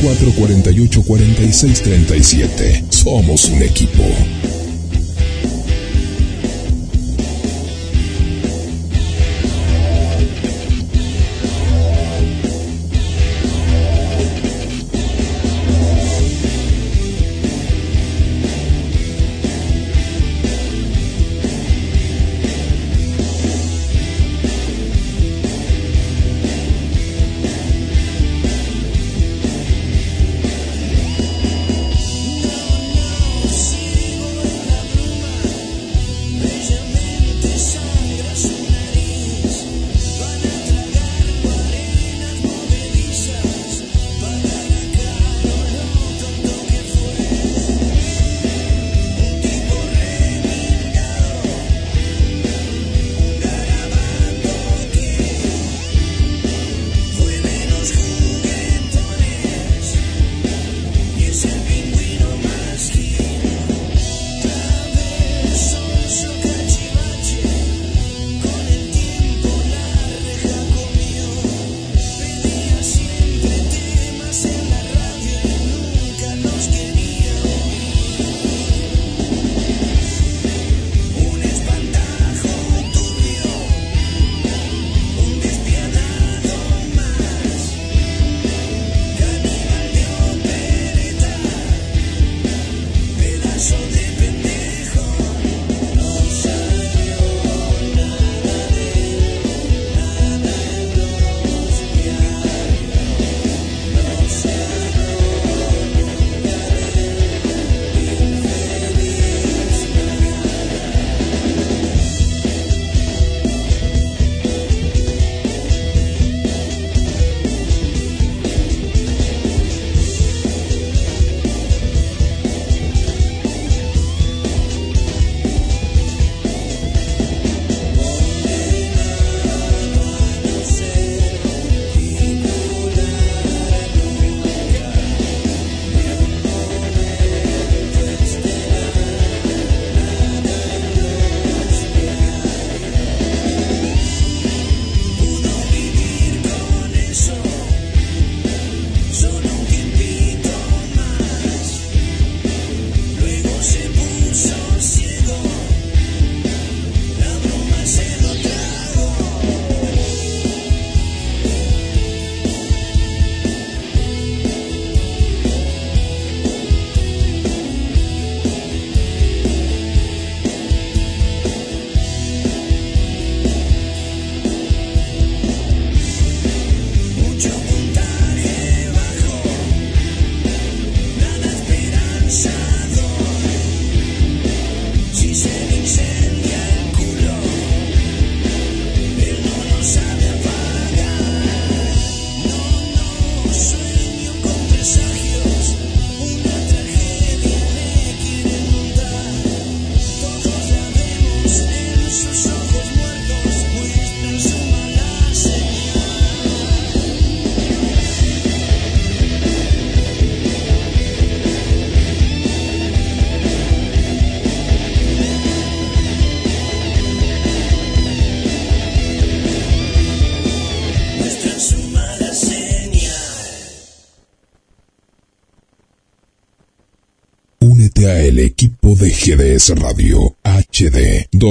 223 448 4637. Somos un equipo.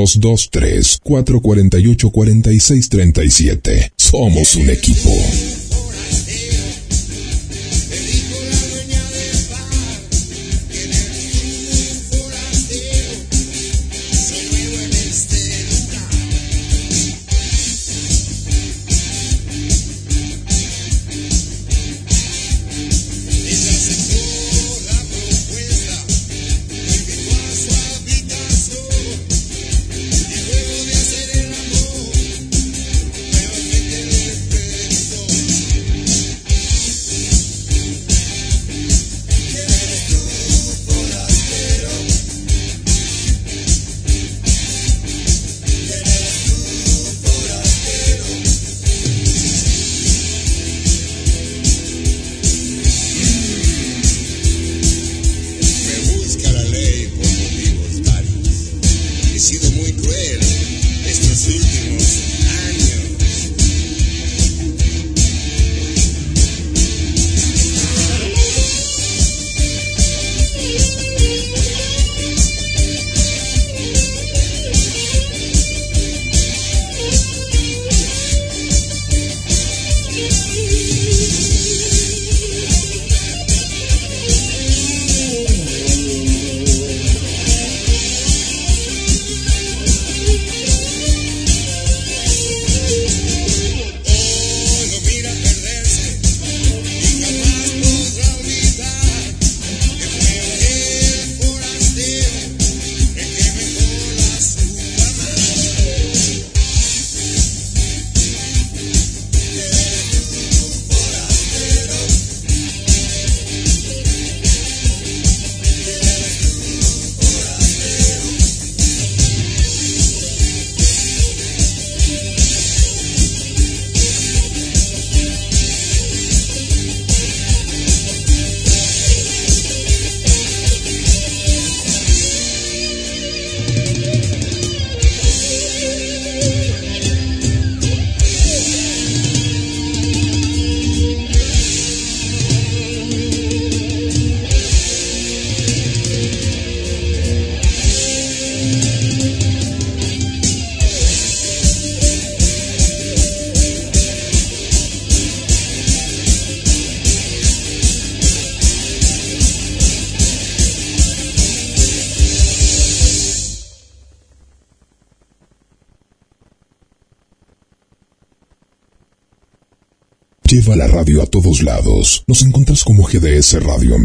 223-448-4637. Somos un equipo.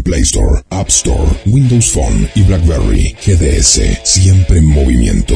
Play Store, App Store, Windows Phone y BlackBerry. GDS, siempre en movimiento.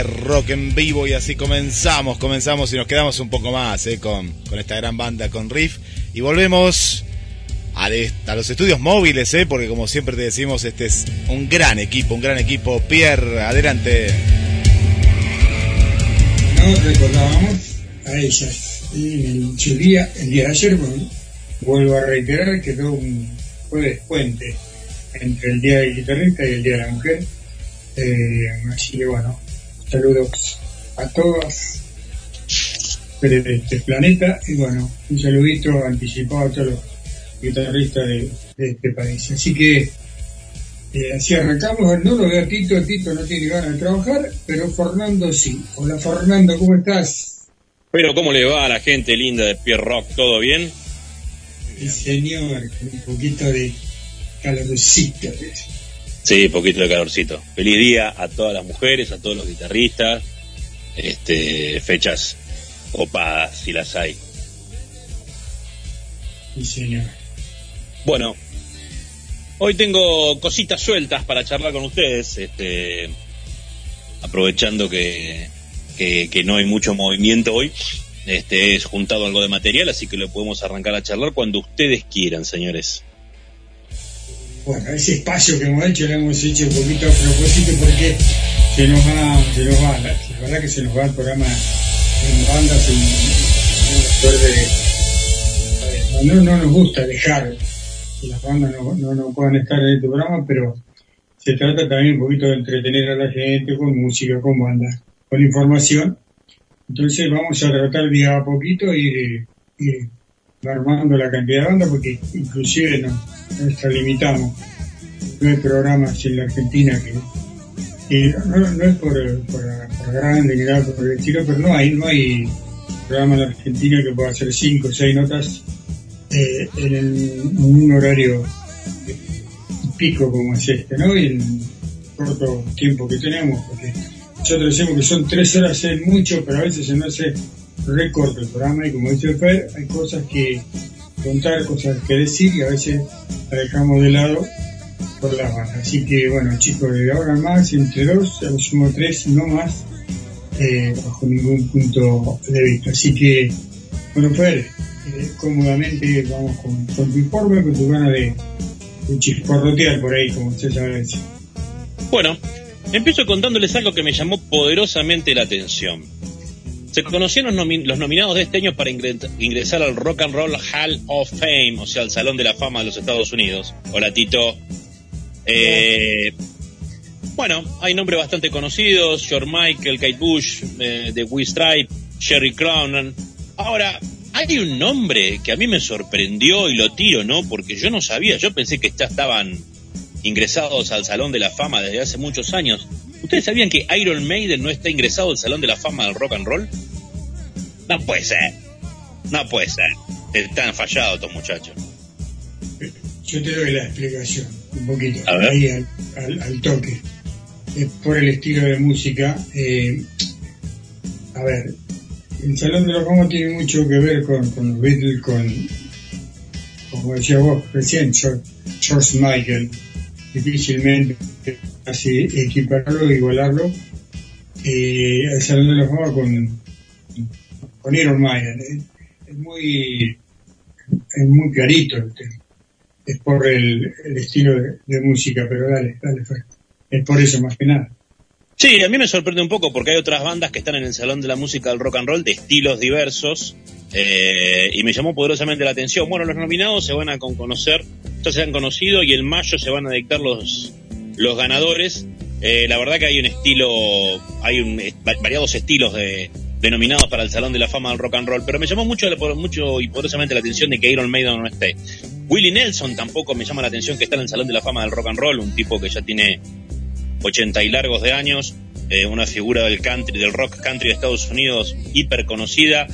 En Rock en vivo y así comenzamos, comenzamos y nos quedamos un poco más eh, con, con, esta gran banda, con Riff. Y volvemos a, los estudios móviles, eh, porque como siempre te decimos, este es un gran equipo, un gran equipo. Pierre, adelante. Nos recordábamos a ellas. Y el día, el día de ayer, vuelvo a reiterar, quedó un jueves puente entre el Día del Guitarrista y el Día de la Mujer eh, así que bueno, saludos a todas de este planeta y bueno, un saludito anticipado a todos los guitarristas de, este país. Así que eh, así arrancamos, no lo veo a Tito, Tito no tiene ganas de trabajar, pero Fernando sí. Hola Fernando, ¿cómo estás? Pero ¿cómo le va a la gente linda de Pierre Rock? ¿Todo bien? Sí, señor, un poquito de calorcito. Sí, poquito de calorcito. Feliz día a todas las mujeres, a todos los guitarristas. Este, fechas copadas, si las hay. Sí, señor. Bueno, hoy tengo cositas sueltas para charlar con ustedes. Este, aprovechando que, que, no hay mucho movimiento hoy. Este, es juntado algo de material, así que lo podemos arrancar a charlar cuando ustedes quieran, señores bueno, ese espacio que hemos hecho lo hemos hecho un poquito a propósito porque se nos va, se nos va, la, verdad que se nos va el programa en bandas y no, no nos gusta dejar que las bandas no, no, no puedan estar en este programa, pero se trata también un poquito de entretener a la gente con música, con bandas, con información. Entonces vamos a tratar de a poquito ir, ir armando la cantidad de bandas porque inclusive nos, extralimitamos. No hay programas en la Argentina que, no, es por, por, grande ni nada por el estilo, pero no hay, no hay programa en la Argentina que pueda hacer cinco o seis notas eh, en, un horario pico como es este, ¿no? Y en corto tiempo que tenemos, porque nosotros decimos que son tres horas es mucho, pero a veces se nos hace recorto el programa y como dice Fer, hay cosas que contar, cosas que decir y a veces la dejamos de lado por las bajas. Así que bueno chicos, de ahora más, entre dos, a sumo tres, no más, eh, bajo ningún punto de vista. Así que, bueno Fer, eh, cómodamente vamos con, tu informe, con tu gana de, de chisporrotear por ahí, como usted sabe. Bueno, empiezo contándoles algo que me llamó poderosamente la atención. Se conocieron los, nominados de este año para ingresar al Rock and Roll Hall of Fame, o sea, al Salón de la Fama de los Estados Unidos. Hola, Tito. Eh, bueno, hay nombres bastante conocidos: George Michael, Kate Bush, eh, The Stripe, Sherry Crown. Ahora, hay un nombre que a mí me sorprendió y lo tiro, ¿no? Porque yo no sabía, yo pensé que ya estaban ingresados al Salón de la Fama desde hace muchos años. ¿Ustedes sabían que Iron Maiden no está ingresado al Salón de la Fama del Rock and Roll? No puede ser. No puede ser. Están fallados estos muchachos. Yo te doy la explicación, un poquito, ahí al, toque. Es por el estilo de música. Eh, a ver, el Salón de la Fama tiene mucho que ver con, con los Beatles, con, como decía vos recién, George Michael difícilmente así equipararlo, igualarlo eh, al Salón de la Fama con, con Iron Maiden. Es, muy es muy clarito Es por el, estilo de, música, pero dale, dale, Es por eso más que nada. Sí, a mí me sorprende un poco porque hay otras bandas que están en el Salón de la Música del Rock and Roll de estilos diversos eh, y me llamó poderosamente la atención. Bueno, los nominados se van a conocer, ya se han conocido y en mayo se van a dictar los, los ganadores. Eh, la verdad que hay un estilo, hay un, variados estilos de, nominados para el Salón de la Fama del Rock and Roll, pero me llamó mucho, mucho y poderosamente la atención de que Iron Maiden no esté. Willie Nelson tampoco me llama la atención que está en el Salón de la Fama del Rock and Roll, un tipo que ya tiene 80 y largos de años, eh, una figura del country, del rock country de Estados Unidos hiper conocida.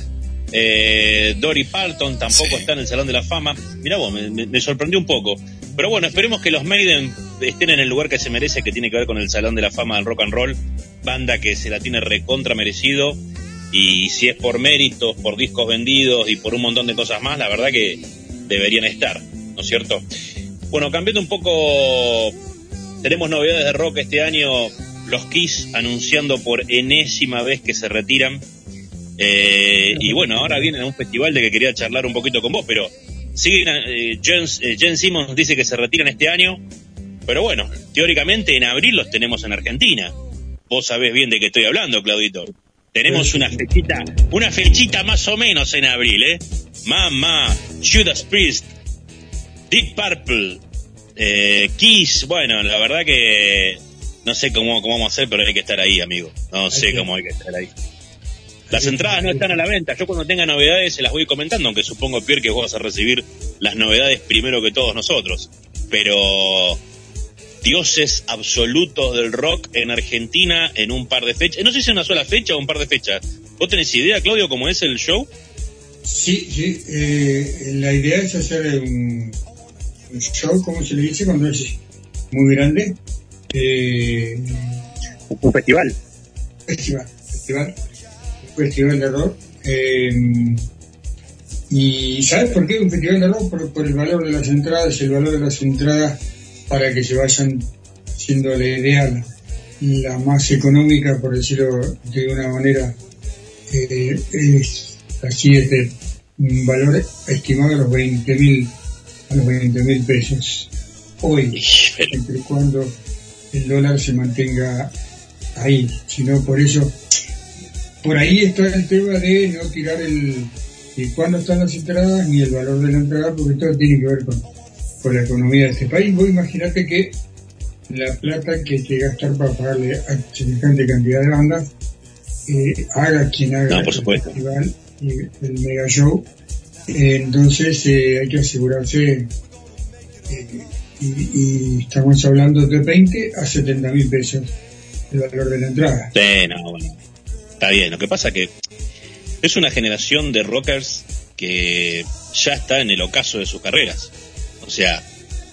Eh, Dory Parton tampoco está en el Salón de la Fama. Mira vos, me, sorprendió un poco. Pero bueno, esperemos que los Maiden estén en el lugar que se merece, que tiene que ver con el Salón de la Fama del Rock and Roll. Banda que se la tiene recontra merecido. Y si es por méritos, por discos vendidos y por un montón de cosas más, la verdad que deberían estar, ¿no es cierto? Bueno, cambiando un poco tenemos novedades de rock este año los Kiss anunciando por enésima vez que se retiran. Eh, y bueno, ahora vienen a un festival de que quería charlar un poquito con vos, pero siguen, eh, eh, Jen Simmons dice que se retiran este año, pero bueno, teóricamente en abril los tenemos en Argentina. Vos sabés bien de qué estoy hablando, Claudito. Tenemos una fechita, una fechita más o menos en abril, ¿eh? Mamá, Judas Priest, Deep Purple, eh, Kiss, bueno, la verdad que no sé cómo, cómo vamos a hacer, pero hay que estar ahí, amigo. No sé cómo hay que estar ahí. Las entradas no están a la venta. Yo cuando tenga novedades se las voy comentando, aunque supongo, Pierre, que vos vas a recibir las novedades primero que todos nosotros. Pero dioses absolutos del rock en Argentina en un par de fechas. No sé si es una sola fecha o un par de fechas. ¿Vos tenés idea, Claudio, cómo es el show? Sí, sí. Eh, la idea es hacer un, show, como se le dice, cuando es muy grande. Eh, un festival. Festival, festival. Un festival de rock. Eh, y ¿sabes por qué un festival de rock? Por, por el valor de las entradas, el valor de las entradas para que se vayan siendo la idea la, más económica, por decirlo de una manera, eh, es así este valor estimado a los 20 mil a los 20 mil pesos. Hoy, entre cuando el dólar se mantenga ahí, sino por eso, por ahí está el tema de no tirar el, y cuándo están las entradas ni el valor de la entrada, porque todo tiene que ver con por la economía de este país. Vos imaginate que la plata que hay que gastar para pagarle a semejante cantidad de bandas, eh, haga quien haga el festival y el mega show. Eh, entonces eh, hay que asegurarse, y, estamos hablando de 20 a 70 mil pesos el valor de la entrada. Sí, no, bueno, está bien. Lo que pasa que es una generación de rockers que ya está en el ocaso de sus carreras. Sea,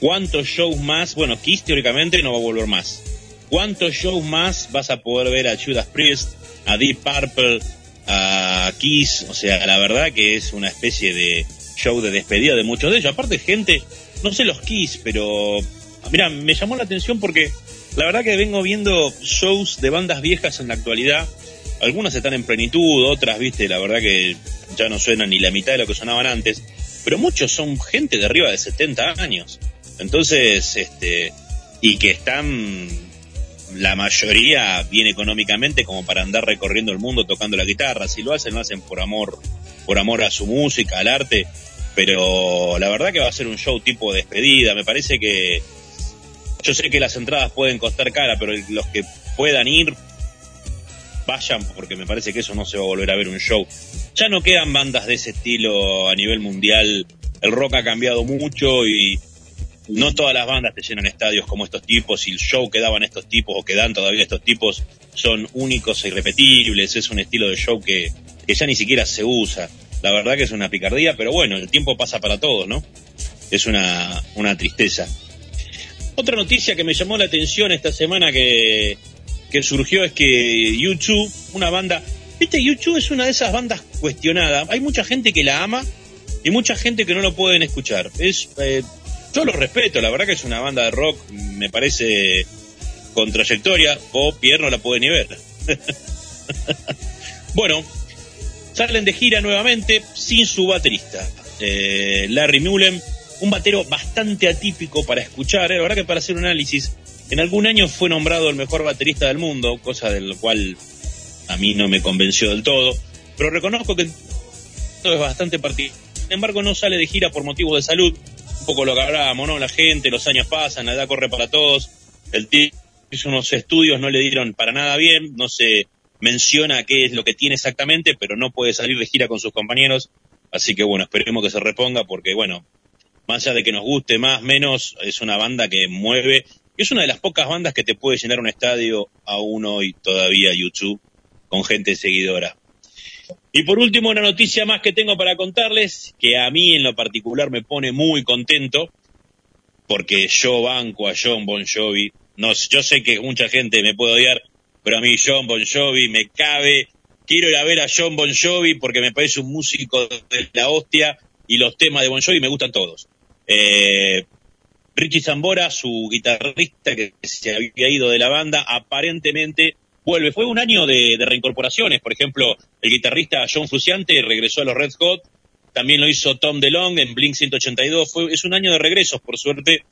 ¿cuántos shows más? Bueno, Kiss teóricamente no va a volver más. ¿Cuántos shows más vas a poder ver a Judas Priest, a Deep Purple, a Kiss? O sea, la verdad que es una especie de show de despedida de muchos de ellos. Aparte, gente, no sé los Kiss, pero mira, me llamó la atención porque la verdad que vengo viendo shows de bandas viejas en la actualidad. Algunas están en plenitud, otras, viste, la verdad que ya no suenan ni la mitad de lo que sonaban antes pero muchos son gente de arriba de 70 años. Entonces, este, y que están, la mayoría bien económicamente como para andar recorriendo el mundo tocando la guitarra. Si lo hacen, lo hacen por amor, por amor a su música, al arte. Pero la verdad que va a ser un show tipo despedida. Me parece que, yo sé que las entradas pueden costar cara, pero los que puedan ir, vayan porque me parece que eso no se va a volver a ver un show. Ya no quedan bandas de ese estilo a nivel mundial. El rock ha cambiado mucho y no todas las bandas te llenan estadios como estos tipos y el show que daban estos tipos o que dan todavía estos tipos son únicos e irrepetibles. Es un estilo de show que, que ya ni siquiera se usa. La verdad que es una picardía, pero bueno, el tiempo pasa para todos, ¿no? Es una, una tristeza. Otra noticia que me llamó la atención esta semana que, que surgió es que YouTube, una banda, viste, YouTube es una de esas bandas cuestionadas. Hay mucha gente que la ama y mucha gente que no lo pueden escuchar. Es, eh, yo lo respeto, la verdad que es una banda de rock, me parece con trayectoria. O Pierre no la puede ni ver. bueno, salen de gira nuevamente sin su baterista, eh, Larry Mullen, un batero bastante atípico para escuchar. Eh, la verdad que para hacer un análisis en algún año fue nombrado el mejor baterista del mundo, cosa del cual a mí no me convenció del todo, pero reconozco que todo es bastante partido. Sin embargo, no sale de gira por motivos de salud, un poco lo que hablábamos, ¿no? La gente, los años pasan, la edad corre para todos, el tío hizo unos estudios, no le dieron para nada bien, no se menciona qué es lo que tiene exactamente, pero no puede salir de gira con sus compañeros, así que bueno, esperemos que se reponga porque bueno, más allá de que nos guste más, menos, es una banda que mueve es una de las pocas bandas que te puede llenar un estadio aún hoy todavía YouTube con gente seguidora. Y por último, una noticia más que tengo para contarles, que a mí en lo particular me pone muy contento, porque yo banco a John Bon Jovi. No, yo sé que mucha gente me puede odiar, pero a mí John Bon Jovi me cabe. Quiero ir a ver a John Bon Jovi porque me parece un músico de la hostia y los temas de Bon Jovi me gustan todos. Eh, Richie Zambora, su guitarrista que se había ido de la banda, aparentemente vuelve. Fue un año de, reincorporaciones, por ejemplo, el guitarrista John Fruciante regresó a los Red Hot, también lo hizo Tom DeLong en Blink 182, fue, es un año de regresos, por suerte,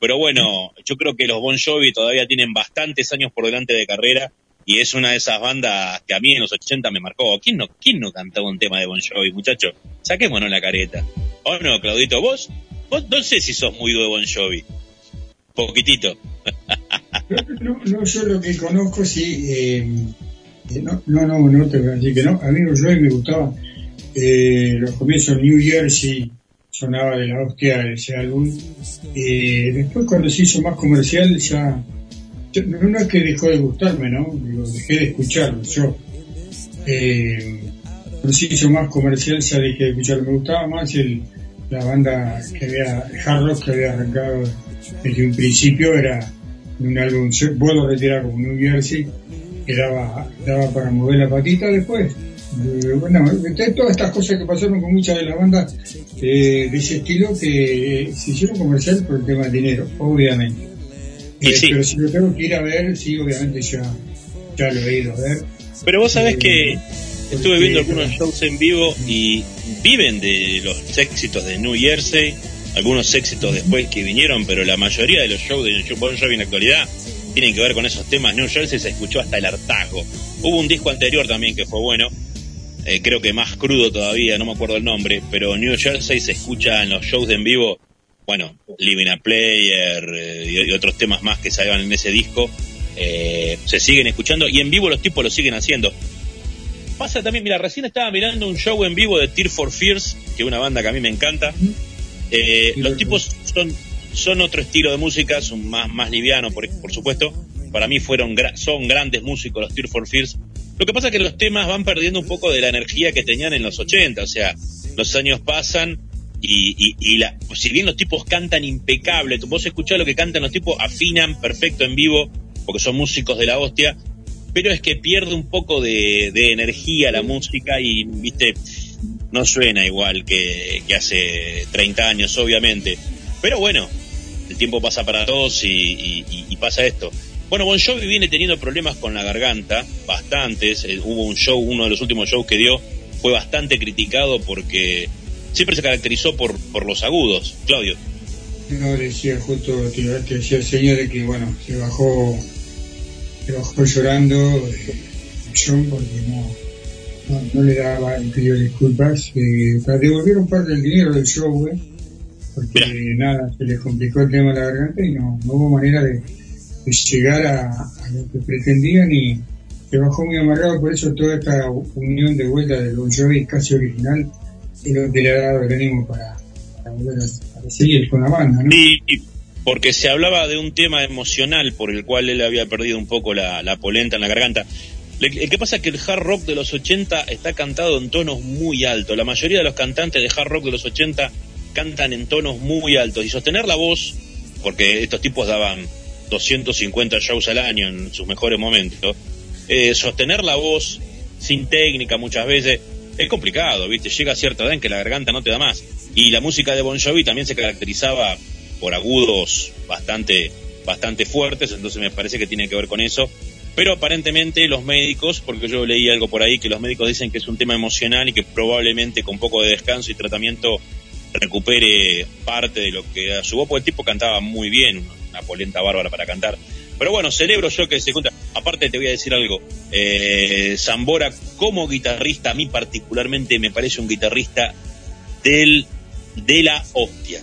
pero bueno, yo creo que los Bon Jovi todavía tienen bastantes años por delante de carrera y es una de esas bandas que a mí en los 80 me marcó. ¿Quién no, quién no cantaba un tema de Bon Jovi, muchacho? Saquémonos la careta. ¿O no, Claudito? ¿Vos? Vos no sé si sos muy de Bon Jovi. Poquitito. no, no, yo lo que conozco, sí. Eh, no, no, no, no te voy a decir que no. A mí Bon Jovi me gustaba. Eh, los comienzos New Jersey sonaba de la hostia ese álbum. Eh, después cuando se hizo más comercial ya no es que dejó de gustarme, ¿no? Digo, dejé de escucharlo. Yo, eh, se hizo más comercial, ya dejé de escucharlo. Me gustaba más el, la banda que había, hard rock que había arrancado desde un principio, era un álbum, vuelvo a retirar como New Jersey, que daba, daba para mover la patita después. Eh, bueno, todas estas cosas que pasaron con muchas de las bandas eh, de ese estilo que se hicieron comercial por el tema del dinero, obviamente. Eh, pero si lo tengo que ir a ver, sí, obviamente ya, ya lo he ido a ver. Pero vos sabés que eh, estuve viendo algunos shows en vivo y viven de los éxitos de New Jersey, algunos éxitos después que vinieron, pero la mayoría de los shows de Bon Jovi en la actualidad tienen que ver con esos temas. New Jersey se escuchó hasta el hartazgo. Hubo un disco anterior también que fue bueno, eh, creo que más crudo todavía, no me acuerdo el nombre, pero New Jersey se escucha en los shows de en vivo bueno, Living a Player eh, y, otros temas más que salgan en ese disco, eh, se siguen escuchando y en vivo los tipos lo siguen haciendo. Pasa también, mira, recién estaba mirando un show en vivo de Tear for Fears, que es una banda que a mí me encanta. Eh, los tipos son, son otro estilo de música, son más, más livianos, por, por supuesto. Para mí fueron son grandes músicos los Tear for Fears. Lo que pasa es que los temas van perdiendo un poco de la energía que tenían en los 80, o sea, los años pasan y, y, la, si bien los tipos cantan impecable, vos escuchás lo que cantan los tipos, afinan perfecto en vivo, porque son músicos de la hostia, pero es que pierde un poco de, energía la música y, viste, no suena igual que, hace 30 años, obviamente. Pero bueno, el tiempo pasa para todos y, pasa esto. Bueno, Bon Jovi viene teniendo problemas con la garganta, bastantes. Eh, hubo un show, uno de los últimos shows que dio, fue bastante criticado porque siempre se caracterizó por, por los agudos. Claudio. No, decía justo, te, decía el señor de que, bueno, se bajó, se bajó llorando eh, John porque no, no, le daba, pidió disculpas, eh, para devolver un par del dinero del show, eh, porque nada, se les complicó el tema de la garganta y no, no hubo manera de, llegar a, a, lo que pretendían y se bajó muy amargado, por eso toda esta unión de vuelta del Bon Jovi casi original y lo que le ha dado el ánimo para, volver a, seguir con la banda, ¿no? Y, porque se hablaba de un tema emocional por el cual él había perdido un poco la, la polenta en la garganta. El que pasa es que el hard rock de los 80 está cantado en tonos muy altos. La mayoría de los cantantes de hard rock de los 80 cantan en tonos muy altos. Y sostener la voz, porque estos tipos daban 250 shows al año en sus mejores momentos, eh, sostener la voz sin técnica muchas veces es complicado, ¿viste? Llega a cierta edad en que la garganta no te da más. Y la música de Bon Jovi también se caracterizaba por agudos bastante, bastante fuertes, entonces me parece que tiene que ver con eso. Pero aparentemente los médicos, porque yo leí algo por ahí, que los médicos dicen que es un tema emocional y que probablemente con poco de descanso y tratamiento recupere parte de lo que su voz, porque el tipo cantaba muy bien, una polenta bárbara para cantar. Pero bueno, celebro yo que se junta. Aparte te voy a decir algo. Eh, Zambora como guitarrista, a mí particularmente me parece un guitarrista del, de la hostia.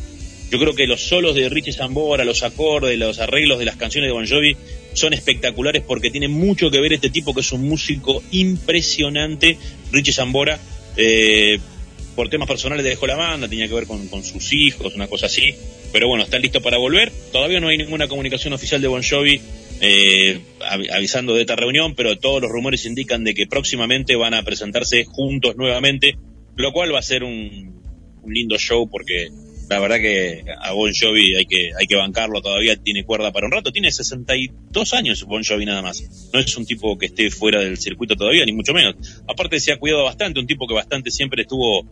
Yo creo que los solos de Richie Zambora, los acordes, los arreglos de las canciones de Bon Jovi son espectaculares porque tiene mucho que ver este tipo que es un músico impresionante, Richie Zambora. Eh, por temas personales dejó la banda, tenía que ver con, con, sus hijos, una cosa así. Pero bueno, está listo para volver. Todavía no hay ninguna comunicación oficial de Bon Jovi eh, avisando de esta reunión, pero todos los rumores indican de que próximamente van a presentarse juntos nuevamente, lo cual va a ser un, lindo show porque la verdad que a Bon Jovi hay que, hay que bancarlo todavía, tiene cuerda para un rato, tiene 62 años Bon Jovi nada más, no es un tipo que esté fuera del circuito todavía, ni mucho menos. Aparte se ha cuidado bastante, un tipo que bastante siempre estuvo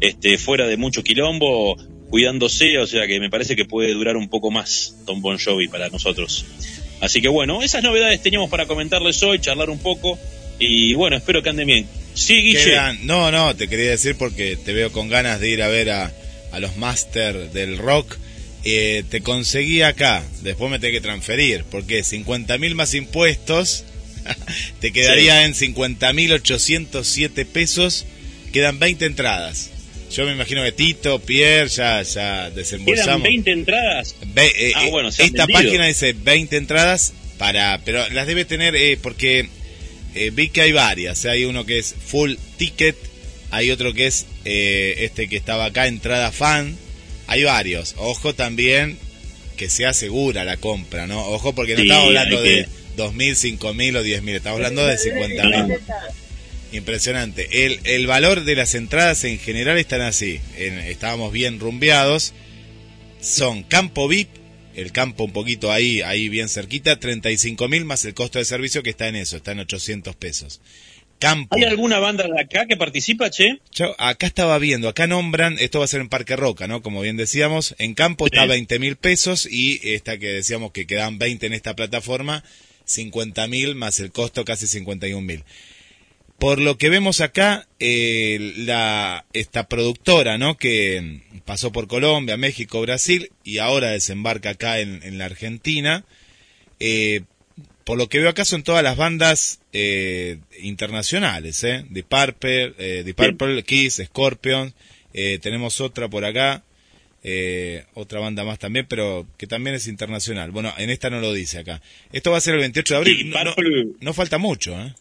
este, fuera de mucho quilombo, cuidándose, o sea que me parece que puede durar un poco más Tom Bon Jovi para nosotros. Así que bueno, esas novedades teníamos para comentarles hoy, charlar un poco y bueno, espero que anden bien. Sí, Guille. No, no, te quería decir porque te veo con ganas de ir a ver a, a los Masters del Rock. Eh, te conseguí acá, después me tengo que transferir, porque 50 mil más impuestos, te quedaría en 50 mil 807 pesos, quedan 20 entradas. Yo me imagino que Tito, Pierre, ya, ya desembolsamos. ¿Quedan 20 entradas? Eh, ah, bueno, esta página dice 20 entradas para, pero las debe tener eh, porque eh, vi que hay varias. Hay uno que es full ticket, hay otro que es este que estaba acá, entrada fan. Hay varios. Ojo también que sea segura la compra, ¿no? Ojo porque no estamos hablando de 2.000, 5.000 o 10.000, estamos hablando de 50.000. Impresionante. El, el valor de las entradas en general están así. estábamos bien rumbeados. Son campo VIP, el campo un poquito ahí, ahí bien cerquita, 35 mil más el costo de servicio que está en eso, está en 800 pesos. Campo. ¿Hay alguna banda de acá que participa, che? Yo acá estaba viendo, acá nombran, esto va a ser en Parque Roca, ¿no? Como bien decíamos, en campo está 20 mil pesos y esta que decíamos que quedan 20 en esta plataforma, 50 mil más el costo casi 51 mil. Por lo que vemos acá, eh, la, esta productora, ¿no? Que pasó por Colombia, México, Brasil y ahora desembarca acá en, la Argentina. Eh, por lo que veo acá son todas las bandas eh, internacionales, ¿eh? The Purple, eh, The Purple, Kiss, Scorpion. Eh, tenemos otra por acá, otra banda más también, pero que también es internacional. Bueno, en esta no lo dice acá. Esto va a ser el 28 de abril. No, no falta mucho, ¿eh?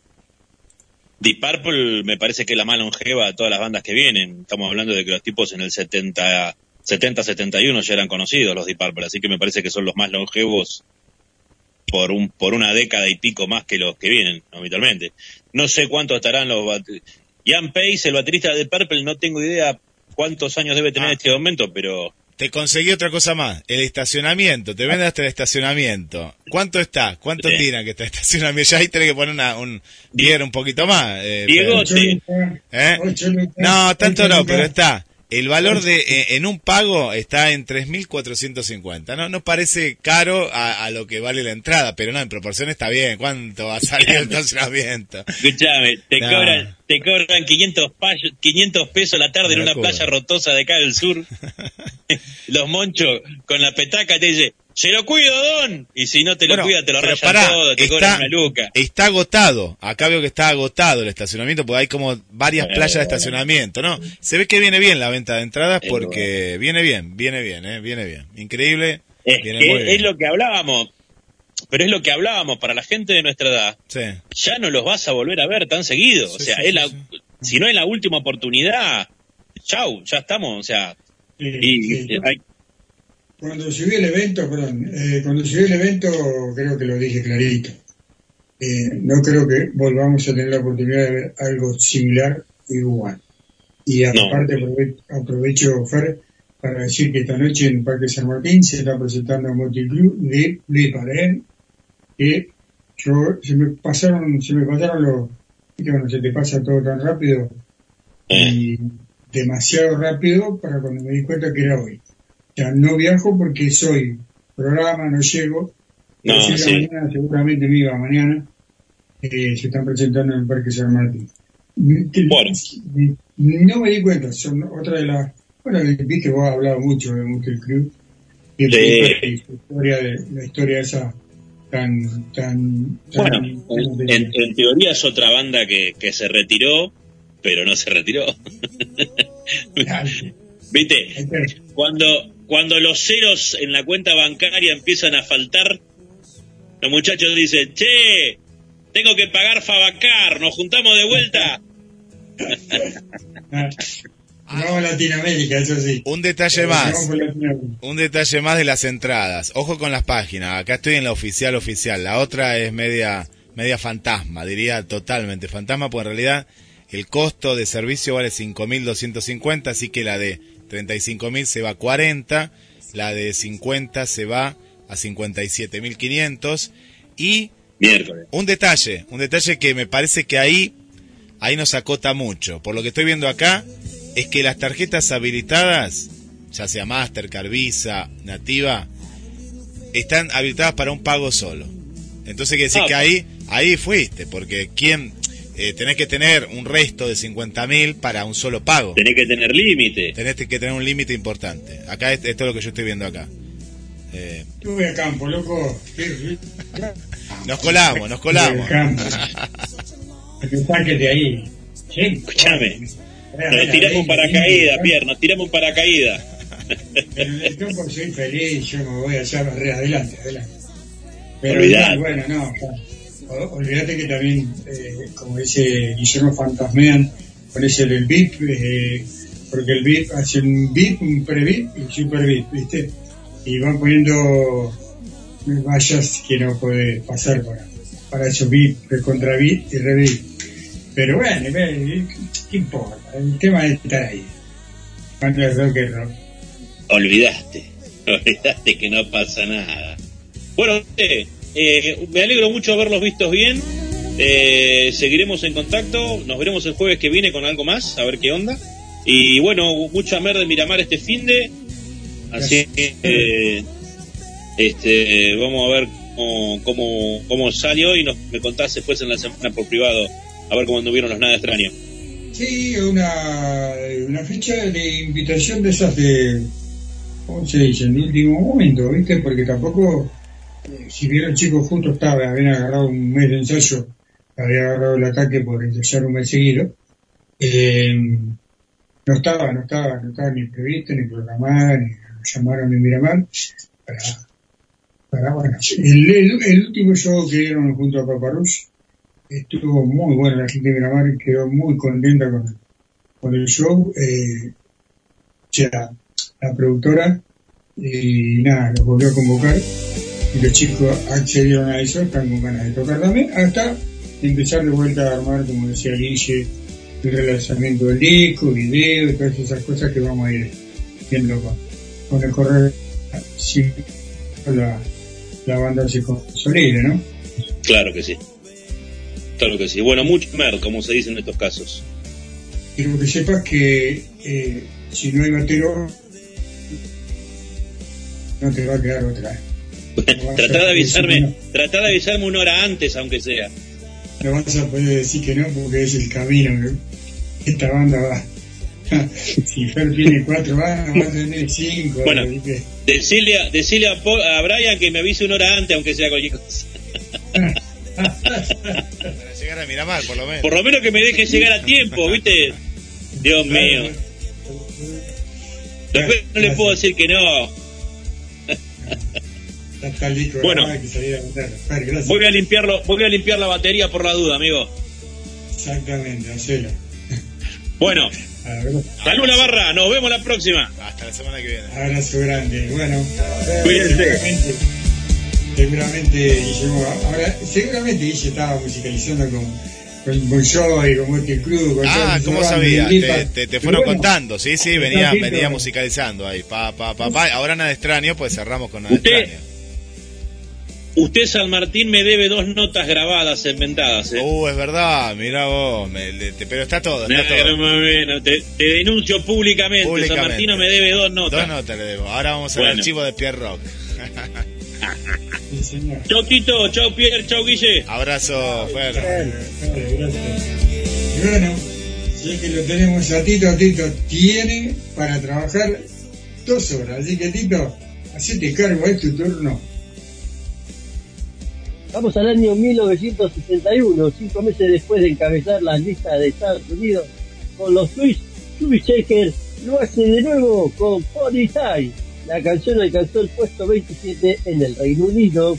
Deep Purple me parece que es la más longeva de todas las bandas que vienen. Estamos hablando de que los tipos en el 70, 70 71 ya eran conocidos los Deep Purple, así que me parece que son los más longevos por un por una década y pico más que los que vienen habitualmente. No sé cuánto estarán los Ian Pace, el baterista de Purple, no tengo idea cuántos años debe tener ah. en este momento, pero te conseguí otra cosa más, el estacionamiento, te vende hasta el estacionamiento. ¿Cuánto está? ¿Cuánto tiran que está el estacionamiento? Ya ahí tenés que poner una, un dinero un poquito más. Eh, Diego, ¿Eh? No, tanto no, pero está. El valor de eh, en un pago está en 3.450. No, no parece caro a, lo que vale la entrada, pero no, en proporción está bien. ¿Cuánto va a salir el estacionamiento? Escuchame, te cobran te cobran 500, 500 pesos la tarde en una playa rotosa de acá del sur. Los monchos con la petaca te dicen, se lo cuido, don. Y si no te lo cuida, te lo rayan todo, te cobran una luca. Está agotado. Acá veo que está agotado el estacionamiento, porque hay como varias playas de estacionamiento, ¿no? Se ve que viene bien la venta de entradas porque viene bien, viene bien, ¿eh? Viene bien. Increíble. Es, es lo que hablábamos. Pero es lo que hablábamos para la gente de nuestra edad. Ya no los vas a volver a ver tan seguido. o sea, es la, si no es la última oportunidad, chau, ya estamos. O sea, y, hay, cuando subí el evento, perdón, eh, cuando subí el evento creo que lo dije clarito. Eh, no creo que volvamos a tener la oportunidad de ver algo similar igual. Y aparte aprovecho, Fer, para decir que esta noche en Parque San Martín se está presentando un multiclub de de que yo, se me pasaron, se me pasaron los, bueno, se te pasa todo tan rápido y demasiado rápido para cuando me di cuenta que era hoy sea, no viajo porque soy programa, no llego. No, sí. mañana, seguramente me iba mañana. Eh, se están presentando en el Parque San Martín. Bueno. No me di cuenta, son otra de las... Bueno, viste, vos has hablado mucho de Muscle Club. Y la, historia de, la historia esa tan... tan, bueno, en, en, teoría es otra banda que, que se retiró, pero no se retiró. ¿Viste? Cuando, cuando los ceros en la cuenta bancaria empiezan a faltar, los muchachos dicen, che, tengo que pagar Fabacar, nos juntamos de vuelta. Vamos a Latinoamérica, eso sí. Un detalle más. Un detalle más de las entradas. Ojo con las páginas. Acá estoy en la oficial oficial. La otra es media media fantasma, diría totalmente fantasma, porque en realidad el costo de servicio vale 5.250, así que la de 35.000 se va a 40, la de 50 se va a 57.500 y un detalle, un detalle que me parece que ahí ahí nos acota mucho. Por lo que estoy viendo acá es que las tarjetas habilitadas ya sea Mastercard, Visa, Nativa, están habilitadas para un pago solo. Entonces quiere decir Ah, que ahí, ahí fuiste, porque quién eh, tenés que tener un resto de 50 mil para un solo pago. Tenés que tener límite. Tenés que tener un límite importante. Acá es- esto es lo que yo estoy viendo acá. Eh, Yo voy a campo, loco. nos colamos, nos colamos. Que de ahí. Sí, Escuchame. Mira, tiramos un paracaídas, nos tiramos un paracaídas. Pero en el campo soy feliz, yo me voy allá re adelante, adelante. Pero bueno, no, olvídate que también, eh, como dice Guillermo Fantasmean, con ese del VIP, eh, porque el VIP hace un VIP, un pre-VIP y un super VIP, ¿viste? Y van poniendo vallas que no puede pasar para, para esos VIP, contra VIP y re VIP. Pero bueno, ¿qué importa? El tema es estar ahí. Cuando es rock es rock. Olvidaste, olvidaste que no pasa nada. Bueno, eh, eh, me alegro mucho haberlos vistos bien. Eh, seguiremos en contacto. Nos veremos el jueves que viene con algo más, a ver qué onda. Y bueno, mucha merda de Miramar este fin de. Así que eh, este, vamos a ver cómo, cómo, cómo salió y nos, me contás después en la semana por privado a ver cómo anduvieron los nada extraños. Sí, una, una fecha de invitación de esas de, ¿cómo se dice? En último momento, ¿viste? Porque tampoco, eh, si vieron chicos juntos, estaba, habían agarrado un mes de ensayo, había agarrado el ataque por ensayar un mes seguido. Eh, no estaba, no estaba, no estaba ni previsto, ni programada, ni llamaron ni Miramar para, para bueno, el, el, el último show que dieron junto a Paparus estuvo muy bueno, la gente de Miramar quedó muy contenta con, con el show, eh, sea, la productora, y nada, los volvió a convocar, y los chicos accedieron a eso, están con ganas de tocar también, hasta empezar de vuelta a armar, como decía Guille, el relanzamiento del disco, video y todas esas cosas que vamos a ir viendo con, con el correr, si la, la banda se consolide, ¿no? Claro que sí. Claro que sí. Bueno, mucho mer, como se dice en estos casos. Quiero que sepas que eh, si no hay batero, no te va a quedar otra. Tratá de avisarme, tratá de avisarme una hora antes, aunque sea. No vas a poder decir que no porque es el camino. ¿no? Esta banda va. si Fer tiene cuatro bandas, va a tener cinco. Bueno. Decirle, a- decirle a, Po- a Brian que me avise una hora antes, aunque sea cualquier cosa. Para llegar a Miramar, por lo menos. Por lo menos que me deje llegar a tiempo, ¿viste? Dios mío. Después no le puedo decir que no. Bueno. Voy a limpiarlo, voy a limpiar la batería por la duda, amigo. Exactamente, hacelo. Bueno, salud la barra, nos vemos la próxima. Hasta la semana que viene. Abrazo grande. Bueno, Cuídense. Seguramente, Guillermo, ahora, seguramente Guille estaba musicalizando con, con Bon Jovi, con Motley Crue, con Ah, ¿cómo sabía? Te, te, fueron bueno, contando, sí, sí, venía, venía musicalizando ahí. Pa, pa, pa, pa. Ahora nada extraño, pues cerramos con nada Usted- extraño. Usted, San Martín, me debe dos notas grabadas, inventadas. ¿eh? Uh, es verdad, mira vos, me- te- pero está todo, no, te, te denuncio públicamente. Públicamente. San Martino me debe dos notas. Dos notas le debo. Ahora vamos al archivo de Pierre Rock. Sí, señor. Chau Tito, chau Pierre, chau Guille. Abrazo, Fer. Vale, vale, gracias. Y bueno, si es que lo tenemos a Tito, Tito tiene para trabajar dos horas. Así que Tito, hacete cargo, es tu turno. Vamos al año 1961, cinco meses después de encabezar la lista de Estados Unidos con los Swiss, Chubby Shaker lo hace de nuevo con Pony Time. La canción alcanzó el puesto 27 en el Reino Unido.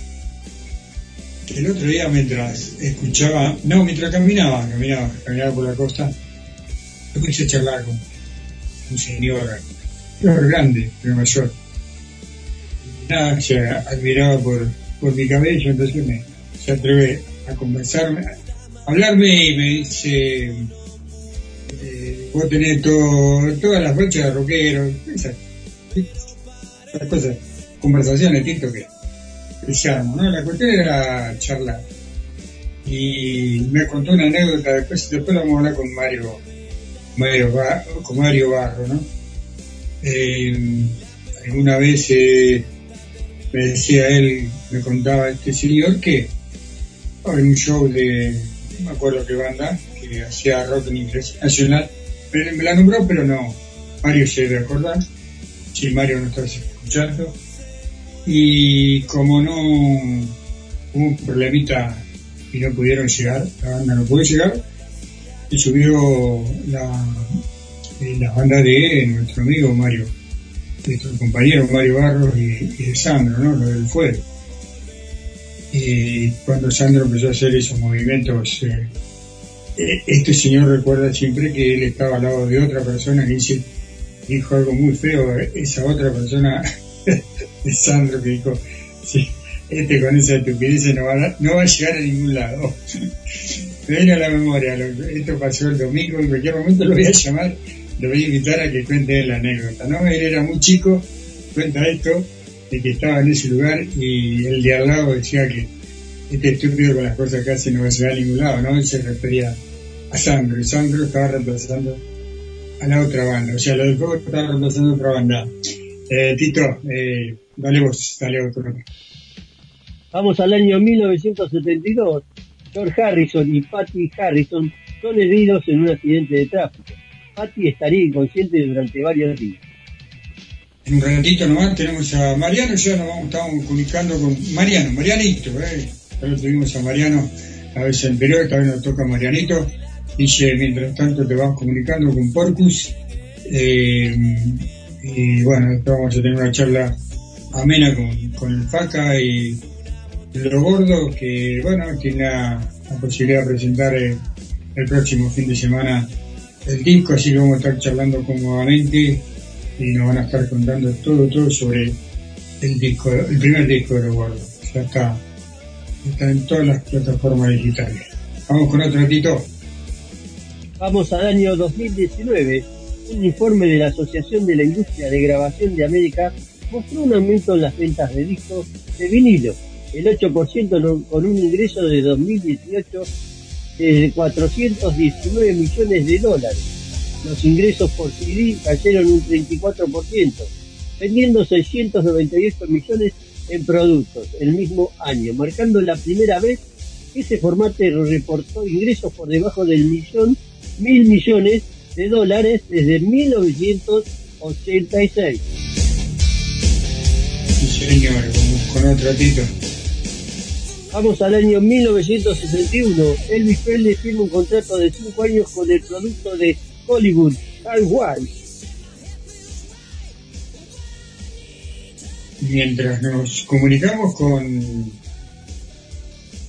El otro día mientras escuchaba, no, mientras caminaba, caminaba, caminaba por la costa, a charlar con un señor, grande, de. Y Nada, se admiraba por, por mi cabello, entonces me, se atreve a conversarme, a hablarme y me dice, eh, vos tenés todas las fechas de rockero, esas, cosas, conversaciones, Tito, que que ¿no? La cuestión era charlar. Y me contó una anécdota, después, después vamos a hablar con Mario, Mario Ba- con Mario Barro, ¿no? Eh, alguna vez eh, me decía él, me contaba este señor que hay un show de, no me acuerdo qué banda, que hacía rock en inglés nacional, me, la nombró, pero no, Mario se debe acordar, si Mario no estás y como no hubo un problemita y no pudieron llegar, la banda no pudo llegar, y subió la, eh, la banda de nuestro amigo Mario, nuestro compañero Mario Barros y, y de Sandro, ¿no? Lo del fuego. Y cuando Sandro empezó a hacer esos movimientos, eh, eh, este señor recuerda siempre que él estaba al lado de otra persona que dice, dijo algo muy feo, esa otra persona de Sandro que dijo, este con esa estupidez no va, a, no va a llegar a ningún lado. Me viene a la memoria, lo- esto pasó el domingo, en cualquier momento lo voy a llamar, lo voy a invitar a que cuente la anécdota, ¿no? Él era muy chico, cuenta esto, de que estaba en ese lugar y el de al lado decía que este estúpido con las cosas que hace no va a llegar a ningún lado, ¿no? Él se refería a Sandro, y Sandro estaba reemplazando a la otra banda, o sea, lo del fuego estaba reemplazando a otra banda. Eh, Tito, eh, dale vos, dale otro. Vamos al año 1972. George Harrison y Patty Harrison son heridos en un accidente de tráfico. Patty estaría inconsciente durante varios días. En un ratito nomás tenemos a Mariano, ya nos vamos, estamos comunicando con Mariano, Marianito, eh. Ya lo tuvimos a Mariano la vez anterior, esta vez nos toca a Marianito. Dice, mientras tanto te vas comunicando con Porcus. Eh, y bueno, vamos a tener una charla amena con, con el Faca y lo gordo que, bueno, tiene la, la posibilidad de presentar el próximo fin de semana el disco, así que vamos a estar charlando cómodamente y nos van a estar contando todo, todo sobre el disco, el primer disco de los gordos. Ya está, está en todas las plataformas digitales. Vamos con otro ratito. Vamos al año 2019. Un informe de la Asociación de la Industria de Grabación de América mostró un aumento en las ventas de discos de vinilo, el 8% no- con un ingreso de 2018 de 419 millones de dólares. Los ingresos por CD cayeron un 34%, vendiendo 698 millones en productos el mismo año, marcando la primera vez que ese formato reportó ingresos por debajo del millón, mil millones de dólares desde 1986. Sí, señor, vamos con otro ratito. Vamos al año 1961. Elvis Presley firma un contrato de 5 años con el producto de Hollywood, Hal White. Mientras nos comunicamos con,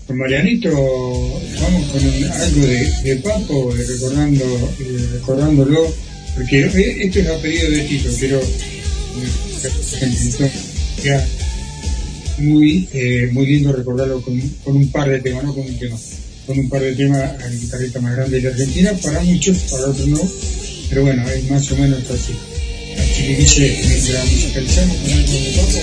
con Marianito, vamos con algo de, de Papo, recordando, eh, recordándolo, porque eh, esto es a pedido de Tito, quiero eh, ya muy, eh, muy lindo recordarlo con, con un par de temas, no con un tema, con un par de temas al guitarrista más grande de la Argentina, para muchos, para otros no, pero bueno, es más o menos así. Así que dice, mientras musicalizamos con algo de Papo,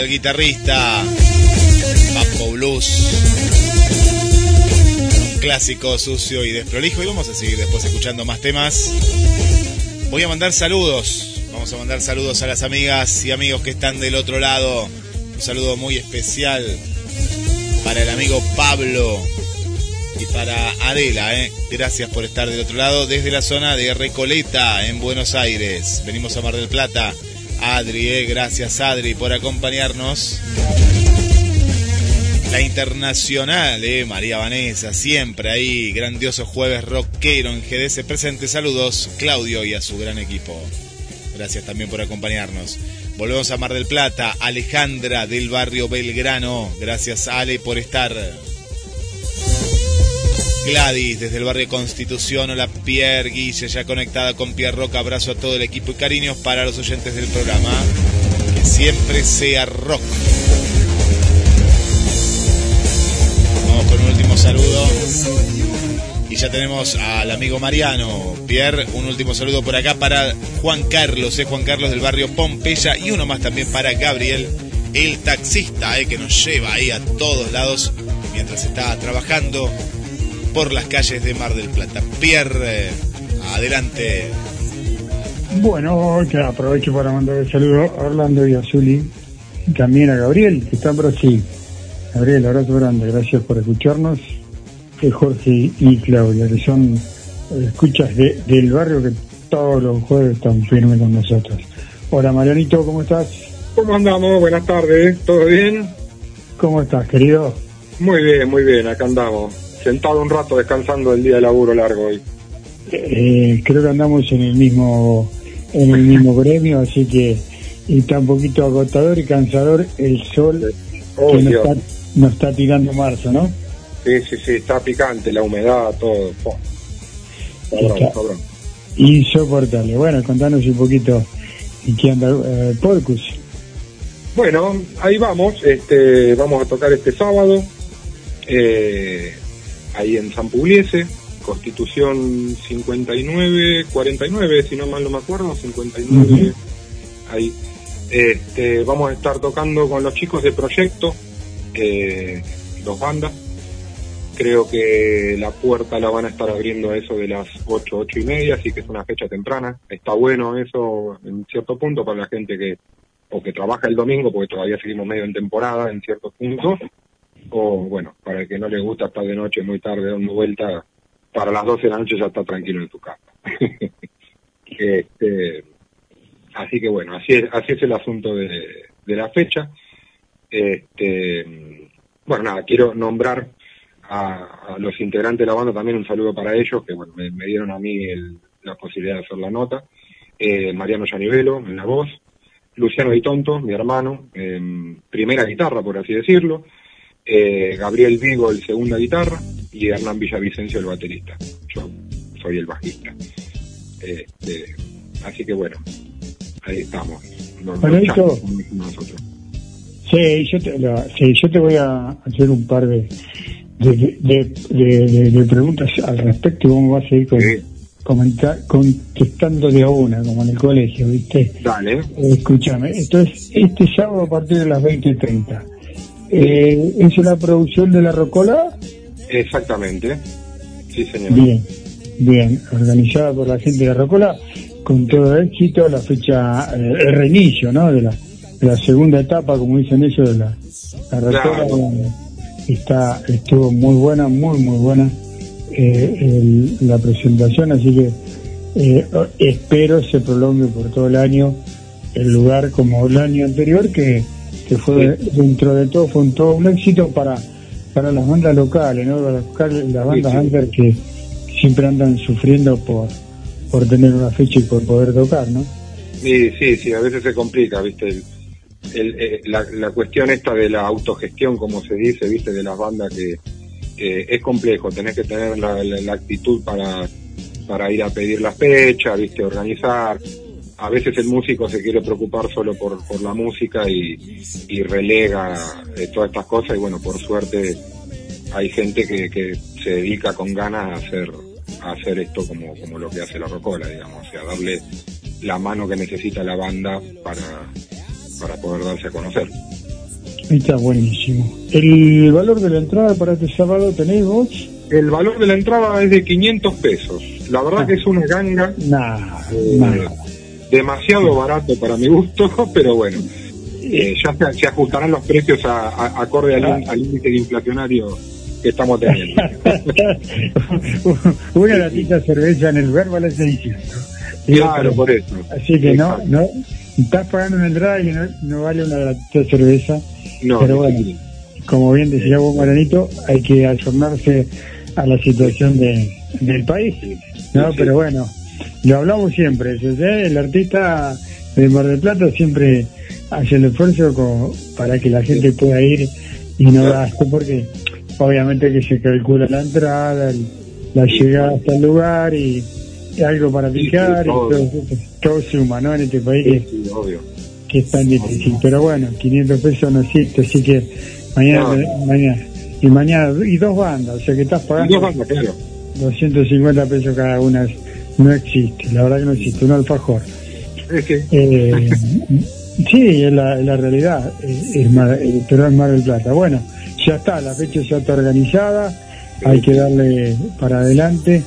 del Guitarrista, Papo Blues. Un clásico sucio y desprolijo. Y vamos a seguir después escuchando más temas. Voy a mandar saludos. Vamos a mandar saludos a las amigas y amigos que están del otro lado. Un saludo muy especial para el amigo Pablo y para Adela. ¿eh? Gracias por estar del otro lado desde la zona de Recoleta en Buenos Aires. Venimos a Mar del Plata. Adri, ¿eh? gracias Adri por acompañarnos. La internacional, eh, María Vanessa, siempre ahí, grandioso jueves rockero en GDS presente. Saludos, Claudio y a su gran equipo. Gracias también por acompañarnos. Volvemos a Mar del Plata, Alejandra del barrio Belgrano. Gracias Ale por estar. Gladys desde el barrio Constitución, hola Pierre Guille, ya conectada con Pierre Roca, abrazo a todo el equipo y cariños para los oyentes del programa. Que siempre sea rock. Vamos con un último saludo. Y ya tenemos al amigo Mariano. Pierre, un último saludo por acá para Juan Carlos, eh, Juan Carlos del barrio Pompeya. Y uno más también para Gabriel, el taxista, eh, que nos lleva ahí a todos lados mientras está trabajando por las calles de Mar del Plata. Pierre, adelante. Bueno, que aprovecho para mandar el saludo a Orlando y a Zuli, y también a Gabriel, que está en Brasil. Gabriel, abrazo grande, gracias por escucharnos. Eh, Jorge y Claudia, que son eh, escuchas de- del barrio que todos los jueves están firmes con nosotros. Hola Marianito, ¿cómo estás? ¿Cómo andamos? Buenas tardes, ¿todo bien? ¿Cómo estás, querido? Muy bien, muy bien, acá andamos. Sentado un rato descansando del día de laburo largo hoy. Eh, creo que andamos en el mismo en el mismo gremio, así que está un poquito agotador y cansador el sol Oh, que nos está, nos está tirando marzo, ¿no? Sí, sí, sí, está picante, la humedad, todo. Cabrón, cabrón. Insoportable. Bueno, contanos un poquito en qué anda eh, Porcus. Bueno, ahí vamos, este, vamos a tocar este sábado, eh, ahí en San Pugliese, Constitución 59, 49, si no mal no me acuerdo, 59, ahí. Este, vamos a estar tocando con los chicos de Proyecto, eh, dos bandas. Creo que la puerta la van a estar abriendo a eso de las 8, 8 y media, así que es una fecha temprana. Está bueno eso en cierto punto para la gente que o que trabaja el domingo, porque todavía seguimos medio en temporada en ciertos puntos, o bueno, para el que no le gusta estar de noche muy tarde dando vuelta, para las 12 de la noche ya está tranquilo en tu casa. este, así que bueno, así es, así es el asunto de, la fecha. Este, bueno, nada, quiero nombrar a, a los integrantes de la banda también un saludo para ellos, que bueno, me, dieron a mí el- la posibilidad de hacer la nota. eh, Mariano Yanivelo en la voz, Luciano Di Tonto, mi hermano, primera guitarra, por así decirlo, eh, Gabriel Vigo, el segunda guitarra, y Hernán Villavicencio, el baterista. Yo soy el bajista. Este, así que bueno, ahí estamos. Bueno, esto- nosotros. Sí, yo te, la- sí, yo te voy a hacer un par de, de, preguntas al respecto y vos vas a ir con, Sí. comenta- contestando de a una, como en el colegio, ¿viste? Dale. Eh, escúchame, entonces, este sábado a partir de las 20.30, eh, ¿es una producción de la Rocola? Exactamente. Sí, señor. Bien, bien, organizada por la gente de la Rocola, con todo éxito, la fecha, eh, el reinicio, ¿no? De la, de la segunda etapa, como dicen ellos, de la, la Rocola, Claro. está, estuvo muy buena, muy, muy buena eh, el- la presentación, así que eh, espero se prolongue por todo el año el lugar como el año anterior, que, que fue dentro de todo, fue un, todo un éxito para, para las bandas locales, ¿no? Para las, bandas sí. under que siempre andan sufriendo por, por tener una fecha y por poder tocar, ¿no? Sí, sí, sí, a veces se complica, ¿viste? El, el- eh, la, la cuestión esta de la autogestión, como se dice, ¿viste? De las bandas que que es complejo, tenés que tener la, la- la actitud para, para ir a pedir las fechas, ¿viste? Organizar. A veces el músico se quiere preocupar solo por, por la música y, y relega eh, todas estas cosas y bueno, por suerte hay gente que, que se dedica con ganas a hacer, a hacer esto como, como lo que hace la Rocola, digamos, o sea, darle la mano que necesita la banda para, para poder darse a conocer. Está buenísimo. ¿El valor de la entrada para este sábado tenéis vos? El valor de la entrada es de 500 pesos. La verdad que es una ganga Nada, eh, nada. Demasiado barato para mi gusto, pero bueno, eh, ya se, se ajustarán los precios a, a- acorde al, índice inflacionario que estamos teniendo. Una latita de cerveza en el lugar vale 600. claro, por eso. Así que no, Exacto. no, estás pagando una entrada y no, no vale una latita de cerveza. No, pero no bueno, como bien decía vos, Maranito, hay que ayornarse a la situación de, del país. No, Sí, sí. pero bueno, lo hablamos siempre. ¿eh? El artista de Mar del Plata siempre hace el esfuerzo como para que la gente pueda ir y no gaste, porque obviamente que se calcula la entrada, la llegada hasta el lugar y, y algo para Sí, sí, picar, y todo. todo, todo suma, ¿no? En este país que Sí, sí, obvio. que es tan difícil. Pero bueno, 500 pesos no existe, así que mañana, No. mañana y mañana y dos bandas, o sea que estás pagando dos bandas, claro. 250 pesos cada una, no existe, la verdad que no existe, un alfajor. Es que, Eh, sí, es la, realidad, es Mar- pero es Mar del Plata. Bueno, ya está, la fecha ya está organizada, hay que darle para adelante,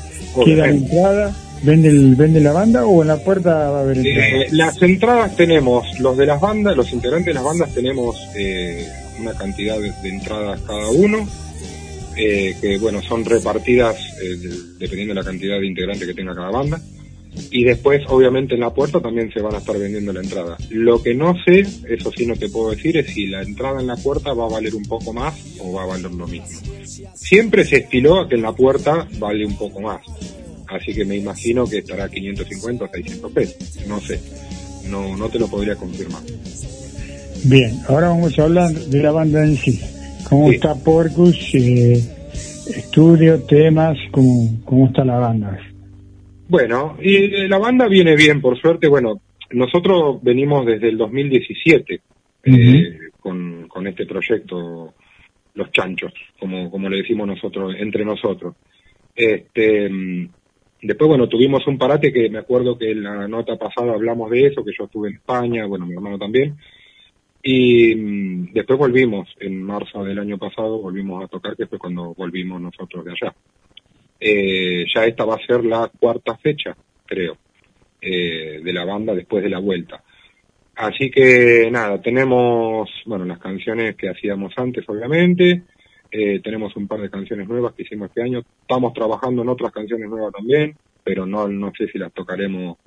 queda la entrada, ¿vende, el, ¿vende la banda o en la puerta va a haber entrada? Eh, las entradas tenemos, los de las bandas, los integrantes de las bandas tenemos eh, una cantidad de, de entradas cada uno, eh, que bueno, son repartidas eh, de- dependiendo de la cantidad de integrantes que tenga cada banda. Y después, obviamente, en la puerta también se van a estar vendiendo la entrada. Lo que no sé, eso sí no te puedo decir, es si la entrada en la puerta va a valer un poco más o va a valer lo mismo. Siempre se estiló a que en la puerta vale un poco más. Así que me imagino que estará 550 o 600 pesos. No sé. No, no te lo podría confirmar. Bien, ahora vamos a hablar de la banda en sí. ¿Cómo Sí. está Porcus? Eh, estudio, temas, ¿cómo, ¿cómo está la banda? Bueno, y eh, la banda viene bien, por suerte. Bueno, nosotros venimos desde el 2017 eh, con, con este proyecto, Los Chanchos, como, como le decimos nosotros, entre nosotros. Este, mm, después, bueno, tuvimos un parate que me acuerdo que en la nota pasada hablamos de eso, que yo estuve en España, bueno, mi hermano también. Y mm, después volvimos, en marzo del año pasado, volvimos a tocar, que fue cuando volvimos nosotros de allá. Eh, ya esta va a ser la cuarta fecha, creo, eh, de la banda después de la vuelta. Así que nada, tenemos, bueno, las canciones que hacíamos antes, obviamente, eh, tenemos un par de canciones nuevas que hicimos este año, estamos trabajando en otras canciones nuevas también, pero no, no sé si las tocaremos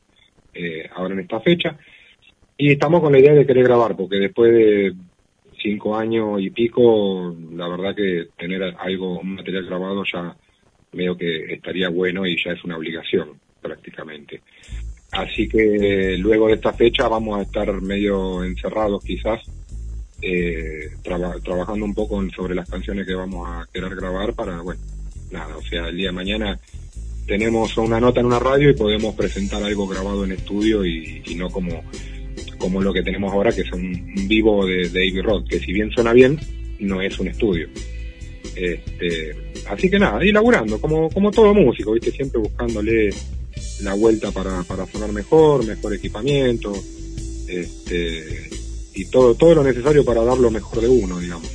eh, ahora en esta fecha. Y estamos con la idea de querer grabar, porque después de cinco años y pico, la verdad que tener algo, un material grabado ya veo que estaría bueno y ya es una obligación prácticamente. así que luego de esta fecha vamos a estar medio encerrados quizás, eh, traba- trabajando un poco sobre las canciones que vamos a querer grabar para, bueno, nada, o sea, el día de mañana tenemos una nota en una radio y podemos presentar algo grabado en estudio y no como, como lo que tenemos ahora, que es un, vivo de, de Abbey Road, que si bien suena bien, no es un estudio. Este, así que nada, y laburando, como, como todo músico, ¿viste? Siempre buscándole la vuelta para, para sonar mejor, mejor equipamiento, este, y todo, todo lo necesario para dar lo mejor de uno, digamos.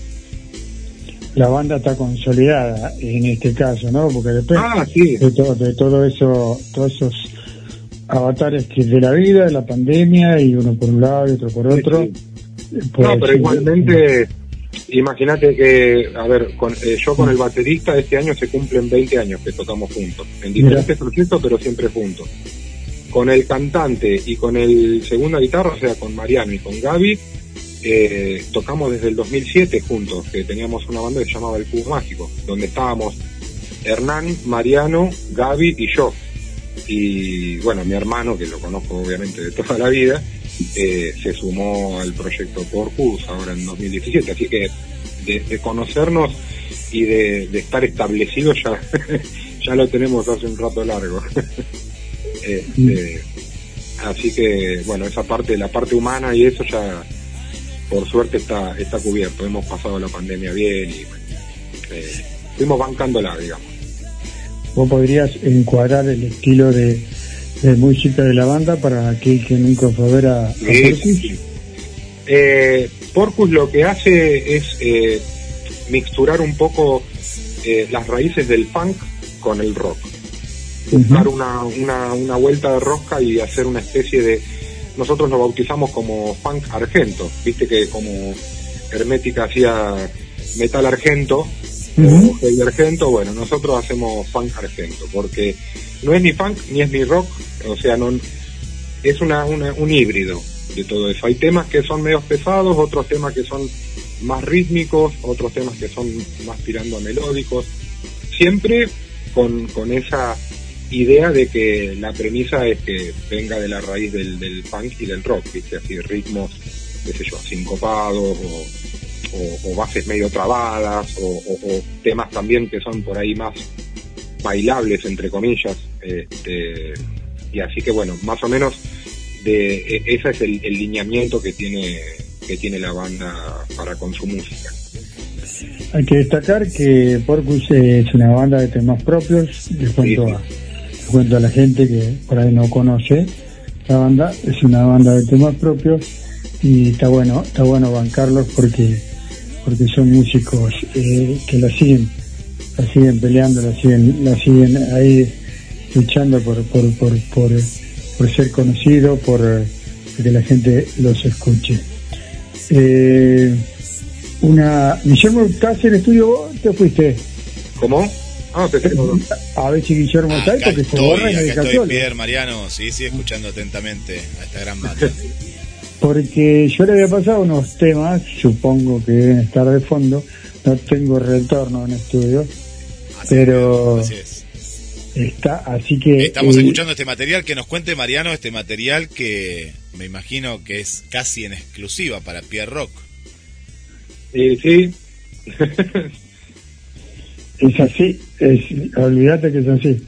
La banda está consolidada en este caso, ¿no? Porque después Ah, sí. de, todo, de todo eso, todos esos avatares que de la vida, de la pandemia, y uno por un lado y otro por otro. Pues, no, pero sí, igualmente, imagínate que, a ver, con, eh, yo con el baterista este año se cumplen 20 años que tocamos juntos, en diferentes proyectos, pero siempre juntos. Con el cantante y con el segunda guitarra, o sea, con Mariano y con Gaby, eh, tocamos desde el 2007 juntos, que teníamos una banda que se llamaba El Cubo Mágico, donde estábamos Hernán, Mariano, Gaby y yo. Y bueno, mi hermano, que lo conozco obviamente de toda la vida, eh, se sumó al proyecto Porcus ahora en 2017. Así que de, conocernos y de, estar establecidos ya, ya lo tenemos hace un rato largo. Este, así que bueno, esa parte, la parte humana y eso ya por suerte está, está cubierto. Hemos pasado la pandemia bien y eh, fuimos bancándola, digamos. Vos podrías encuadrar el estilo de, de música de la banda para aquel que nunca fue a ver a, Porcus. Eh, Porcus lo que hace es eh, mixturar un poco eh, las raíces del punk con el rock. Buscar una, una, una vuelta de rosca y hacer una especie de... Nosotros lo bautizamos como punk argento, viste que como Hermética hacía metal argento, Ujú. o heavy argento, bueno, nosotros hacemos punk argento, porque no es ni punk ni es ni rock, o sea, no es una, una- un híbrido de todo eso. Hay temas que son medio pesados, otros temas que son más rítmicos, otros temas que son más tirando a melódicos, siempre con, con esa idea de que la premisa es que venga de la raíz del, del punk y del rock, ¿viste? Así ritmos, qué sé yo, sincopados o, o, o bases medio trabadas o, temas también que son por ahí más bailables, entre comillas. Este, y así que bueno, más o menos de e- ese es el, el lineamiento que tiene que tiene la banda para con su música. Hay que destacar que Porcus es una banda de temas propios. Les cuento, Sí, a, cuento a la gente que por ahí no conoce la banda. Es una banda de temas propios y está bueno, está bueno bancarlos porque porque son músicos eh, que la siguen, la siguen peleando, la siguen, la siguen ahí luchando por por por por, por ser conocido, por eh, que la gente los escuche. Eh, una Guillermo, ¿estás en el estudio vos? ¿Te fuiste? ¿Cómo? Ah, no. A ver si Guillermo está porque se borra y. Pierre Mariano. Sí, sí, escuchando atentamente a esta gran banda. Porque yo le había pasado unos temas, supongo que deben estar de fondo. No tengo retorno en estudio, Así Pero- es, así es. está, así que. Estamos eh, escuchando este material. Que nos cuente Mariano este material que me imagino que es casi en exclusiva para Pierre Rock. Y sí, Es así, es, olvídate que es así.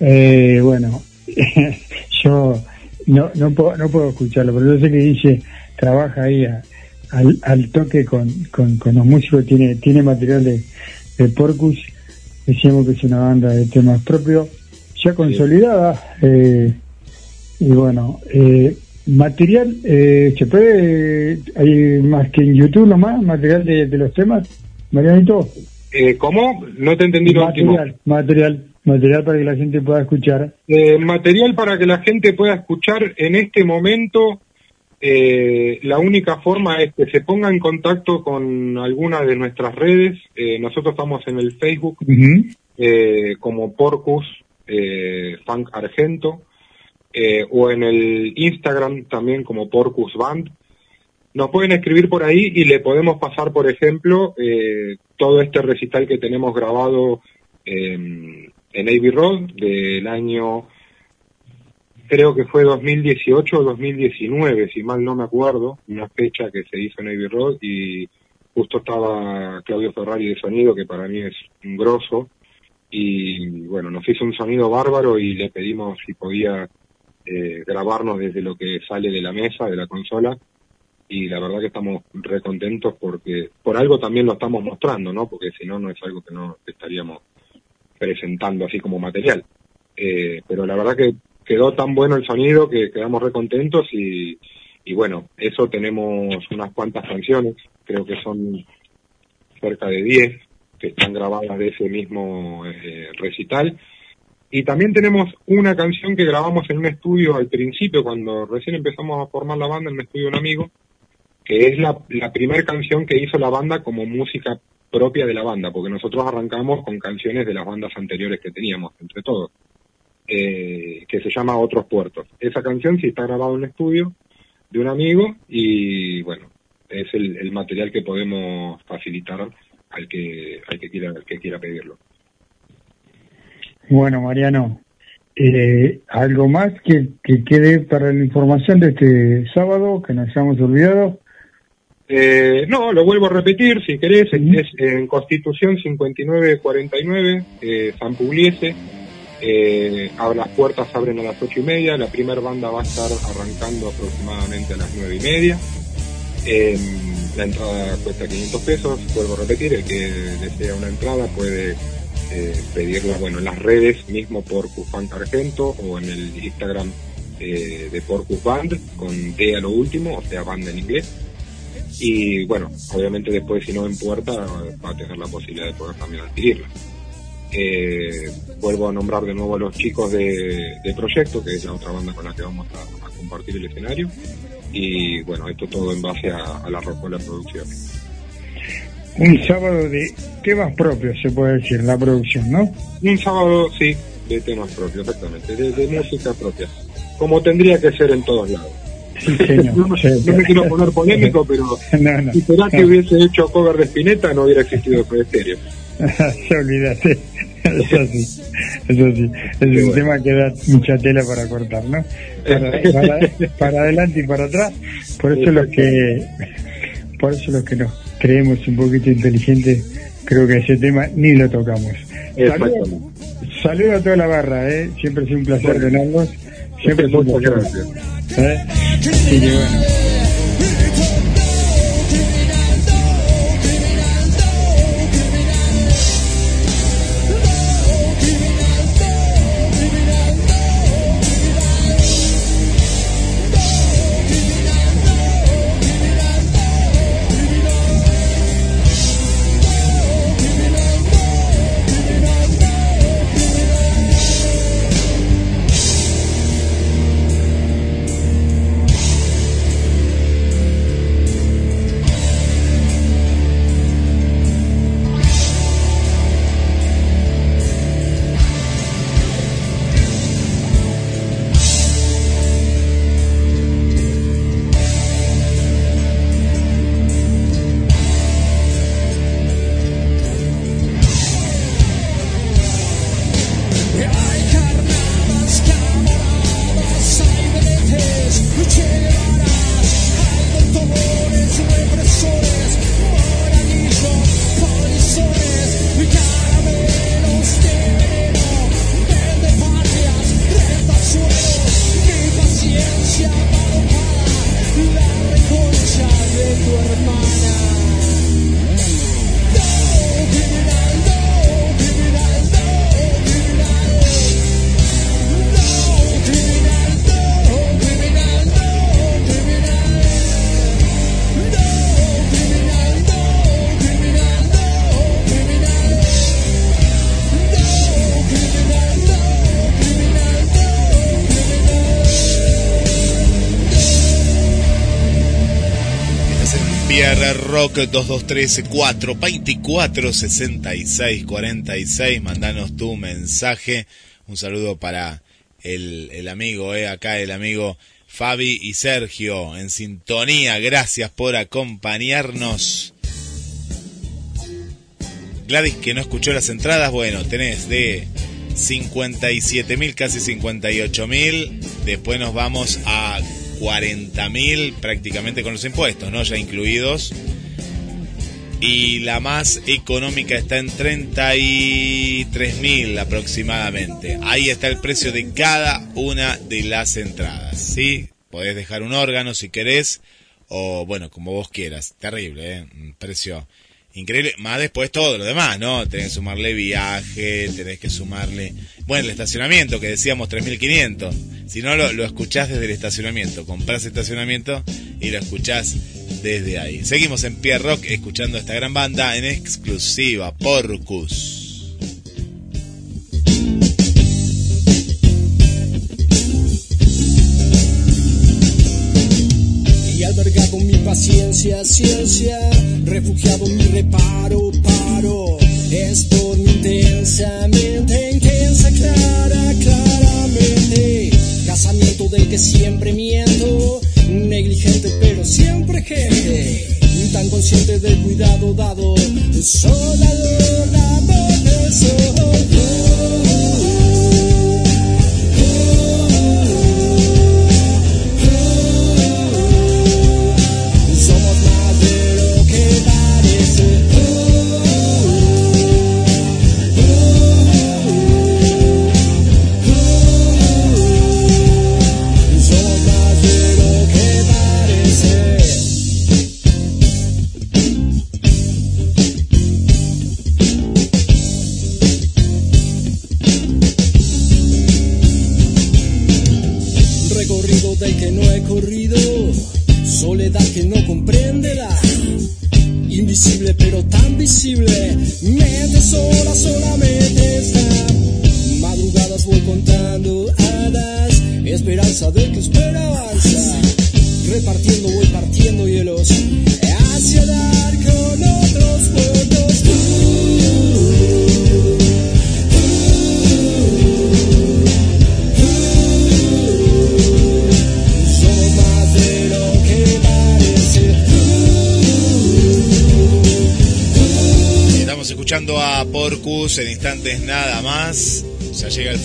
Eh, bueno, yo no, no, puedo, no puedo escucharlo, pero yo sé que dice, trabaja ahí a- al, al toque con, con, con los músicos, tiene, tiene material de, de Porcus, decíamos que es una banda de temas propios, ya consolidada, eh, y bueno, eh, material, eh, ¿se puede, hay más que en YouTube nomás, material de, de los temas, Marianito? eh, ¿cómo? No te entendí lo último. material, material, para que la gente pueda escuchar. Eh, material para que la gente pueda escuchar en este momento. eh, la única forma es que se ponga en contacto con alguna de nuestras redes. Eh, nosotros estamos en el Facebook como Porcus Funk Argento o en el Instagram también como Porcus Band. Nos pueden escribir por ahí y le podemos pasar, por ejemplo, eh, todo este recital que tenemos grabado eh, en Abbey Road del año creo que fue 2018 o 2019, si mal no me acuerdo, una fecha que se hizo en Abbey Road y justo estaba Claudio Ferrari de sonido, que para mí es un grosso, y bueno, nos hizo un sonido bárbaro y le pedimos si podía eh, grabarnos desde lo que sale de la mesa, de la consola, y la verdad que estamos re contentos porque por algo también lo estamos mostrando, ¿no? Porque si no, no es algo que no estaríamos presentando así como material. Eh, pero la verdad que quedó tan bueno el sonido que quedamos re contentos y, y bueno, eso tenemos unas cuantas canciones, creo que son cerca de 10 que están grabadas de ese mismo eh, recital. Y también tenemos una canción que grabamos en un estudio al principio, cuando recién empezamos a formar la banda en un estudio de un amigo, que es la, la primera canción que hizo la banda como música propia de la banda, porque nosotros arrancamos con canciones de las bandas anteriores que teníamos, entre todos, eh, que se llama Otros Puertos. Esa canción sí está grabada en un estudio de un amigo y bueno, es el, material que podemos facilitar al que, al que quiera, que quiera pedirlo. Bueno, Mariano, eh, ¿algo más que, que quede para la información de este sábado que nos hayamos olvidado? Eh, no, lo vuelvo a repetir, si querés, es en Constitución 5949, eh, San Pugliese, eh, las puertas abren a las ocho y media, la primera banda va a estar arrancando aproximadamente a las nueve y media, Eh, la entrada cuesta 500 pesos, vuelvo a repetir, el que desea una entrada puede eh, pedirla, bueno, en las redes mismo por Cufán Argento o en el Instagram eh, de Porcus Band con D a lo último, o sea, banda en inglés. Y bueno, obviamente después si no en puerta va a tener la posibilidad de poder también adquirirla. Eh, vuelvo a nombrar de nuevo a los chicos de, de Proyecto, que es la otra banda con la que vamos a, a compartir el escenario. Y bueno, esto todo en base a, a la Rocola Producción. Un sábado de temas propios, se puede decir, la producción, ¿no? Un sábado, sí, de temas propios, exactamente, de, de música propia. Como tendría que ser en todos lados. No, me- no quiero poner polémico, pero No, si será que hubiese hecho cover de Spinetta, no hubiera existido el Estéreo. Se olvídate. Eso sí, eso sí. Es un bueno. tema que da mucha tela para cortar, ¿no? Para, para- para adelante y para atrás. Por eso los que, por eso los que nos creemos un poquito inteligentes, creo que ese tema ni lo tocamos. Saludos saludo a toda la barra, ¿eh? Siempre es un placer tenerlos. Siempre es un Muchas placer. gracias. ¿eh? Así que Rock 2213 424 66 46. Mandanos tu mensaje. Un saludo para el, el amigo, eh, acá el amigo Fabi y Sergio en sintonía. Gracias por acompañarnos. Gladys que no escuchó las entradas, bueno, tenés de 57.000, casi 58.000. Después nos vamos a 40.000 prácticamente con los impuestos, ¿no? Ya incluidos. Y la más económica está en 33.000 aproximadamente. Ahí está el precio de cada una de las entradas, ¿sí? Podés dejar un órgano si querés, o bueno, como vos quieras. Terrible, ¿eh? Precio increíble. Más después todo lo demás, ¿no? Tenés que sumarle viaje, tenés que sumarle... Bueno, el estacionamiento, que decíamos 3.500. Si no, lo, lo escuchás desde el estacionamiento. Comprás estacionamiento y lo escuchás desde ahí. Seguimos en Pierre Rock escuchando esta gran banda en exclusiva, Porcus. Paciencia, ciencia, refugiado mi reparo, paro. Es por mi intensamente intensa, clara, claramente. Casamiento del que siempre miento, negligente pero siempre gente. Tan consciente del cuidado dado, sola dado de Somos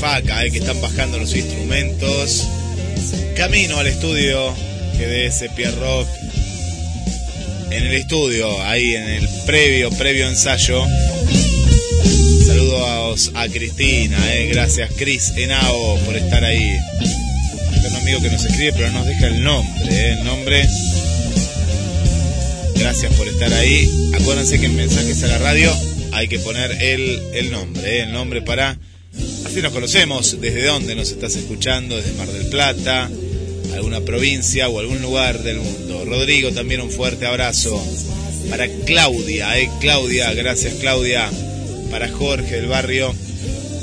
FACA, eh, que están bajando los instrumentos. Camino al estudio GDS Pierre Rock. En el estudio, ahí en el previo, previo ensayo. Saludos a, Cristina, eh. gracias Cris Henao por estar ahí. Hay un amigo que nos escribe pero no nos deja el nombre, eh, el nombre. Gracias por estar ahí. Acuérdense que en mensajes a la radio hay que poner el, el nombre, el nombre para... Así nos conocemos, desde dónde nos estás escuchando, desde Mar del Plata, alguna provincia o algún lugar del mundo. Rodrigo, también un fuerte abrazo. Para Claudia, ¿eh? Claudia, gracias Claudia. Para Jorge del barrio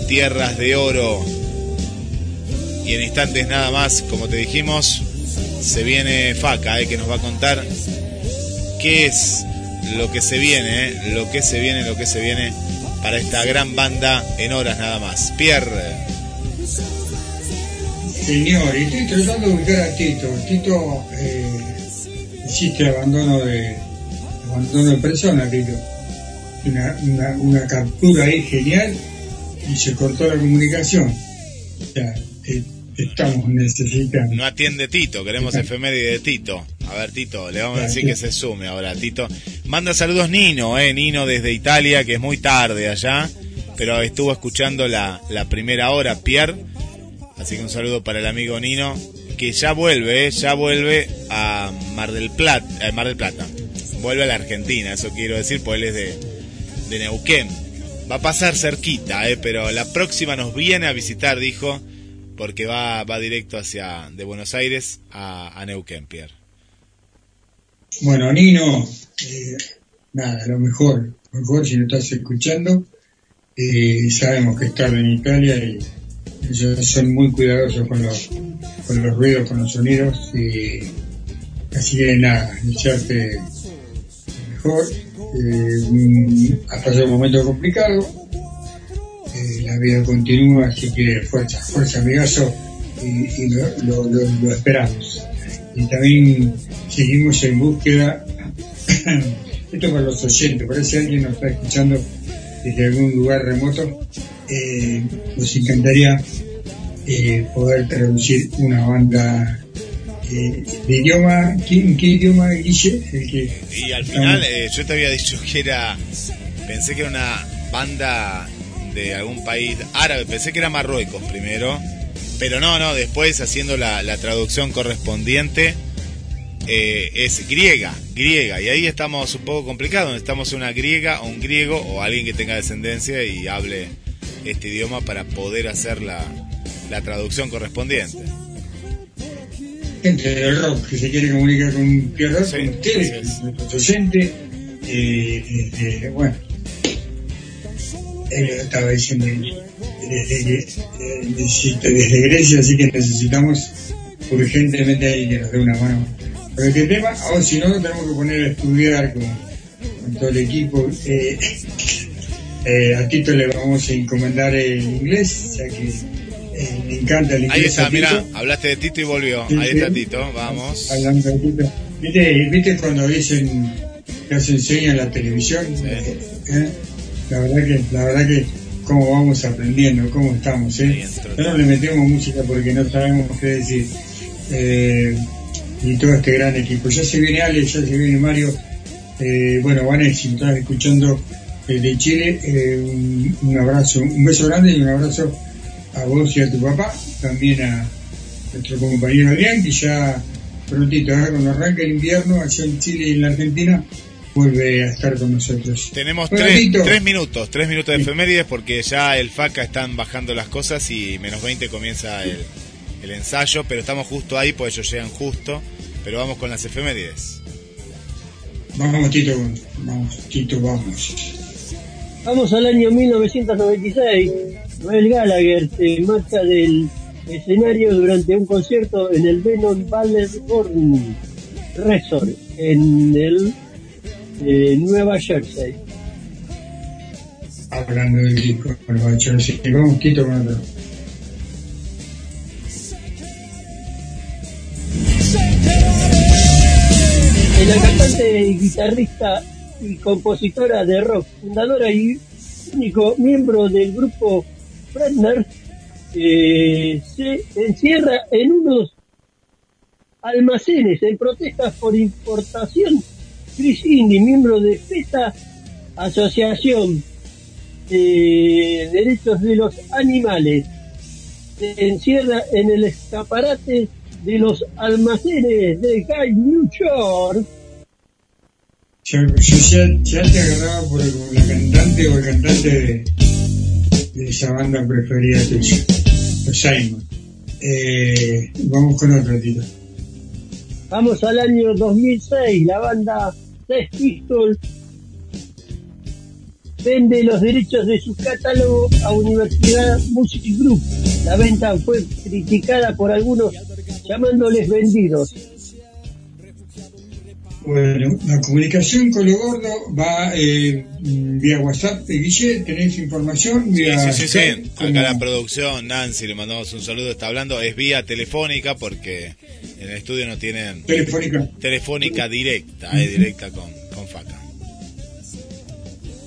Tierras de Oro. Y en instantes nada más, como te dijimos, se viene Faca, ¿eh? que nos va a contar qué es lo que se viene, ¿eh? lo que se viene, lo que se viene para esta gran banda en horas nada más. Pierre, Señor, y estoy tratando de ubicar a Tito. Tito eh, hiciste abandono de abandono de persona, Tito. Una, una, una captura ahí genial y se cortó la comunicación. O sea, te estamos necesitando. no atiende Tito, queremos efeméride de Tito. A ver, Tito, le vamos a decir que se sume ahora, Tito. Manda saludos Nino, eh, Nino desde Italia, que es muy tarde allá, pero estuvo escuchando la, primera hora, Pierre. Así que un saludo para el amigo Nino, que ya vuelve, eh, ya vuelve a Mar del Plata, Mar del Plata. Vuelve a la Argentina, eso quiero decir, pues él es de, de Neuquén. Va a pasar cerquita, eh, pero la próxima nos viene a visitar, dijo, porque va, va directo hacia de Buenos Aires a, a Neuquén, Pierre. Bueno, Nino, eh, nada, lo mejor, lo mejor si lo estás escuchando. Eh, sabemos que estás en Italia y ellos son muy cuidadosos con los, con los ruidos, con los sonidos. Y, así que nada, desearte mejor. Eh, ha pasado un momento complicado. Eh, la vida continúa, así que fuerza, fuerza, amigazo. Y, lo, lo- lo esperamos. Y también seguimos en búsqueda. Esto para los oyentes, parece que alguien nos está escuchando desde algún lugar remoto. eh, nos encantaría eh, poder traducir una banda eh, de idioma, ¿qué, qué idioma Guille? El que Y al final eh, yo te había dicho que era, pensé que era una banda de algún país árabe, pensé que era Marruecos primero, pero no, no, después haciendo la, la traducción correspondiente eh, es griega, griega, y ahí estamos un poco complicados, necesitamos una griega o un griego o alguien que tenga descendencia y hable este idioma para poder hacer la, la traducción correspondiente. gente del rock que se quiere comunicar con Pierre Sí, con ustedes, con nuestros oyentes. Eh, eh, bueno, estaba diciendo desde, eh, necesita- desde Grecia, así que necesitamos urgentemente ahí que nos dé una mano. Pero este tema, o si no, tenemos que poner a estudiar con, con todo el equipo. Eh, eh, a Tito le vamos a encomendar el inglés, ya que eh, le encanta el inglés. Ahí está, mira, hablaste de Tito y volvió. Sí, Ahí está Tito, vamos. Hablando de Tito. ¿Viste, ¿Viste cuando dicen que nos enseñan la televisión? ¿Eh? La verdad que, la verdad que cómo vamos aprendiendo, cómo estamos, ¿eh? no le metemos música porque no sabemos qué decir. Eh, y todo este gran equipo. Ya se viene Alex, ya se viene Mario. Eh, bueno, Vanessa, si estás escuchando desde Chile, eh, un, un abrazo, un beso grande y un abrazo a vos y a tu papá, también a nuestro compañero Adrián, que ya prontito, ¿eh? cuando arranca el invierno allá en Chile y en la Argentina, vuelve a estar con nosotros. Tenemos Bueno, tres, tres minutos, tres minutos de efemérides porque ya el FACA están bajando las cosas y menos 20 comienza el, el ensayo, pero estamos justo ahí, pues ellos llegan justo, pero vamos con las efemérides. Vamos, Tito, vamos, Tito, vamos. Vamos al año 1996. Noel Gallagher se marcha del escenario durante un concierto en el Venom Ballet Gordon Resort en el eh, Nueva Jersey. Hablando del disco, yo sí, vamos, Tito, con La cantante y guitarrista y compositora de rock, fundadora y único miembro del grupo Fredner, eh, se encierra en unos almacenes en protestas por importación. Chris Indy, miembro de PETA, Asociación de Derechos de los Animales, se encierra en el escaparate de los almacenes de Guy New York. Yo ya, ya te agarraba por la cantante o el cantante de, esa banda preferida tuya, Simon. Eh, vamos con otro, Tito. Vamos al año 2006, la banda Sex Pistols vende los derechos de su catálogo a Universidad Music Group. La venta fue criticada por algunos llamándoles vendidos. Bueno, la comunicación con lo gordo va eh, vía WhatsApp. Eh, Guille, ¿tenés información? Sí, Vía sí, sí, sí. ¿cómo? Acá la producción, Nancy, le mandamos un saludo, está hablando, es vía telefónica porque en el estudio no tienen Telefónica. telefónica directa, es directa con, con FACA.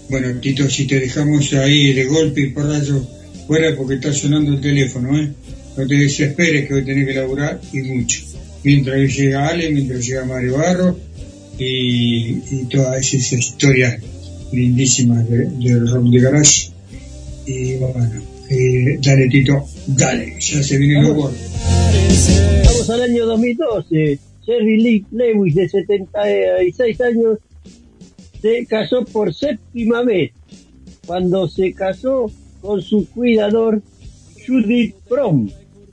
Bueno, Tito, si te dejamos ahí de golpe y porrazo fuera porque está sonando el teléfono, ¿eh? No te desesperes que hoy tenés que laburar y mucho. Mientras llega Ale, mientras llega Mario Barro y, y todas esas historias lindísimas de- del rock de garage. Y bueno, eh, dale Tito, dale, ya se viene lo gordo. Vamos al año 2012. Jerry Lee Lewis, de 76 años, se casó por séptima vez. Cuando se casó con su cuidador, Judith Prom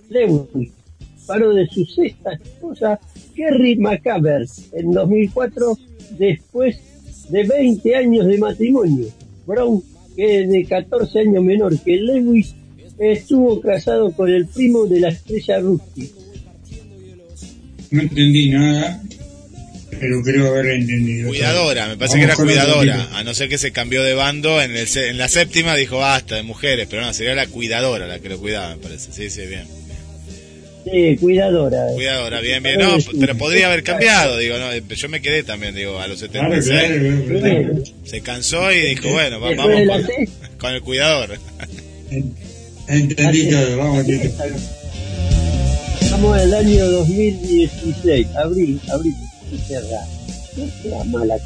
Lewis, paró de su sexta esposa, Kerry McCaber, en 2004, después de 20 años de matrimonio. Brown, que es de 14 años menor que Lewis, estuvo casado con el primo de la estrella Rusty. No entendí nada, pero creo haber entendido. Cuidadora, me parece Vamos que era cuidadora, a no ser que se cambió de bando, en, el, se- en la séptima dijo basta de mujeres, pero no, sería la cuidadora la que lo cuidaba, me parece, sí, sí, bien. Sí, cuidadora. Cuidadora, bien, bien, no, pero podría haber cambiado, digo, no, yo me quedé también, digo, a los Claro, 76, claro, claro, claro. se cansó y dijo, bueno, vamos la con, el cuidador. Entendí todo, vamos. Estamos en el año 2016, abril, abril, cerrado. Qué mala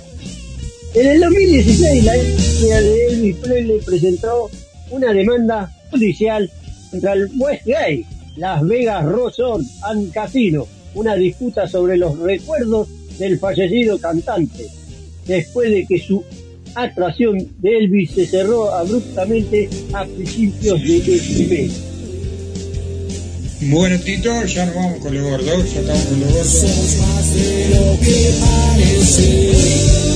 En el 2016 la de Elvis Presley presentó una demanda judicial contra el Westgate, Las Vegas Resort and Casino, una disputa sobre los recuerdos del fallecido cantante, después de que su atracción de Elvis se cerró abruptamente a principios de este mes. Bueno, Tito, ya nos vamos con los gordos, ya estamos con los gordos. Somos más de lo que parece.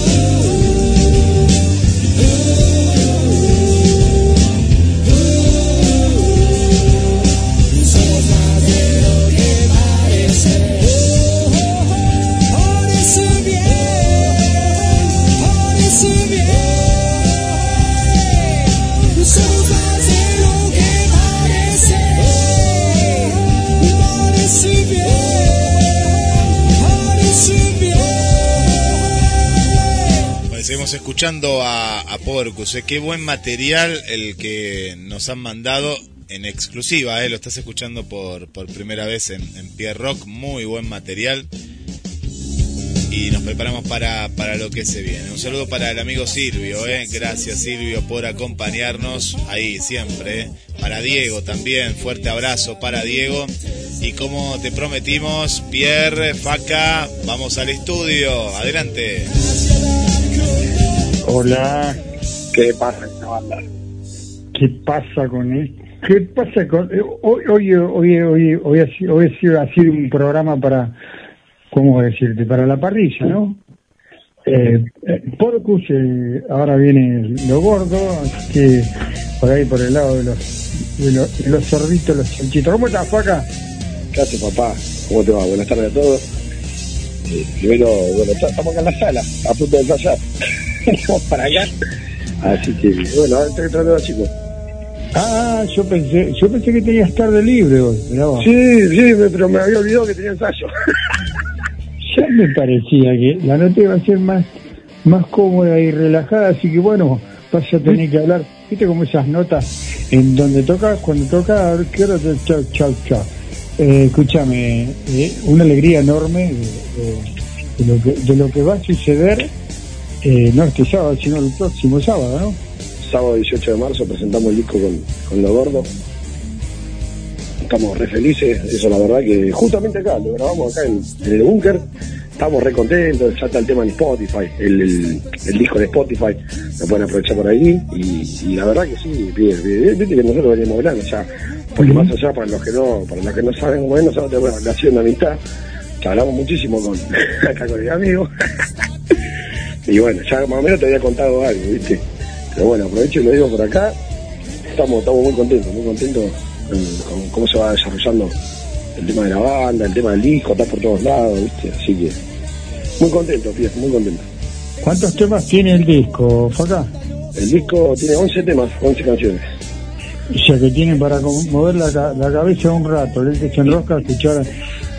Seguimos escuchando a, Porcus. eh. Qué buen material el que nos han mandado en exclusiva. Eh. Lo estás escuchando por, por primera vez en, en Pie Rock. Muy buen material. Y nos preparamos para, para lo que se viene. Un saludo para el amigo Silvio. Eh. Gracias Silvio por acompañarnos ahí siempre. eh. Para Diego también. Fuerte abrazo para Diego. Y como te prometimos, Pierre, Faca, vamos al estudio. Adelante. Hola, ¿Qué pasa esta banda? ¿qué pasa con esto? ¿Qué pasa con eh, hoy hoy hoy hoy hoy ha sido, hoy ha sido, un programa para cómo decirte para la parrilla, ¿no? Eh, eh, Porcus, eh, ahora viene lo gordo, así que por ahí por el lado de los de los, de los chanchitos. ¿Cómo estás, Faca? ¿Qué haces, papá? ¿Cómo te va? Buenas tardes a todos. Eh, primero, bueno, estamos acá en la sala, a punto de ensayar. Vamos para allá. Así que, bueno, ahora a los chicos. Ah, yo pensé, yo pensé que tenías tarde libre hoy, mirá vos. Sí, sí, pero me había olvidado que tenía ensayo. Ya me parecía que la nota iba a ser más, más cómoda y relajada, así que bueno, vas a tener que hablar, viste como esas notas en donde tocas, cuando tocas, a ver qué hora te chau, chau, chau. Eh, escúchame, eh, una alegría enorme de, de- de lo que, de lo que va a suceder, eh, no este sábado, sino el próximo sábado, ¿no? Sábado 18 de marzo presentamos el disco con, con Lo Gordo. Estamos re felices, eso la verdad que justamente acá, lo grabamos acá en, en el búnker. Estamos re contentos, ya está el tema en Spotify, el, el, el disco de Spotify, lo pueden aprovechar por ahí. Y, y la verdad que sí, bien, bien, viste que nosotros venimos hablando ya, porque más allá, para los que no, para los que no saben cómo es, nosotros tenemos una relación de amistad, que hablamos muchísimo con, acá con el amigo. Y bueno, ya más o menos te había contado algo, viste. Pero bueno, aprovecho y lo digo por acá. Estamos, estamos muy contentos, muy contentos con, con cómo se va desarrollando el tema de la banda, el tema del disco, está por todos lados, ¿viste? Así que muy contento, tío, muy contento. ¿Cuántos temas tiene el disco, Faca? El disco tiene 11 temas, 11 canciones. O sea que tienen para mover la, la cabeza un rato, el que se enrosca, escuchar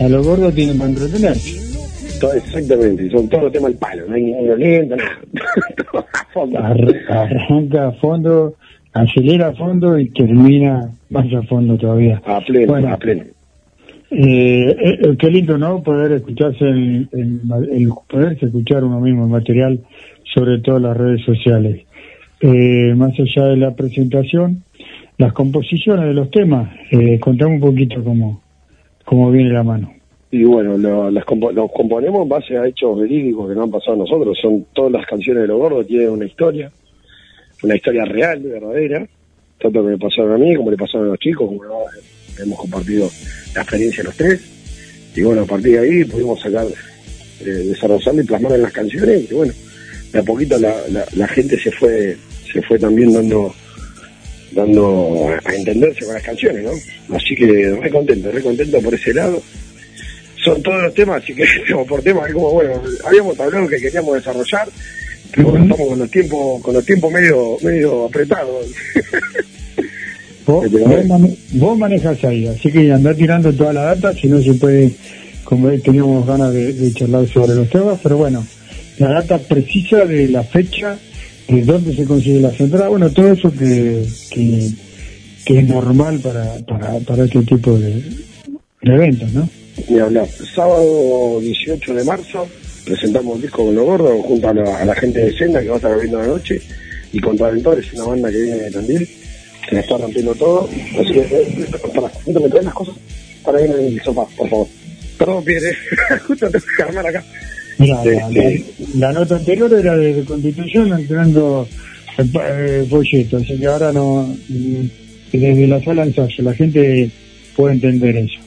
a los gordos tienen para entretenerse. Todo- exactamente, son todos los temas al palo, no hay ninguno lento, nada. Todo a fondo. Ar- arranca a fondo, acelera a fondo y termina más a fondo todavía. A pleno, Bueno. a pleno. Eh, eh, eh, qué lindo, ¿no? Poder escucharse, el poderse escuchar uno mismo el material, sobre todo las redes sociales. Eh, más allá de la presentación, las composiciones de los temas, eh, contame un poquito cómo, cómo viene la mano. Y bueno, lo, las compo- los componemos en base a hechos verídicos que nos han pasado a nosotros. Son todas las canciones de Lo Gordo tienen una historia, una historia real, verdadera, tanto que me pasaron a mí como le pasaron a los chicos, como no, hemos compartido la experiencia los tres. Y bueno, a partir de ahí pudimos sacar, eh, desarrollarlo y plasmar en las canciones. Y bueno, de a poquito la, la, la gente se fue, se fue también dando dando a entenderse con las canciones, ¿no? Así que re contento, re contento por ese lado son todos los temas, así que por temas, como bueno, habíamos hablado que queríamos desarrollar, pero bueno, estamos con los tiempos, con los tiempos medio, medio apretados. Vos, vos mane- vos manejas ahí, así que andá tirando toda la data, si no se puede, como teníamos ganas de, de charlar sobre los temas, pero bueno, la data precisa de la fecha, de dónde se consigue la entrada, bueno, todo eso que, que, que es normal para, para, para este tipo de, de eventos, ¿no? Ni hablar. Sábado 18 de marzo presentamos un disco con lo gordo junto a la, a la gente de Senda que va a estar viendo la noche y Contraventores, una banda que viene de Tandil que la está rompiendo todo. Así que, eh, para, justo me traen las cosas para ir en el sofá, por favor. Perdón, Pierre, justo tengo que armar acá. Mira, Este- la- la nota anterior era de, Constitución pa- eh, así que ahora no, desde la sala ensayo, la gente puede entender eso.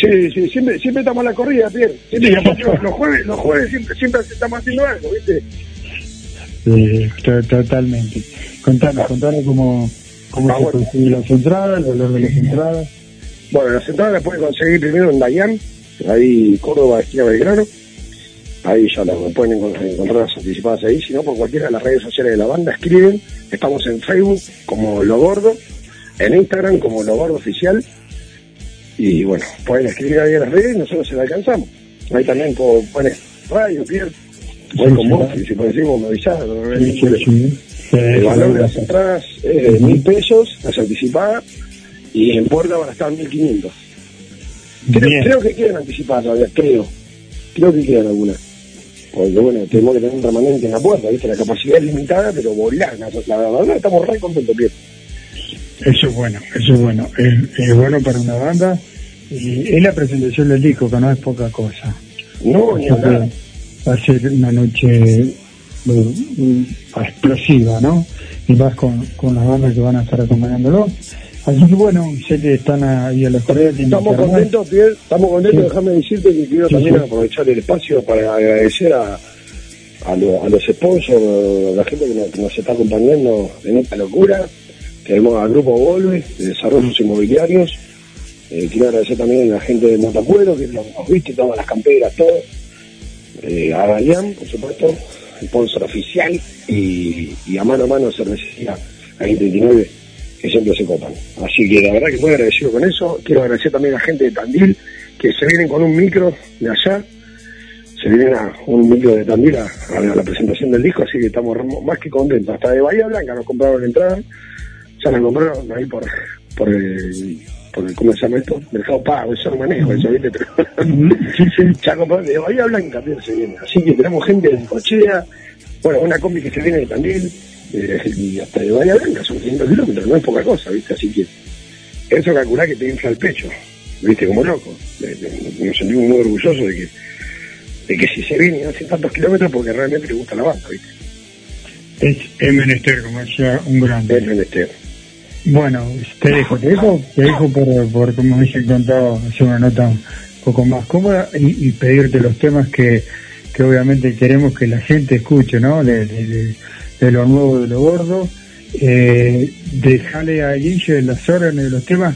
Sí, sí, siempre, siempre estamos a la corrida, Pierre. Siempre, los, los jueves, los jueves siempre, siempre estamos haciendo algo, ¿viste? Eh, to- totalmente. Contanos, contanos cómo, cómo Ah, se bueno. consigue las entradas, el valor de las entradas. Bueno, las entradas las pueden conseguir primero en Dayan, ahí Córdoba, esquina Belgrano. Ahí ya las pueden encon- encontrar las anticipadas ahí, si no por cualquiera de las redes sociales de la banda escriben. Estamos en Facebook como Lo Gordo, en Instagram como Lo Gordo Oficial. Y bueno, pueden escribir ahí en las redes y nosotros se la alcanzamos. Ahí también po- pones radio, Pierre, voy con vos, y si por decimos me avisás, El valor de las entradas es de mil pesos, las anticipadas, y en puerta van a estar mil quinientos. Creo, que quedan anticipadas todavía, creo. Creo que quedan algunas. Porque bueno, tenemos que tener un remanente en la puerta, ¿viste? La capacidad es limitada, pero volar, la, la verdad estamos re contentos, Pierre. Eso es bueno, eso es bueno. Es, es bueno para una banda. Y es la presentación del disco, que no es poca cosa. No, ni hablar. Va a ser una noche explosiva, ¿no? Y vas con, con las bandas que van a estar acompañándolo. Así que bueno, sé que están ahí a la tienen Estamos contentos, Pierre, estamos contentos. Sí. Déjame decirte que quiero Sí, también sí. aprovechar el espacio para agradecer a, a, lo- a los sponsors, a la gente que nos, que nos está acompañando en esta locura. Tenemos al Grupo Volve, de Desarrollos Inmobiliarios. Eh, quiero agradecer también a la gente de Motacuero, que nos, viste, todas las camperas, todo. Eh, a Galeán, por supuesto, el sponsor oficial. Y, a mano a mano cervecería a 39 que siempre se copan. Así que la verdad que muy agradecido con eso. Quiero agradecer también a la gente de Tandil, que se vienen con un micro de allá. Se vienen a un micro de Tandil a, la presentación del disco, así que estamos más que contentos. Hasta de Bahía Blanca nos compraron la entrada. Ya la compraron ahí por, por el, por el, ¿cómo se llama esto? Mercado Pago, eso no manejo, eso, ¿viste? Pero, Sí, sí. compraron de Bahía Blanca también se viene. Así que tenemos gente de Cochea, bueno, una combi que se viene de Tandil, eh, y hasta de Bahía Blanca, son 500 kilómetros, no es poca cosa, ¿viste? Así que eso calculá que te infla el pecho, ¿viste? Como loco. Nos sentimos muy orgullosos de que, de que si se viene y hace tantos kilómetros porque realmente le gusta la banda, ¿viste? Es, es menester, como decía un grande. Es menester. Bueno, te dejo, te dejo, te dejo por, por como dije contado, hacer una nota un poco más cómoda y, y pedirte los temas que, que obviamente queremos que la gente escuche, ¿no? De, de, de- de lo nuevo, de lo gordo. Eh, dejale a Guille las órdenes de los temas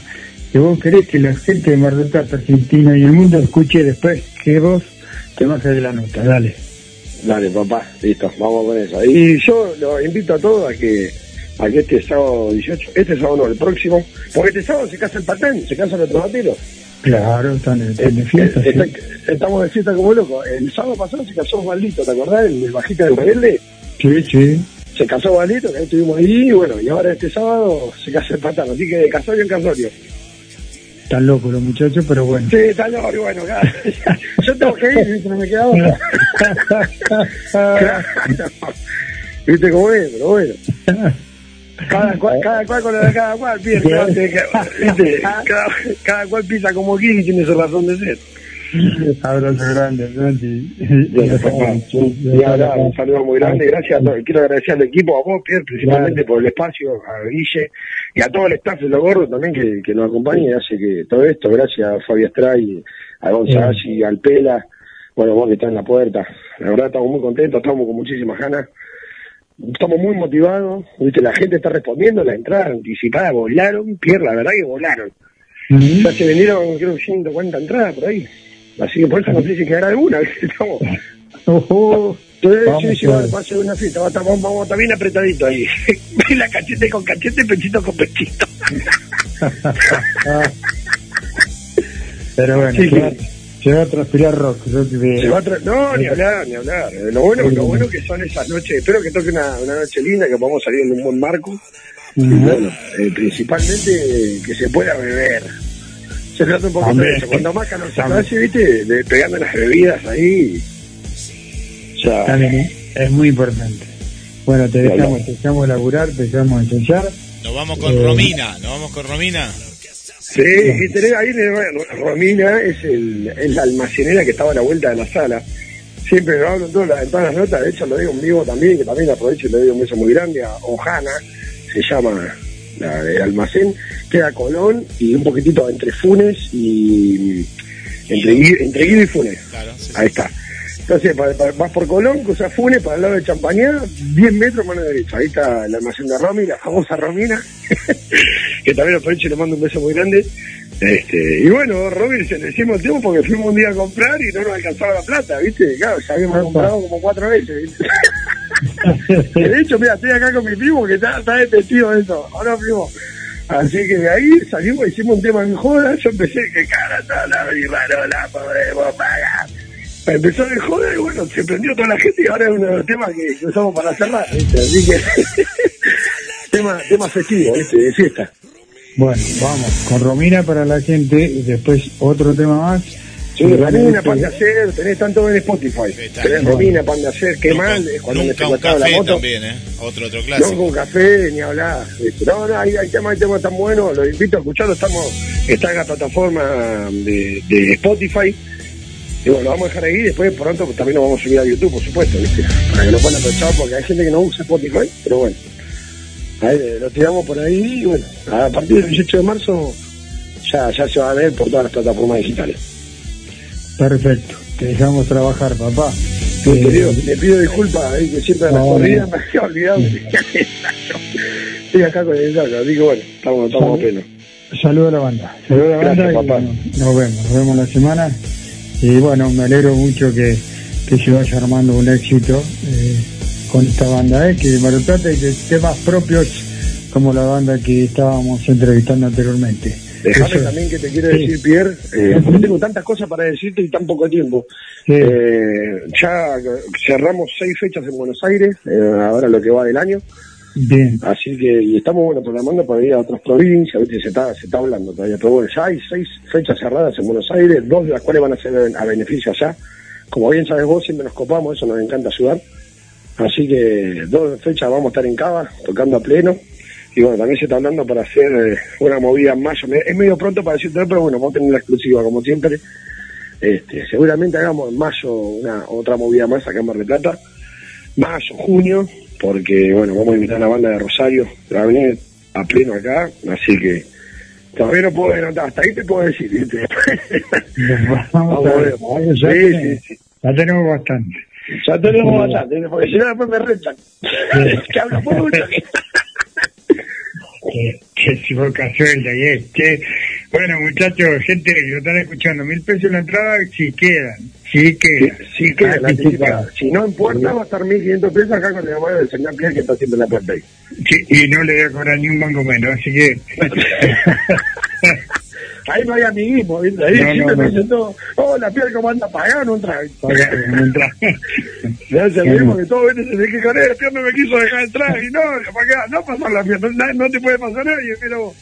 que vos querés que la gente de Mar del Plata, Argentina y el mundo escuche después que vos te bajes de la nota. Dale. Dale, papá, listo, vamos con eso. Y yo los invito a todos a que, a que este sábado 18, este sábado no, el próximo, porque este sábado se casa el patán, se casan los tomateros. Claro, están en, están de fiesta. sí. Está- estamos de fiesta como locos. El sábado pasado se casó Osvaldito, ¿te acordás? El, el bajista del rebelde. Sí, sí. Se casó Osvaldito, que ahí estuvimos ahí, y bueno, y ahora este sábado se casa el patán. Así que de casorio en casorio. Están locos los muchachos, pero bueno. Sí, está loco, y bueno, claro. yo tengo que ir, ¿viste? no me queda otra. Claro. ¿Viste cómo es? Pero bueno. Cada cual, cada cual con de cada cual, pierde, ¿viste? Cada, cada cual pisa como quiere y tiene su razón de ser. Abrazo grande, Santi. Y ahora un saludo muy grande, gracias a todos. Quiero agradecer al equipo, a vos, Pierre, principalmente por el espacio, a Guille y a todo el staff de Los Gordos también que, que nos acompaña y hace que todo esto, gracias a Fabi Astray, a González, al Pela, bueno, vos que estás en la puerta. La verdad estamos muy contentos, estamos con muchísimas ganas. Estamos muy motivados, ¿viste? la gente está respondiendo, las entradas anticipadas volaron, Pierre, la verdad que volaron. Ya se vendieron, creo, 140 entradas por ahí. Así que por eso no sé si quedará alguna. Estamos, Ojo. Sí, Vamos, sí, sí, va, va a ser una fiesta, va a estar, vamos, vamos a estar bien apretadito ahí. la cachete con cachete, pechito con pechito. Pero bueno, Sí, se va a transpirar rock. te. Se va a tra- no, ni hablar, ni hablar. Eh, Lo bueno, lo bueno que son esas noches, espero que toque una, una noche linda, que podamos salir en un buen marco. Y bueno, eh, principalmente que se pueda beber. Se trata un poco de eso. Cuando más calor se hace, viste, de, pegando las bebidas ahí. O sea, También es- es muy importante. Bueno, te dejamos, te dejamos laburar, te dejamos ensayar. Nos vamos con Eh, Romina, nos vamos con Romina. Sí, y tenés ahí Romina es, el, es la almacenera que estaba a la vuelta de la sala. Siempre lo hablo en todas las, en todas las notas, de hecho lo digo en vivo también, que también aprovecho y le doy un beso muy grande a Ojana, se llama la del almacén, queda Colón y un poquitito entre Funes y entre, entre Guido y Funes. Claro, sí, sí. Ahí está. Entonces, vas por Colón, cruzas Funes para el lado de Champañá, 10 metros mano derecha. Ahí está el almacén de Romy, la famosa Romina, que también aprovecho y le mando un beso muy grande. Este, y bueno, Romy, se le hicimos el tiempo porque fuimos un día a comprar y no nos alcanzaba la plata, ¿viste? Claro, ya habíamos Opa. comprado como cuatro veces, ¿viste? de hecho, mira, estoy acá con mi primo que está, está de testigo de eso. Ahora, primo. Así que de ahí salimos, hicimos un tema en joda. Yo empecé que cara toda la birra, la podemos pagar. Empezó de joda y bueno, se prendió toda la gente y ahora es uno de los temas que, usamos para cerrar, ¿viste? Así que, tema, tema festivo, ¿viste? De fiesta. Bueno, vamos, con Romina para la gente y después otro tema más. Sí, Romina, pan de hacer, tenés tanto en Spotify. Está Tenés bien. Romina, pan de hacer, qué Nunca- mal, es cuando me Nunca un secuestraba la café moto. también, ¿eh? Otro, otro No clásico. con café ni hablar. No, no, hay, hay temas, hay temas tan buenos, los invito a escucharlo, estamos, está en la plataforma de, de Spotify. Y bueno, lo vamos a dejar ahí, después pronto también lo vamos a subir a YouTube, por supuesto, ¿viste? para que lo puedan aprovechar, porque hay gente que no usa Spotify, pero bueno. Ahí, eh, lo tiramos por ahí y bueno, a partir del 18 de marzo ya, ya se va a ver por todas las plataformas digitales. Perfecto, te dejamos trabajar, papá. Sí, Eh, querido, le pido disculpas ahí que siempre a las corridas me había olvidado. Estoy acá con el saco, así que bueno, estamos, estamos a Salud. pleno. Saludo a la banda. Saludo a la Gracias, banda y papá. bueno, nos vemos, nos vemos la semana. Y bueno, me alegro mucho que, que se vaya armando un éxito eh, con esta banda, eh, que me trata de temas propios como la banda que estábamos entrevistando anteriormente. Déjame Eso- también que te quiero Sí. decir, Pierre, eh, porque tengo tantas cosas para decirte y tan poco tiempo. Sí. Eh, ya cerramos seis fechas en Buenos Aires, eh, ahora lo que va del año, Bien, así que y estamos bueno programando para ir a otras provincias, ¿viste? se está se está hablando todavía, pero bueno, ya hay seis fechas cerradas en Buenos Aires, dos de las cuales van a ser a beneficio allá. Como bien sabes vos, siempre nos copamos, eso nos encanta ayudar. Así que dos fechas vamos a estar en Cava, tocando a pleno. Y bueno, también se está hablando para hacer eh, una movida en mayo. Es medio pronto para decirte, pero bueno, vamos a tener la exclusiva como siempre. Este, seguramente hagamos en mayo una otra movida más acá en Mar del Plata. Mayo, junio, porque bueno, vamos a invitar a la banda de Rosario, que va a venir a pleno acá, así que todavía no puedo anotar, hasta ahí te puedo decir, ¿viste? vamos a ver. Vamos, Ya sí, tenemos- sí, sí. Ya tenemos bastante. Ya tenemos bastante, porque si no después me rentan. que hablo mucho. Qué, es. Che, bueno, muchachos, gente que lo están escuchando, mil pesos la entrada, si quedan, si quedan. Sí, que la Anticipada. anticipada. Si no en puerta va a estar 1.500 pesos acá con la mano del señor Pierre que está haciendo la puerta ahí. Sí, y no le voy a cobrar ni un banco menos, así que. Ahí no hay amiguismo, ¿viste? Ahí No, siempre no. me dicen todo, oh, la Pierre cómo anda pagando un trago. Paga, no entra. Gracias, No, mismo no. que todo viene desde que con él, Pierre no me quiso dejar entrar y no, para no pasó la Pierre, no, no te puede pasar nadie, pero...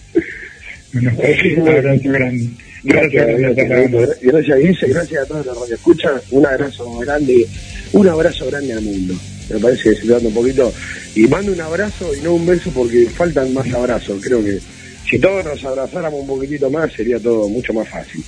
Bueno, un abrazo grande. Gracias, gracias, gracias, gracias gracias a todos los que escuchan, un abrazo grande, un abrazo grande al mundo. Me parece que se un poquito, y mando un abrazo y no un beso porque faltan más abrazos, creo que si todos nos abrazáramos un poquitito más sería todo mucho más fácil.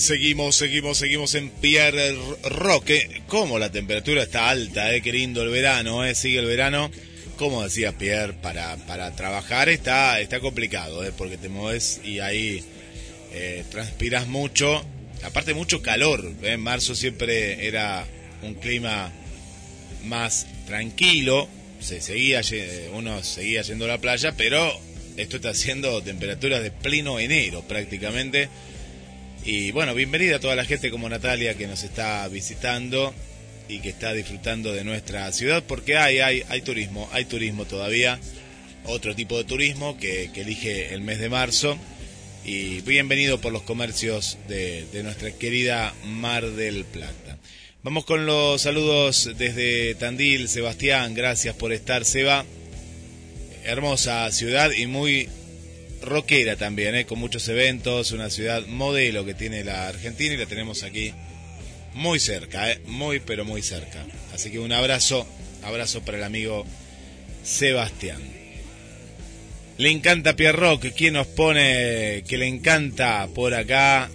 Seguimos, seguimos, seguimos en Pierre Roque. Como la temperatura está alta, eh, qué lindo el verano, eh, sigue el verano. Como decía Pierre, para, para trabajar está, está complicado, eh, porque te mueves y ahí eh, transpiras mucho. Aparte mucho calor, eh, en marzo siempre era un clima más tranquilo, se seguía, uno seguía yendo a la playa, pero esto está haciendo temperaturas de pleno enero prácticamente. Y bueno, bienvenida a toda la gente como Natalia que nos está visitando y que está disfrutando de nuestra ciudad, porque hay, hay, hay turismo, hay turismo todavía, otro tipo de turismo que, elige el mes de marzo. Y bienvenido por los comercios de, de nuestra querida Mar del Plata. Vamos con los saludos desde Tandil, Sebastián, gracias por estar, Seba. Hermosa ciudad y muy rockera también, ¿eh? con muchos eventos, una ciudad modelo que tiene la Argentina y la tenemos aquí muy cerca, ¿eh? muy pero muy cerca. Así que un abrazo, abrazo para el amigo Sebastián. Le encanta Pierre Rock, ¿quién nos pone que le encanta por acá?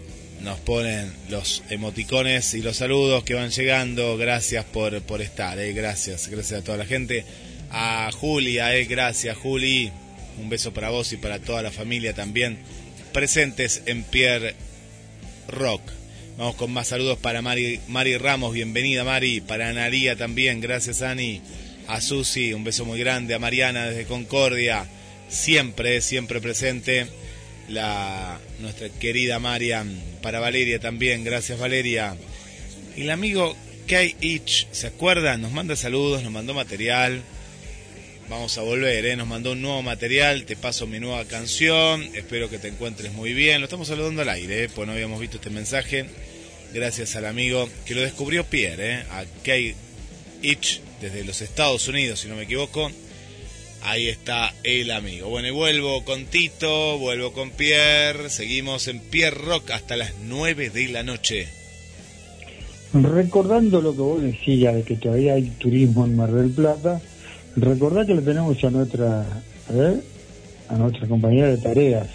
nos ponen los emoticones y los saludos que van llegando. Gracias por, por estar, eh. gracias, gracias a toda la gente. A Julia, gracias Juli. Un beso para vos y para toda la familia también. Presentes en Pierre Rock. Vamos con más saludos para Mari, Mari Ramos, bienvenida Mari, para Analía también, gracias Ani, a Susi, un beso muy grande, a Mariana desde Concordia, siempre, siempre presente. La nuestra querida Marian, para Valeria también, gracias Valeria. Y el amigo Kay Itch, ¿se acuerdan? Nos manda saludos, nos mandó material. Vamos a volver, ¿eh? nos mandó un nuevo material, te paso mi nueva canción, espero que te encuentres muy bien. Lo estamos saludando al aire, ¿eh? pues no habíamos visto este mensaje. Gracias al amigo que lo descubrió Pierre, ¿eh? a Kay Itch, desde los Estados Unidos, si no me equivoco. Ahí está el amigo. Bueno, y vuelvo con Tito, vuelvo con Pierre. Seguimos en Pierre Rock hasta las 9 de la noche. Recordando lo que vos decías de que todavía hay turismo en Mar del Plata, recordá que lo tenemos a nuestra, a, a nuestra compañera de tareas,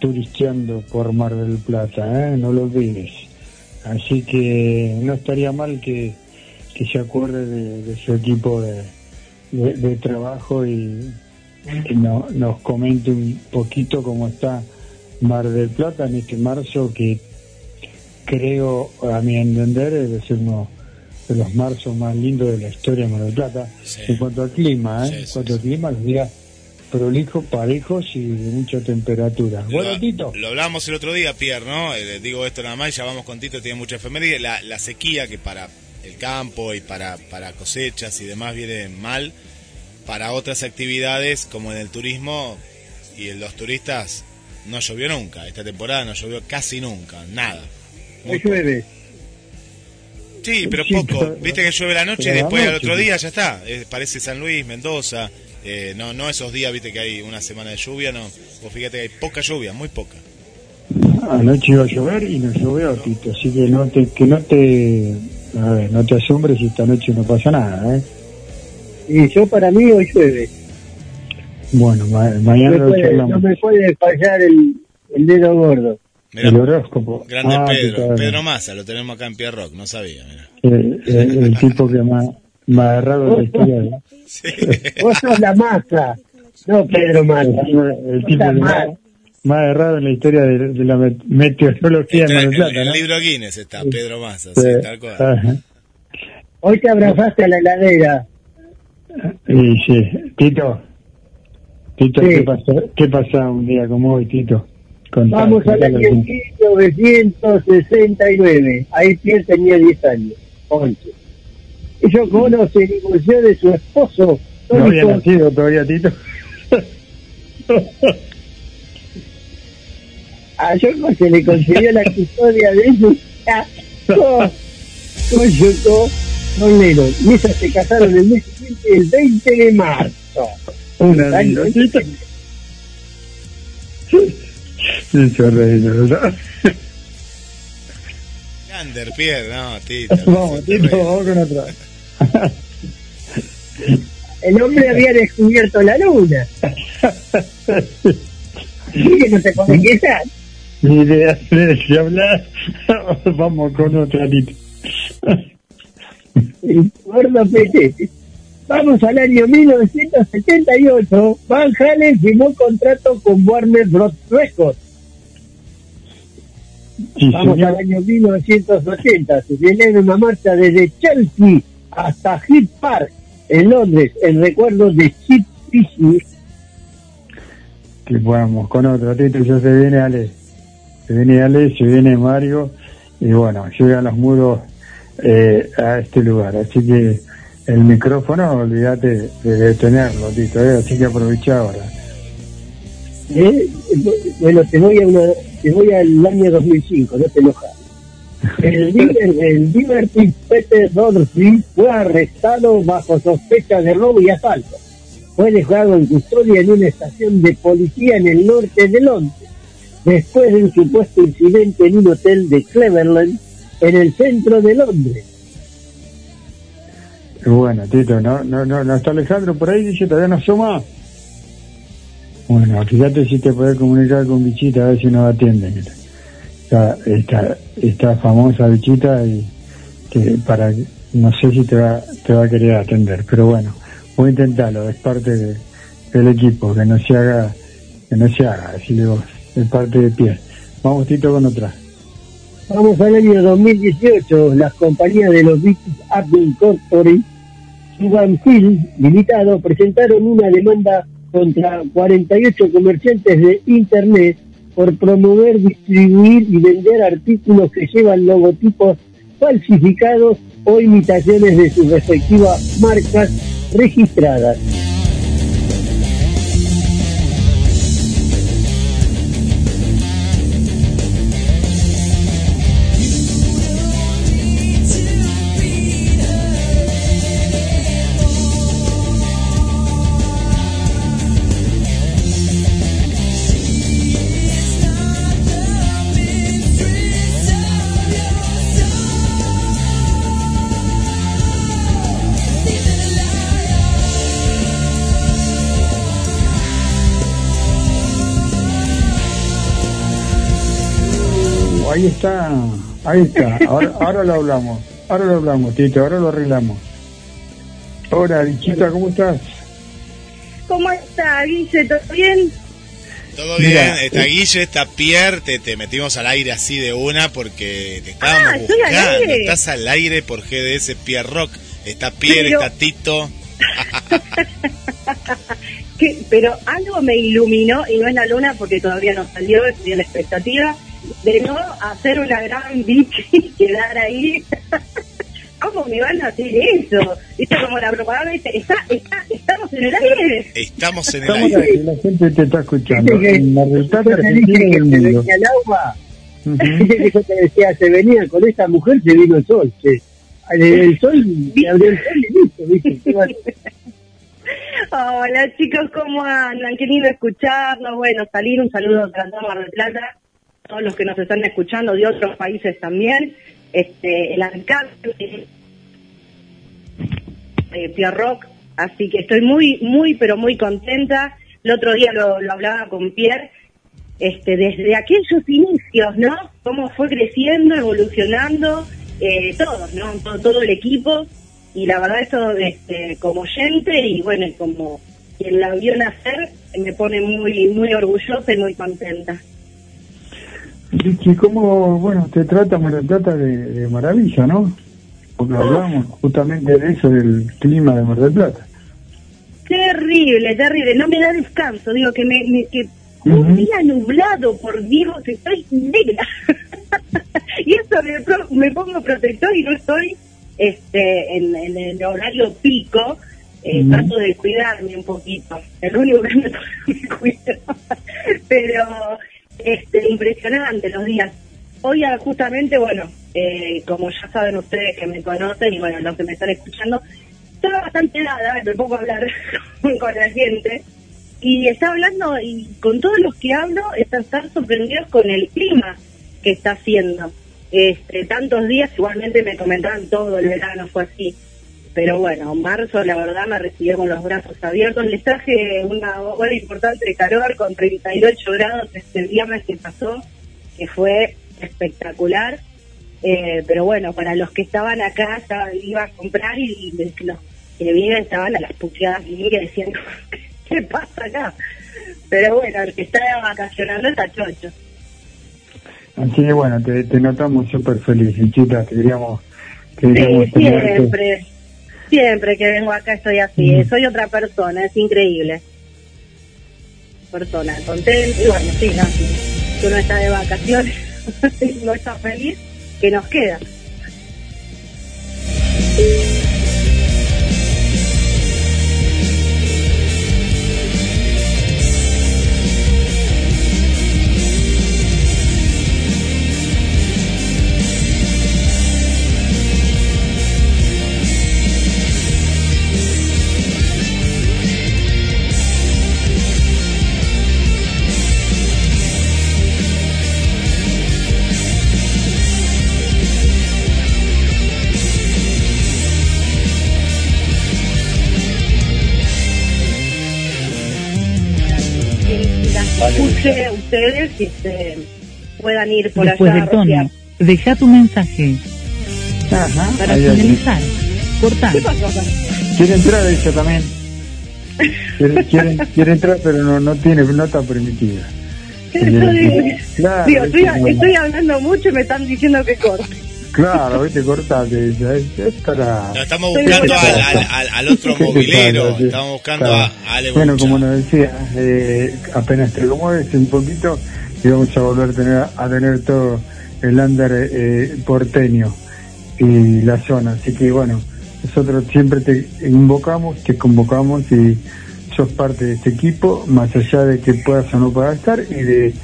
turisteando por Mar del Plata, ¿eh? no lo olvides. Así que no estaría mal que, se acuerde de su equipo de, de, trabajo y que nos comente un poquito cómo está Mar del Plata en este marzo que creo, a mi entender, es ser uno de los marzos más lindos de la historia de Mar del Plata. En cuanto al clima, ¿eh? en cuanto al clima, los días prolijos, parejos y de mucha temperatura. Lo, bueno, Tito. Lo hablamos el otro día, Pierre, ¿no? Eh, digo esto nada más, ya vamos con Tito, tiene mucha efeméride. La, la sequía que para el campo y para, para cosechas y demás viene mal. Para otras actividades como en el turismo y en los turistas no llovió nunca. Esta temporada no llovió casi nunca, nada. Muy llueve. Sí, pero poco. Viste que llueve la noche y después al otro día ya está. parece San Luis, Mendoza. Eh, no, no esos días, viste que hay una semana de lluvia, no. Vos fíjate que hay poca lluvia, muy poca. Anoche iba a llover y no llovió, Tito. Así que no te, que no te a ver, no te asombres si esta noche no pasa nada, ¿eh? Y yo para mí hoy llueve. Bueno, mañana no me, puede, no me puede fallar el, el dedo gordo. El horóscopo. Grande ah, Pedro, Pedro Massa, lo tenemos acá en Pierrock, no sabía, mira. El, el, tipo que más, más agarrado en la historia. ¿no? Sí. Vos sos la masa, no Pedro Massa. El tipo que más, más errado en la historia de, de la meteorología en el, Plata, el libro Guinness está Pedro Massa, sí, tal cual. Hoy te abrazaste a la heladera. Y sí, Tito. Tito, ¿qué, pasa, ¿qué pasa un día como hoy, Tito? Vamos al año 1969. Ahí Pierre tenía 10 años, 11. Ellos conocen y divorció de su esposo. No había nacido todavía, Tito. a Yoko se le concedió la custodia de su con, con Yoko Lennon. Y esas se casaron el mes siguiente, el 20 de marzo. Una minutita. Eso ¿verdad? Gander, Pierre, no, Tito. Vamos, Tito, vamos con otra. El hombre había descubierto la luna. ¿Y que no te puede quejar? Ni idea de si hablar. Vamos con otra, Tito. Gordo Pete. Vamos al año 1978. Van Halen firmó contrato con Warner Bros. Records. Sí, Vamos señor. al año 1980. Se viene una marcha desde Chelsea hasta Hyde Park, en Londres, en recuerdo de Chip Fisher. Que vamos con otro, Tito. Ya se viene Ale. Se viene Ale, se viene Mario. Y bueno, llegan los muros eh, a este lugar. Así que el micrófono, olvídate de, tenerlo, Tito. eh, Así que aprovecha ahora. ¿Eh? Bueno, te voy, a una, te voy al año 2005, no te enojas. El líder del Liberty Peter Dorsey fue arrestado bajo sospecha de robo y asalto. Fue dejado en custodia en una estación de policía en el norte de Londres, después de un supuesto incidente en un hotel de Cleveland, en el centro de Londres. Bueno, Tito, no, no, no, no está Alejandro por ahí, dice, todavía no asoma. Bueno, fíjate si te puedes comunicar con Bichita, a ver si nos atiende. mira. Esta, esta, esta famosa Bichita y que para, no sé si te va, te va a querer atender, pero bueno, voy a intentarlo, es parte de- del equipo, que no se haga, que no se haga, decirle vos, es parte de pie. Vamos Tito con otra. Vamos al año 2018. Las compañías de los British Apple Incorporated, Suban Hill Limitado, presentaron una demanda contra 48 comerciantes de Internet por promover, distribuir y vender artículos que llevan logotipos falsificados o imitaciones de sus respectivas marcas registradas. Ahí está, ahí está, ahora, ahora lo hablamos, ahora lo hablamos, Tito, ahora lo arreglamos. Hola, Bichita, ¿cómo estás? ¿Cómo está, Guille? ¿Todo bien? Todo Mira, bien, está eh. Guille, está Pierre, te, te metimos al aire así de una porque te estábamos Ah, al buscando. aire. Estás al aire por GDS Pierre Rock. Está Pierre, Pero- está Tito. Que- pero algo me iluminó, y no es la luna porque todavía no salió, estoy en la expectativa, de no hacer una gran bici y quedar ahí. ¿Cómo me van a hacer eso? Viste como la propaganda dice, está, está, estamos en el aire. Estamos en el Estamos aire. aquí, la gente te está escuchando. Viste que- En la argentina se mundo. venía el agua. Viste que yo te decía, se venía con esta mujer, se vino el sol. che. El, el sol, se abrió el sol y listo. Hola chicos, ¿cómo andan? Qué lindo escucharnos. Bueno, salir un saludo para Mar del Plata, todos los que nos están escuchando de otros países también. Este, el alcance de Pierre Rock, así que estoy muy, muy, pero muy contenta. El otro día lo, hablaba con Pierre, este, desde aquellos inicios, ¿no? Cómo fue creciendo, evolucionando, eh, todos, ¿no? Todo, el equipo y la verdad eso este, como oyente y bueno como quien la vio nacer me pone muy muy orgullosa y muy contenta Y cómo, bueno, te trata Mar del Plata de, de maravilla, ¿no? Porque hablamos justamente de eso, del clima de Mar del Plata. terrible terrible no me da descanso digo que me, me- que un día nublado por Dios estoy negra y eso me, me pongo protector y no estoy este en, en el horario pico eh, Ujú. trato de cuidarme un poquito el único que me, me cuido pero este impresionante los días. Hoy ah, justamente bueno eh, como ya saben ustedes que me conocen y bueno los que me están escuchando estaba bastante helada me pongo a hablar con la gente. Y está hablando y con todos los que hablo están tan sorprendidos con el clima que está haciendo. Este tantos días igualmente me comentaban todo el verano fue así pero bueno, marzo la verdad me recibió con los brazos abiertos. Les traje una ola importante de calor con 38 grados este viernes que pasó, que fue espectacular. Eh, pero bueno, para los que estaban acá, ya iba a comprar y, los que viven estaban a las puteadas limpias diciendo, ¿qué pasa acá? Pero bueno, el que está vacacionando está chocho. Así que bueno, te, notamos súper feliz, chicas, queríamos... queríamos sí, siempre, siempre que vengo acá estoy así, mm. soy otra persona, es increíble. Persona, contenta, y bueno, sí, no, si uno está de vacaciones, no está feliz, que nos queda. Ustedes y se puedan ir por Después allá. Después de deja tu mensaje. Ajá, para finalizar. Cortar. ¿Qué pasó acá? Quiere entrar ella también. Quiere, quiere, entrar, pero no, no tiene nota permitida. Claro, estoy, estoy, hablando mucho y me están diciendo que corte. Claro, viste, cortate. Es, es para... estamos buscando al, al, al, otro movilero. Estamos buscando a, Ale Bueno, como nos decía, eh, apenas te lo mueves un poquito y vamos a volver a tener, a tener todo el under eh, porteño y la zona. Así que bueno, nosotros siempre te invocamos, te convocamos y sos parte de este equipo, más allá de que puedas o no puedas estar y de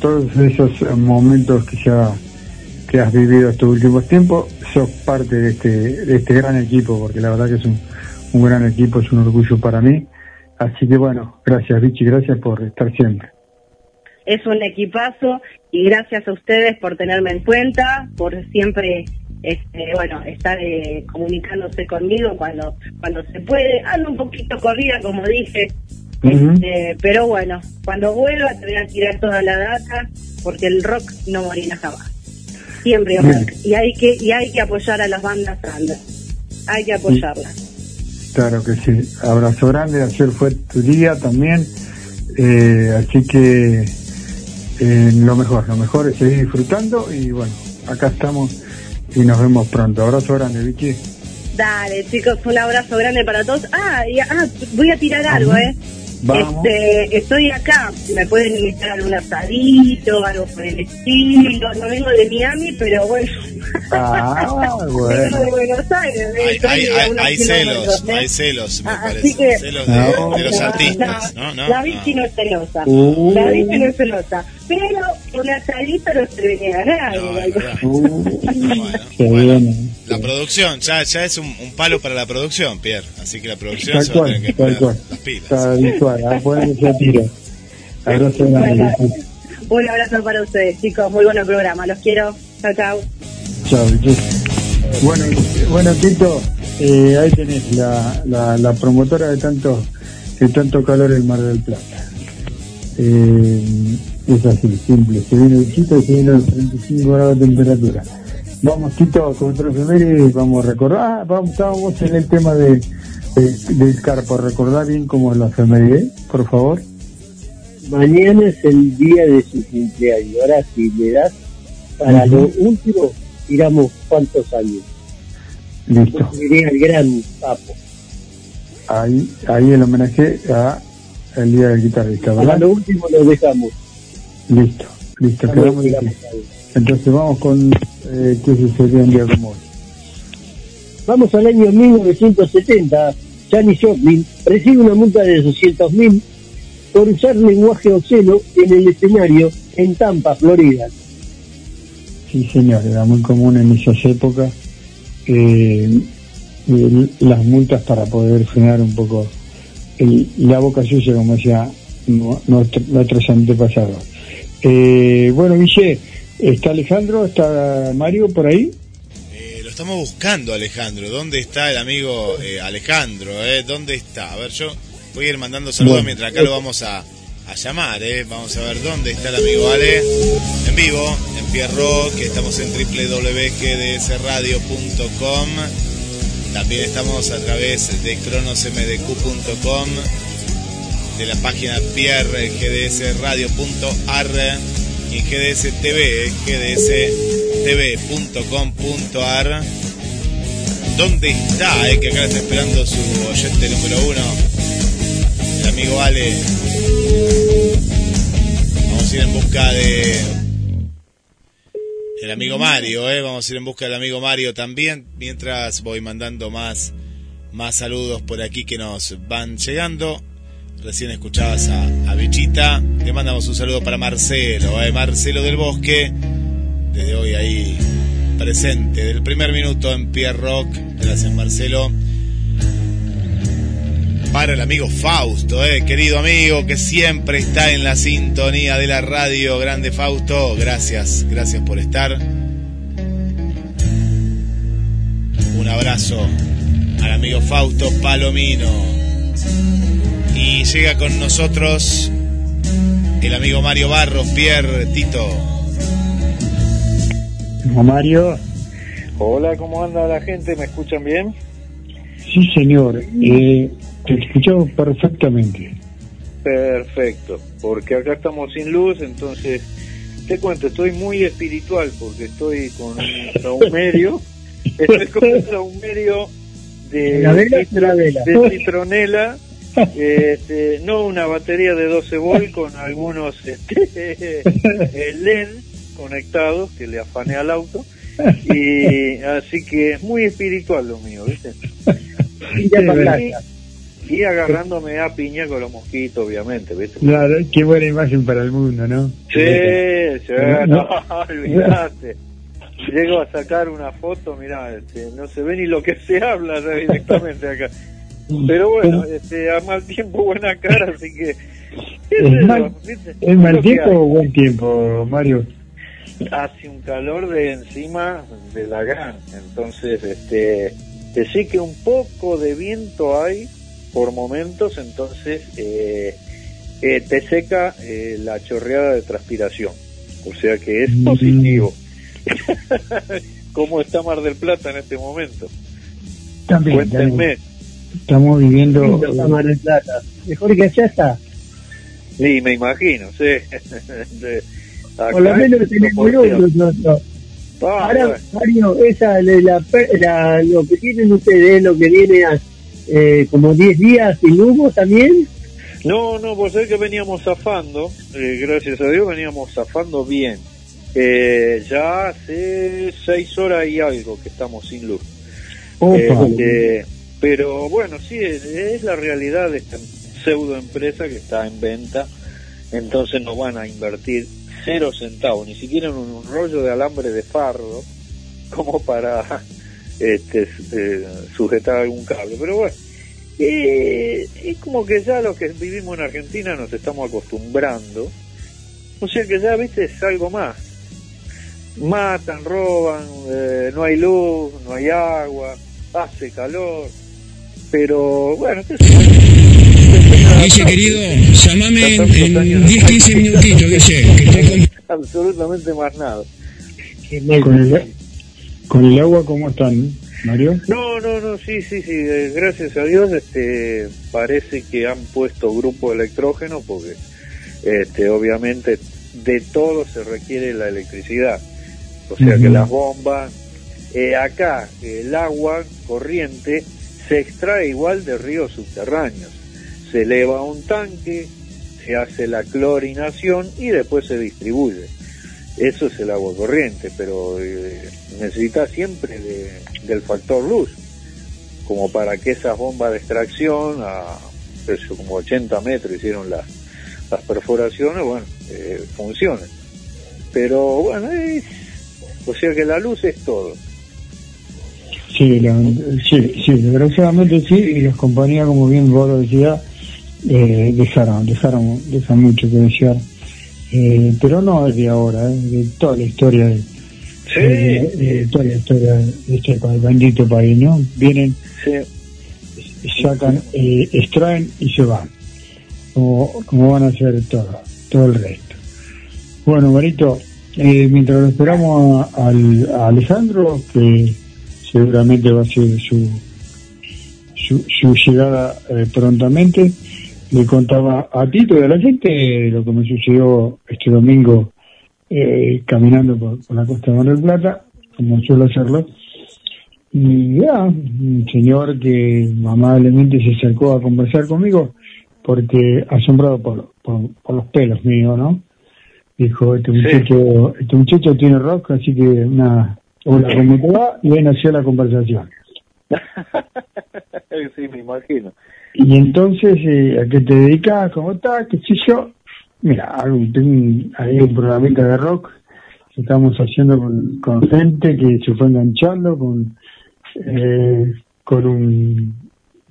todos esos momentos que ya que has vivido estos últimos tiempos, sos parte de este, de este gran equipo, porque la verdad que es un, un gran equipo, es un orgullo para mí. Así que bueno, gracias Vichy, gracias por estar siempre. Es un equipazo y gracias a ustedes por tenerme en cuenta, por siempre este, bueno, estar eh, comunicándose conmigo cuando cuando se puede. Ando un poquito corrida, como dije, este, pero bueno, cuando vuelva te voy a tirar toda la data porque el rock no morirá jamás siempre y hay que y hay que apoyar a las bandas grandes. Hay que apoyarlas. Claro que sí. Abrazo grande ayer fue tu día también. Eh, así que eh, lo mejor lo mejor es seguir disfrutando y bueno acá estamos y nos vemos pronto. Abrazo grande Vicky. Dale chicos un abrazo grande para todos. Ah, ah voy a tirar algo eh este, estoy acá, me pueden invitar a un asadito, algo por el estilo. No vengo de Miami, pero bueno. Ah, bueno. vengo de Buenos Aires. Hay, hay, hay celos, hay celos, me ah, parece. celos de, los artistas, ¿no? no, la bici no. es celosa. Uh. La bici no es celosa. Pero un asadito no se viene a ganar. Uh. bueno, la producción, ya, ya es un, un, palo para la producción, Pierre. Así que la producción se va a tener que poner las pilas. Abrazo Un abrazo para ustedes, chicos. Muy buen programa. Los quiero. Chao, chao. Chao, Bueno, bueno Tito, eh, ahí tenés la, la, la, promotora de tanto, de tanto calor en Mar del Plata. Eh, es así, simple. Se viene el Tito y se viene a los 35 grados de temperatura. Vamos, Tito, con otro y vamos a recordar. Ah, vamos, estábamos en el tema de del Carpo, recordar bien cómo es la efeméride, por favor. Mañana es el día de su cumpleaños. Ahora, si le das para lo último, tiramos cuántos años. Listo. Sería el gran papo. Ahí, ahí el homenaje a el día del guitarrista, ¿verdad? Para lo último lo dejamos. Listo, listo, quedamos Entonces vamos con eh, qué sucedió un día como hoy. Vamos al año 1970. Janis Joplin recibe una multa de 200 mil por usar lenguaje obsceno en el escenario en Tampa, Florida. Sí, señor, era muy común en esas épocas eh, las multas para poder frenar un poco la boca sucia, como decía nuestro, nuestros antepasados. Eh, bueno, Guille, ¿está Alejandro? ¿Está Mario por ahí? estamos buscando, Alejandro. ¿Dónde está el amigo eh, Alejandro? Eh? ¿Dónde está? A ver, yo voy a ir mandando saludos mientras acá lo vamos a, a llamar, ¿eh? Vamos a ver dónde está el amigo Ale. En vivo, en Pierro, que estamos en www.gdsradio.com. También estamos a través de cronosmdq.com, de la página piergdsradio.ar y en GDS TV, gdstv.com.ar. ¿Dónde está? Eh? Que acá está esperando su oyente número uno, el amigo Ale. Vamos a ir en busca de el amigo Mario, ¿eh? Vamos a ir en busca del amigo Mario también, mientras voy mandando más, más saludos por aquí que nos van llegando. Recién escuchabas a, a. Le mandamos un saludo para Marcelo, ¿eh? Marcelo del Bosque. Desde hoy ahí presente, del primer minuto en Pierre Rock. Gracias Marcelo para el amigo Fausto, eh, querido amigo que siempre está en la sintonía de la radio. Grande Fausto, gracias, gracias por estar. Un abrazo al amigo Fausto Palomino. Y llega con nosotros el amigo Mario Barros, Pierre Tito. Mario. Hola, ¿cómo anda la gente? ¿Me escuchan bien? Sí, señor. Eh, te escuchamos perfectamente. Perfecto, porque acá estamos sin luz, entonces te cuento, estoy muy espiritual porque estoy con un saumerio, estoy con un saumerio de, vela? de citronela, este, no una batería de 12 volt con algunos este, eh, LED conectados que le afané al auto, y así que es muy espiritual lo mío, ¿viste? Sí, verdad. Y agarrándome a piña con los mosquitos, obviamente, ¿viste? Claro, qué buena imagen para el mundo, ¿no? Sí, sí, no, olvidate. Llego a sacar una foto, mirá, este, no se ve ni lo que se habla directamente acá. Pero bueno, este, a mal tiempo buena cara, así que... ¿qué sé ¿Es mal. ¿Es mal tiempo o buen tiempo, Mario? hace un calor de encima de la gran entonces este sí que un poco de viento hay por momentos entonces eh, eh, te seca eh, la chorreada de transpiración o sea que es Mm. positivo cómo está Mar del Plata en este momento También, cuéntenme también. Estamos viviendo... Está Mar del Plata. Mejor que allá está. sí me imagino sí De- Por lo menos tenemos luz nosotros. Ah, Ahora, bueno. Mario, esa, la, la- la- lo que tienen ustedes, lo que viene a, eh, como 10 días sin humo también. No, no, pues es que veníamos zafando, eh, gracias a Dios veníamos zafando bien. Eh, ya hace seis horas y algo que estamos sin luz. Opa. Pero bueno, sí, es, la realidad de esta pseudo empresa que está en venta, entonces no van a invertir cero centavos, ni siquiera en un rollo de alambre de fardo, como para este, eh, sujetar algún cable. Pero bueno, eh, es como que ya los que vivimos en Argentina nos estamos acostumbrando. O sea que ya, viste, es algo más. Matan, roban, eh, no hay luz, no hay agua, hace calor. Pero bueno. Dice, querido, llamame en, en 10, 15 minutitos, que sé, que estoy con... Absolutamente más nada. Con el, con el agua, ¿cómo están, Mario? No, no, no, sí, sí, sí, eh, gracias a Dios este, parece que han puesto grupo de electrógeno porque este, obviamente de todo se requiere la electricidad. O sea que las bombas, eh, acá el agua corriente se extrae igual de ríos subterráneos. Se eleva a un tanque, se hace la clorinación y después se distribuye. Eso es el agua corriente, pero eh, necesita siempre de- del factor luz, como para que esas bombas de extracción a eso, como 80 metros hicieron las, las perforaciones, bueno, eh, funcionen. Pero bueno, es, o sea que la luz es todo. Sí, la- sí, sí, desgraciadamente sí, y las compañías, como bien vos lo decías, eh, dejaron, dejaron, dejan mucho que desear. Eh, pero no es de ahora, eh, de toda la historia de, toda la historia de este bendito país, ¿no? Vienen, Sí. sacan, eh, extraen y se van. como, como van a ser todo, todo el resto. Bueno, Marito, eh, mientras lo esperamos a, al- a Alejandro, que seguramente va a ser su, su, su llegada eh, prontamente, le contaba a Tito y a la gente lo que me sucedió este domingo eh, caminando por, por la costa de Mar del Plata, como suelo hacerlo. Y ya, un señor que amablemente se acercó a conversar conmigo, porque asombrado por, por, por los pelos míos, ¿no? Dijo, este muchacho, este muchacho tiene rock, así que una, hola, ¿cómo te va? Y ahí nació la conversación. sí, me imagino. Y entonces, eh, ¿a qué te dedicas? ¿Cómo estás? ¿Qué sé yo? Mira, hago- tengo un, hay un programita de rock que estamos haciendo con, con gente que se fue enganchando, con, eh, con un,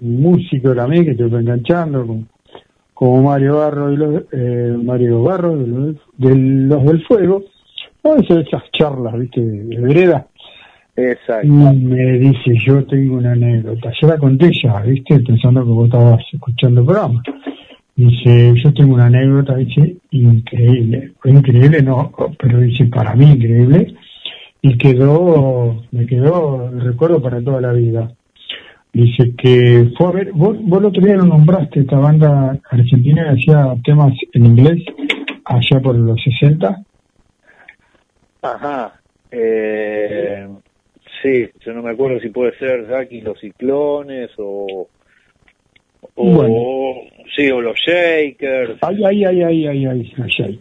un músico también que se fue enganchando, con, como Mario Barro y los, eh, Mario Barro de los, de los del Fuego. Eso, esas charlas, viste, de, de vereda. Exacto. Y me dice, yo tengo una anécdota. Yo la conté ya, ¿viste? Pensando que vos estabas escuchando el programa. Dice, yo tengo una anécdota, dice, increíble. Fue increíble, no, pero dice, para mí increíble. Y quedó, me quedó el recuerdo para toda la vida. Dice que fue a ver, vos, vos el otro día lo nombraste, esta banda argentina que hacía temas en inglés allá por los 60. Ajá. Eh, sí, yo no me acuerdo si puede ser Jack y los Ciclones o. O, Bueno. sí, o los Shakers. Ay, ay, ay, ay, ay, ay, ay, ay.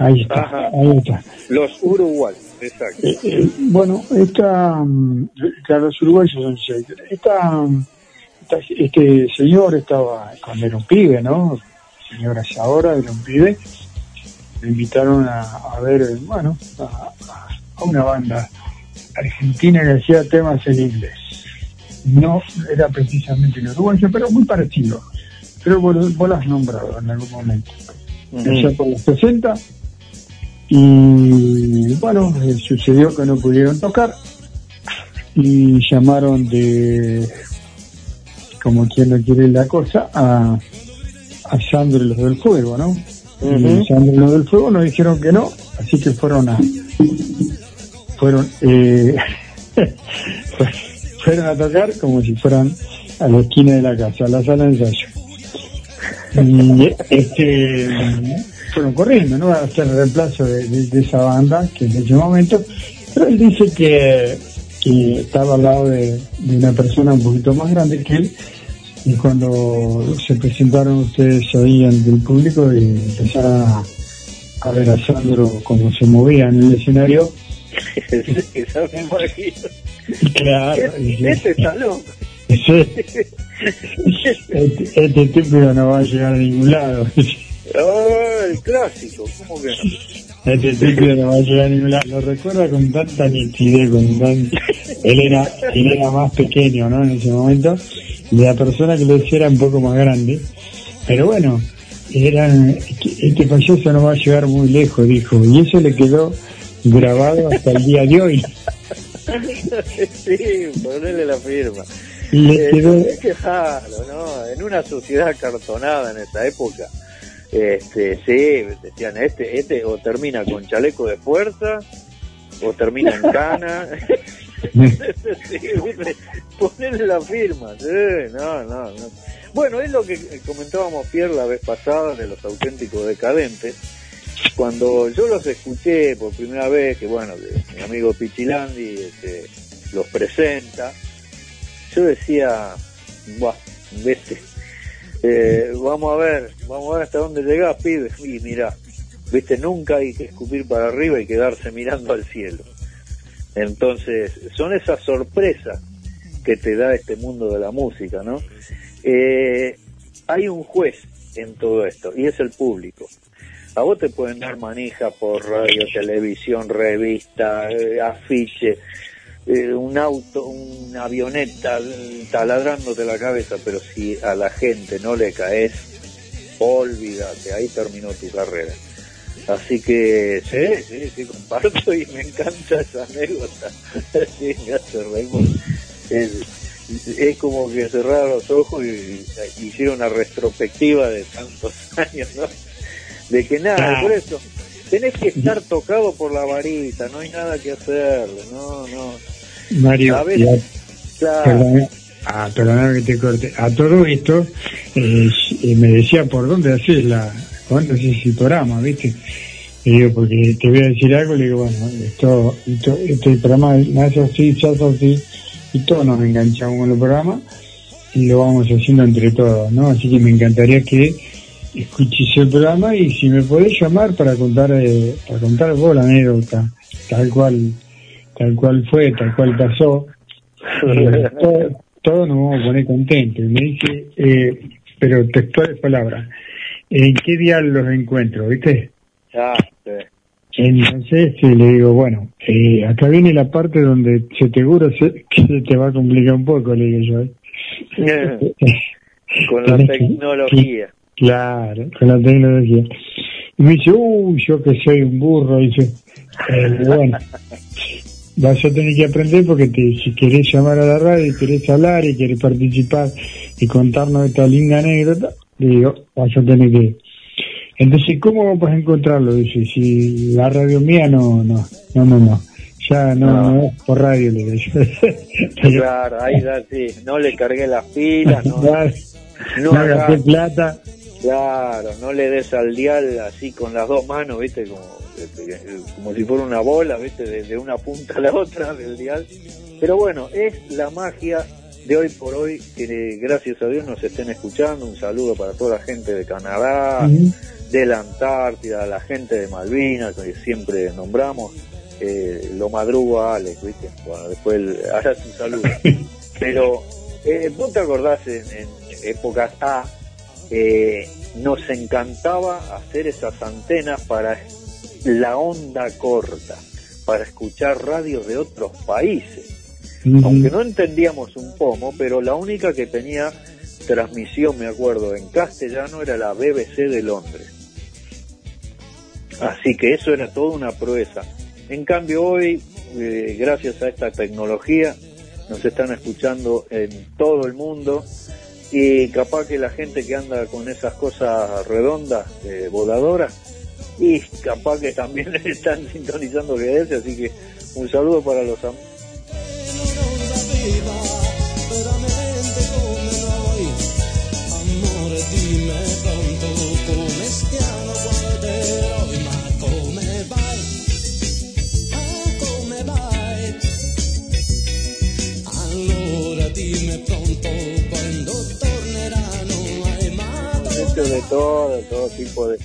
Ahí está, Ajá. ahí está. Los Uruguay, exacto. Eh, eh, bueno, esta, mm, claro, los uruguayos son shakers. Esta, mm, esta- este señor estaba, cuando era un pibe, ¿no? Señora es ahora, era un pibe. Me invitaron a, a ver, bueno, a, una banda argentina que hacía temas en inglés. No era precisamente en uruguayo, pero muy parecido. Pero vos, vos lo has nombrado en algún momento. Allá por los 60, y bueno, eh, sucedió que no pudieron tocar y llamaron de, como quien no quiere la cosa, a, a Sandro y los del Fuego, ¿no? Y los del Fuego nos dijeron que no, así que fueron a, fueron, eh, fueron a tocar como si fueran a la esquina de la casa, a la sala de ensayo. Y este fueron corriendo, ¿no? A hacer el reemplazo de, esa banda que en ese momento. Pero él dice que, estaba al lado de una persona un poquito más grande que él. Y cuando se presentaron ustedes ahí ante el público y empezaron a, a ver a Sandro cómo se movía en el escenario, me imagino. claro, Este, está loco. este, este no va a llegar a ningún lado. El clásico, ¿cómo que no? Este tipo no va a llegar a ningún lado. Lo recuerda con tanta nitidez, con tan... Él era, él era más pequeño, ¿no? En ese momento. Y la persona que lo decía era un poco más grande. Pero bueno, eran, este payaso no va a llegar muy lejos, dijo. Y eso le quedó grabado hasta el día de hoy. sí, ponerle la firma. Le Eh, quedó- es que raro, ¿no? En una sociedad cartonada en esa época, este, sí, decían, este, este o termina con chaleco de fuerza, o termina en cana. sí, ponerle la firma, sí, no, no, no. Bueno, es lo que comentábamos Pierre la vez pasada de los auténticos decadentes. Cuando yo los escuché por primera vez, que bueno, que mi amigo Pichilandi este, los presenta, yo decía, Buah, vete, eh, vamos a ver, vamos a ver hasta dónde llegás, pibe. Y mira, viste, nunca hay que escupir para arriba y quedarse mirando al cielo. Entonces, son esas sorpresas que te da este mundo de la música, ¿no? Eh, hay un juez en todo esto y es el público. A vos te pueden dar manija por radio, televisión, revista, eh, afiche, eh, un auto, una avioneta eh, taladrándote la cabeza, pero si a la gente no le caes, olvídate, ahí terminó tu carrera. Así que sí, sí, sí, comparto y me encanta esa anécdota. sí, me hace reír. Es, es como que cerraron los ojos y, y hicieron una retrospectiva de tantos años, ¿no? De que nada, por eso, tenés que estar tocado por la varita, no hay nada que hacerle, no, no. Mario, claro. perdona- ah, perdóname que te corte. A todo esto, eh, me decía por dónde haces la, cuándo haces el programa, ¿viste? Y digo, porque te voy a decir algo, le digo, bueno, esto, esto, este programa nace así, se hace así, y todos nos enganchamos con el programa y lo vamos haciendo entre todos, ¿no? Así que me encantaría que escuches el programa y si me podés llamar para contar, eh, para contar vos la anécdota, tal cual, tal cual fue, tal cual pasó, eh, todo- todos nos vamos a poner contentos. Y me dice, eh, pero textuales palabras, ¿en qué día los encuentro, viste? Ah, sí. Entonces eh, le digo, bueno, eh, acá viene la parte donde se te seguro se, que se te va a complicar un poco, le digo yo. ¿eh? Con la tecnología. Claro, con la tecnología. Y me dice, uy, yo que soy un burro, dice, eh, bueno, vas a tener que aprender porque te, si querés llamar a la radio y querés hablar y querés participar y contarnos esta linda anécdota, digo, vas a tener que... Entonces, ¿cómo vas a encontrarlo? Dice, si la radio mía no, no, no, no, no. Ya no, No. por radio, le digo Claro, ahí da, sí. No le cargué las pilas, no, no no gasté plata. Claro, no le des al dial así con las dos manos, ¿viste? Como, como si fuera una bola, ¿viste? De, de una punta a la otra del dial. Pero bueno, es la magia de hoy por hoy que gracias a Dios nos estén escuchando. Un saludo para toda la gente de Canadá, de la Antártida, la gente de Malvinas, que siempre nombramos. Eh, lo madrugo a Alex, ¿viste? Bueno, después él hará su saludo. Pero eh, vos te acordás en, en épocas A, eh, nos encantaba hacer esas antenas para la onda corta, para escuchar radios de otros países. Aunque no entendíamos un pomo, pero la única que tenía transmisión, me acuerdo, en castellano era la BBC de Londres. Así que eso era toda una proeza. En cambio hoy, eh, gracias a esta tecnología, nos están escuchando en todo el mundo y capaz que la gente que anda con esas cosas redondas, eh, voladoras, y capaz que también están sintonizando GDS, así que un saludo para los am- veramente come noi. Amore, dimmi pronto come stiamo qua eroi, ma come vai? Come vai? Allora dimmi pronto quando torneranno ai matadori. hecho de todo, todo tipo de,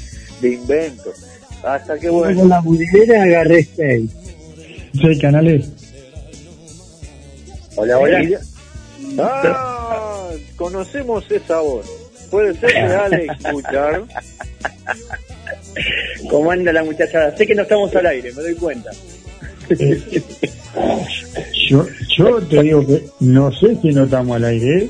de inventos. Hasta que Con bueno, la budinera agarré seis. Seis canales. hola, hola. Ah, conocemos esa voz. Puede ser real escuchar. ¿Cómo anda la muchachada? Sé que no estamos al aire, me doy cuenta. Yo, yo te digo que no sé si no estamos al aire.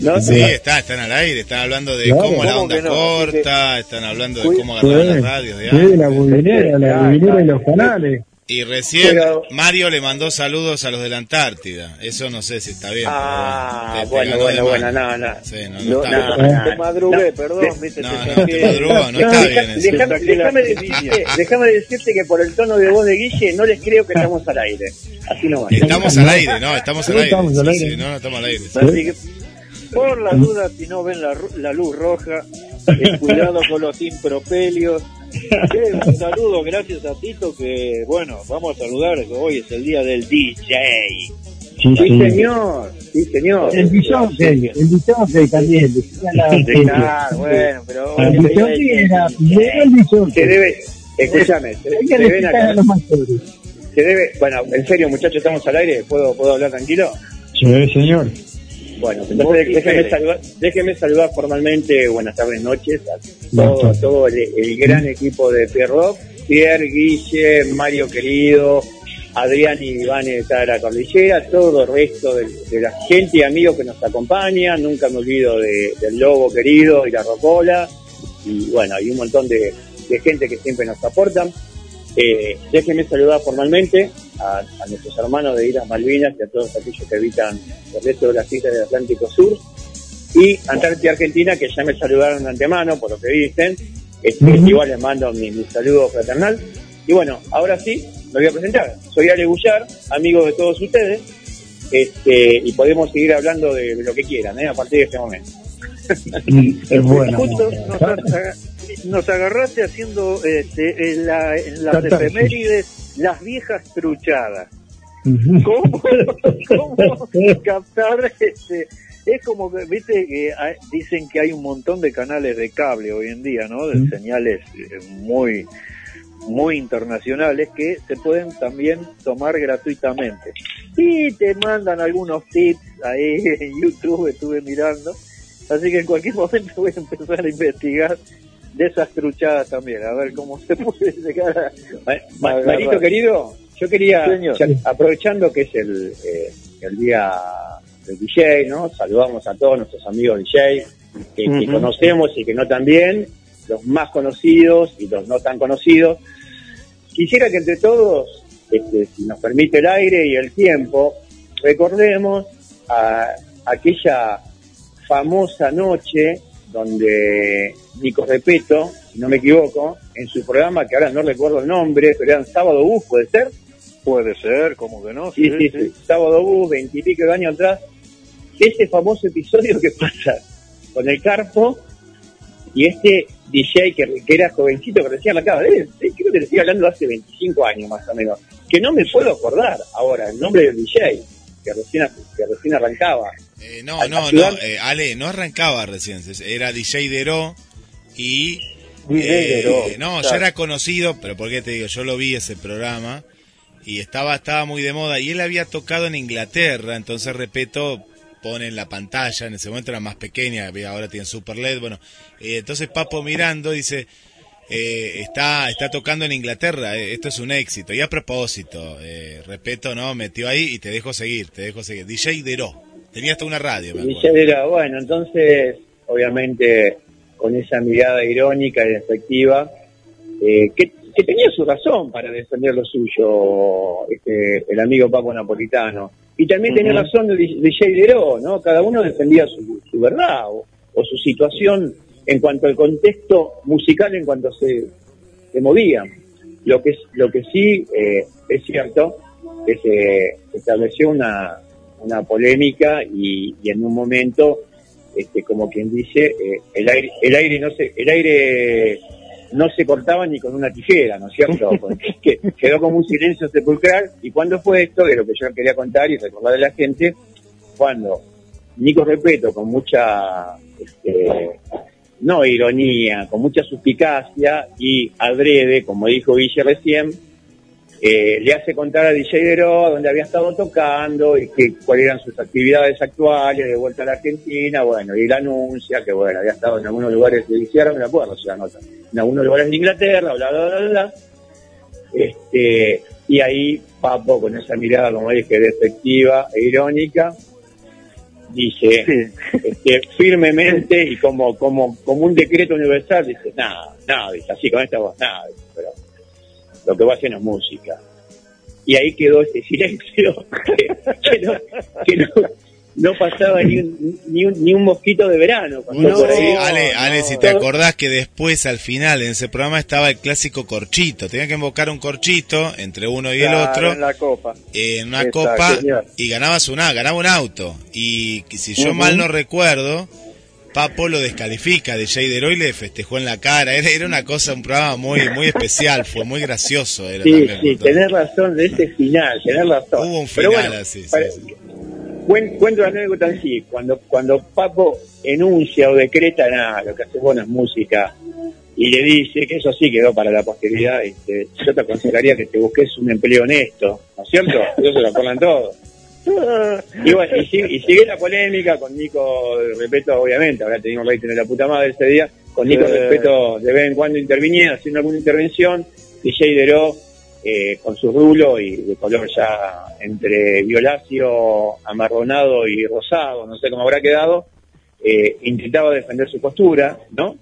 No, Sí, está, están al aire, están hablando de Claro. cómo la ¿Cómo onda no? corta, están hablando de cómo agarrar las radios de antes. la la budinera y los canales. Y recién Pero- Mario le mandó saludos a los de la Antártida. Eso no sé si está bien. Ah, bueno, bueno, bueno, no, no. Sí, no, no No, está no, bien. no, te madrugué, perdón, no, viste, No, te no, saqué- te madrugó, no No, está deja- bien eso. déjame, decirte, déjame decirte que por el tono de voz de Guille no les creo que estamos al aire. Así nomás. Estamos al aire, no, estamos al aire. estamos al Sí, aire. sí, no, no estamos al aire. Por la duda, si no ven la, luz roja, eh, cuidado con los impropelios. Eh, un saludo, gracias a Tito, que bueno, vamos a saludar, que hoy es el día del DJ. Sí, señor, sí, señor. El bisonte, el bisonte también. Claro, bueno, pero El bisonte era bisonte. Se debe, escúchame, deben acá, se debe, bueno, en serio muchachos, estamos al aire, ¿puedo, puedo hablar tranquilo? Sí, señor. Bueno, entonces déjeme saludar, déjeme saludar formalmente, buenas tardes, noches, a todo, todo el, el gran equipo de Pierrot, Pierre, Guille, Mario querido, Adrián y Iván de la Cordillera, todo el resto de, de la gente y amigos que nos acompañan, nunca me olvido de- del Lobo querido y la Rocola, y bueno, hay un montón de, de gente que siempre nos aportan. Eh, déjenme saludar formalmente a, a nuestros hermanos de Islas Malvinas y a todos aquellos que habitan el resto de las islas del Atlántico Sur. Y Antártida Argentina, que ya me saludaron de antemano, por lo que dicen. Este, Igual les mando mi, mi saludo fraternal. Y bueno, ahora sí, me voy a presentar. Soy Ale Gullar, amigo de todos ustedes. Este, y podemos seguir hablando de, de lo que quieran, ¿eh? a partir de este momento. Es bueno. Justo nos, aga- nos agarraste haciendo este, en, la- en las efemérides las viejas truchadas. ¿Cómo, cómo captar este, es como que, viste, que hay- dicen que hay un montón de canales de cable hoy en día, ¿no? De señales eh, muy, muy internacionales que se pueden también tomar gratuitamente. Y te mandan algunos tips ahí en YouTube, estuve mirando. Así que en cualquier momento voy a empezar a investigar de esas truchadas también, a ver cómo se puede llegar a... Ma-. Marito querido, yo quería, aprovechando que es el, eh, el día del DJ, ¿no? Saludamos a todos nuestros amigos DJ que, conocemos y que no tan bien, los más conocidos y los no tan conocidos. Quisiera que entre todos, este, si nos permite el aire y el tiempo, recordemos a aquella famosa noche donde Nico Repeto, si no me equivoco, en su programa, que ahora no recuerdo el nombre, pero era Sábado Bus, ¿puede ser? Puede ser, como que no. Sí, sí, sí. Sábado Bus, veintipico de años atrás. Ese famoso episodio que pasa con el Carpo y este DJ que, que era jovencito, que recién acaba de creo que le estoy hablando hace 25 años más o menos, que no me puedo acordar ahora el nombre del DJ, que recién, que recién arrancaba. Eh, no, Al- no, ayudar- no, eh, Ale, no arrancaba recién, era DJ Dero y... DJ eh, Dero, no, claro. ya era conocido, pero ¿por qué te digo? Yo lo vi ese programa y estaba, estaba muy de moda y él había tocado en Inglaterra, entonces Repeto pone en la pantalla, en ese momento era más pequeña, ahora tiene Super LED, bueno, eh, entonces Papo mirando dice, eh, está, está tocando en Inglaterra, eh, esto es un éxito. Y a propósito, eh, Repeto, ¿no? Metió ahí y te dejo seguir, te dejo seguir. DJ Dero, tenía hasta una radio, me. DJ era, bueno, entonces, obviamente, con esa mirada irónica y efectiva, eh, que, que tenía su razón para defender lo suyo, este, el amigo Papo Napolitano. Y también tenía Ujú. razón el DJ Deró, ¿no? Cada uno defendía su, su verdad o, o su situación en cuanto al contexto musical, en cuanto se, se movía. Lo que, es- lo que sí eh, es cierto es que se estableció una, una polémica y, y en un momento, este, como quien dice, eh, el aire, el aire no se, el aire no se cortaba ni con una tijera, ¿no es cierto? Que- quedó como un silencio sepulcral. ¿Y cuándo fue esto? De lo que yo quería contar y recordar a la gente, cuando Nico Repeto, con mucha, este, no ironía, con mucha suspicacia y adrede, como dijo Guille recién, eh, le hace contar a DJ Dero dónde había estado tocando y que, cuáles eran sus actividades actuales de vuelta a la Argentina, bueno, y él anuncia que, bueno, había estado en algunos lugares de Inglaterra, me acuerdo, en algunos lugares de Inglaterra, bla, bla, bla, bla. Este, y ahí Papo, con esa mirada, como dije, despectiva e irónica, dice este, firmemente y como, como, como un decreto universal, dice, nada, nada, dice, así con esta voz, nada, dice, pero lo que va a hacer no es música. Y ahí quedó ese silencio que, que no, que no, no pasaba ni un, ni, un, ni un mosquito de verano. No, por ahí- Ale, Ale, si te acordás que después al final en ese programa estaba el clásico corchito, tenía que invocar un corchito entre uno y el otro en la copa. en una Exacto, copa y ganabas una, ganaba un auto. Y si yo mal no recuerdo, Papo lo descalifica de Jader y le festejó en la cara. Era, era una cosa, un programa muy muy especial, fue muy gracioso. Era Sí, también, sí, tenés razón de ese final, tenés razón. Hubo un final bueno, así, para- sí. Cuento la anécdota en sí. Cuando, cuando Papo enuncia o decreta nada, lo que hace bueno es música, y le dice que eso sí quedó para la posteridad, este, yo te aconsejaría que te busques un empleo honesto, ¿no es cierto? Eso se lo acuerdan todos. Y bueno, y, sigue- y sigue la polémica con Nico Repeto, obviamente, tenido un rating de la puta madre ese día, con Nico Sí. Repeto de vez en cuando interviniendo, haciendo alguna intervención, DJ Deró eh, con su rulo y de color ya entre violáceo, amarronado y rosado, no sé cómo habrá quedado, eh, intentaba defender su postura, ¿no?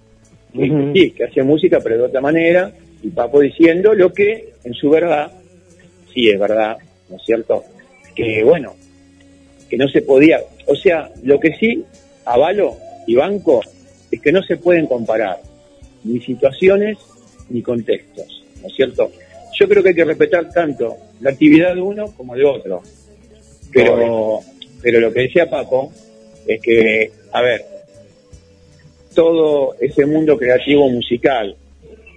Que sí, que hacía música, pero de otra manera, y Papo diciendo lo que, en su verdad, sí es verdad, ¿no es cierto? Que bueno, que no se podía, o sea, lo que sí avalo y banco es que no se pueden comparar ni situaciones ni contextos, ¿no es cierto? Yo creo que hay que respetar tanto la actividad de uno como de otro. Pero, pero lo que decía Paco es que, a ver, todo ese mundo creativo musical,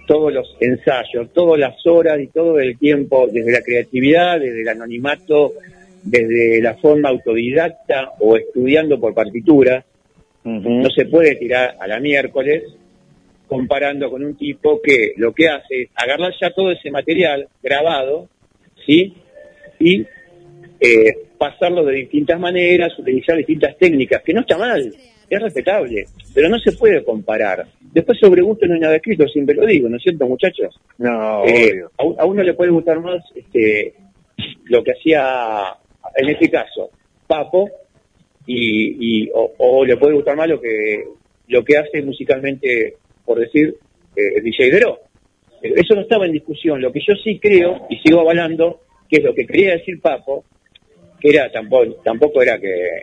todos los ensayos, todas las horas y todo el tiempo, desde la creatividad, desde el anonimato, desde la forma autodidacta o estudiando por partitura, no se puede tirar a la miércoles comparando con un tipo que lo que hace es agarrar ya todo ese material grabado, ¿sí? Y eh, pasarlo de distintas maneras, utilizar distintas técnicas, que no está mal, es respetable, pero no se puede comparar. Después sobre gusto no hay nada escrito, siempre lo digo, ¿no es cierto, muchachos? No, Eh, obvio. a, un- a uno le puede gustar más este, lo que hacía, en este caso, Papo, y, y- o, o le puede gustar más lo que lo que hace musicalmente, por decir, eh, DJ Dero. Eh, Eso no estaba en discusión. Lo que yo sí creo, y sigo avalando, que es lo que quería decir Papo, que era tampoco, tampoco era que,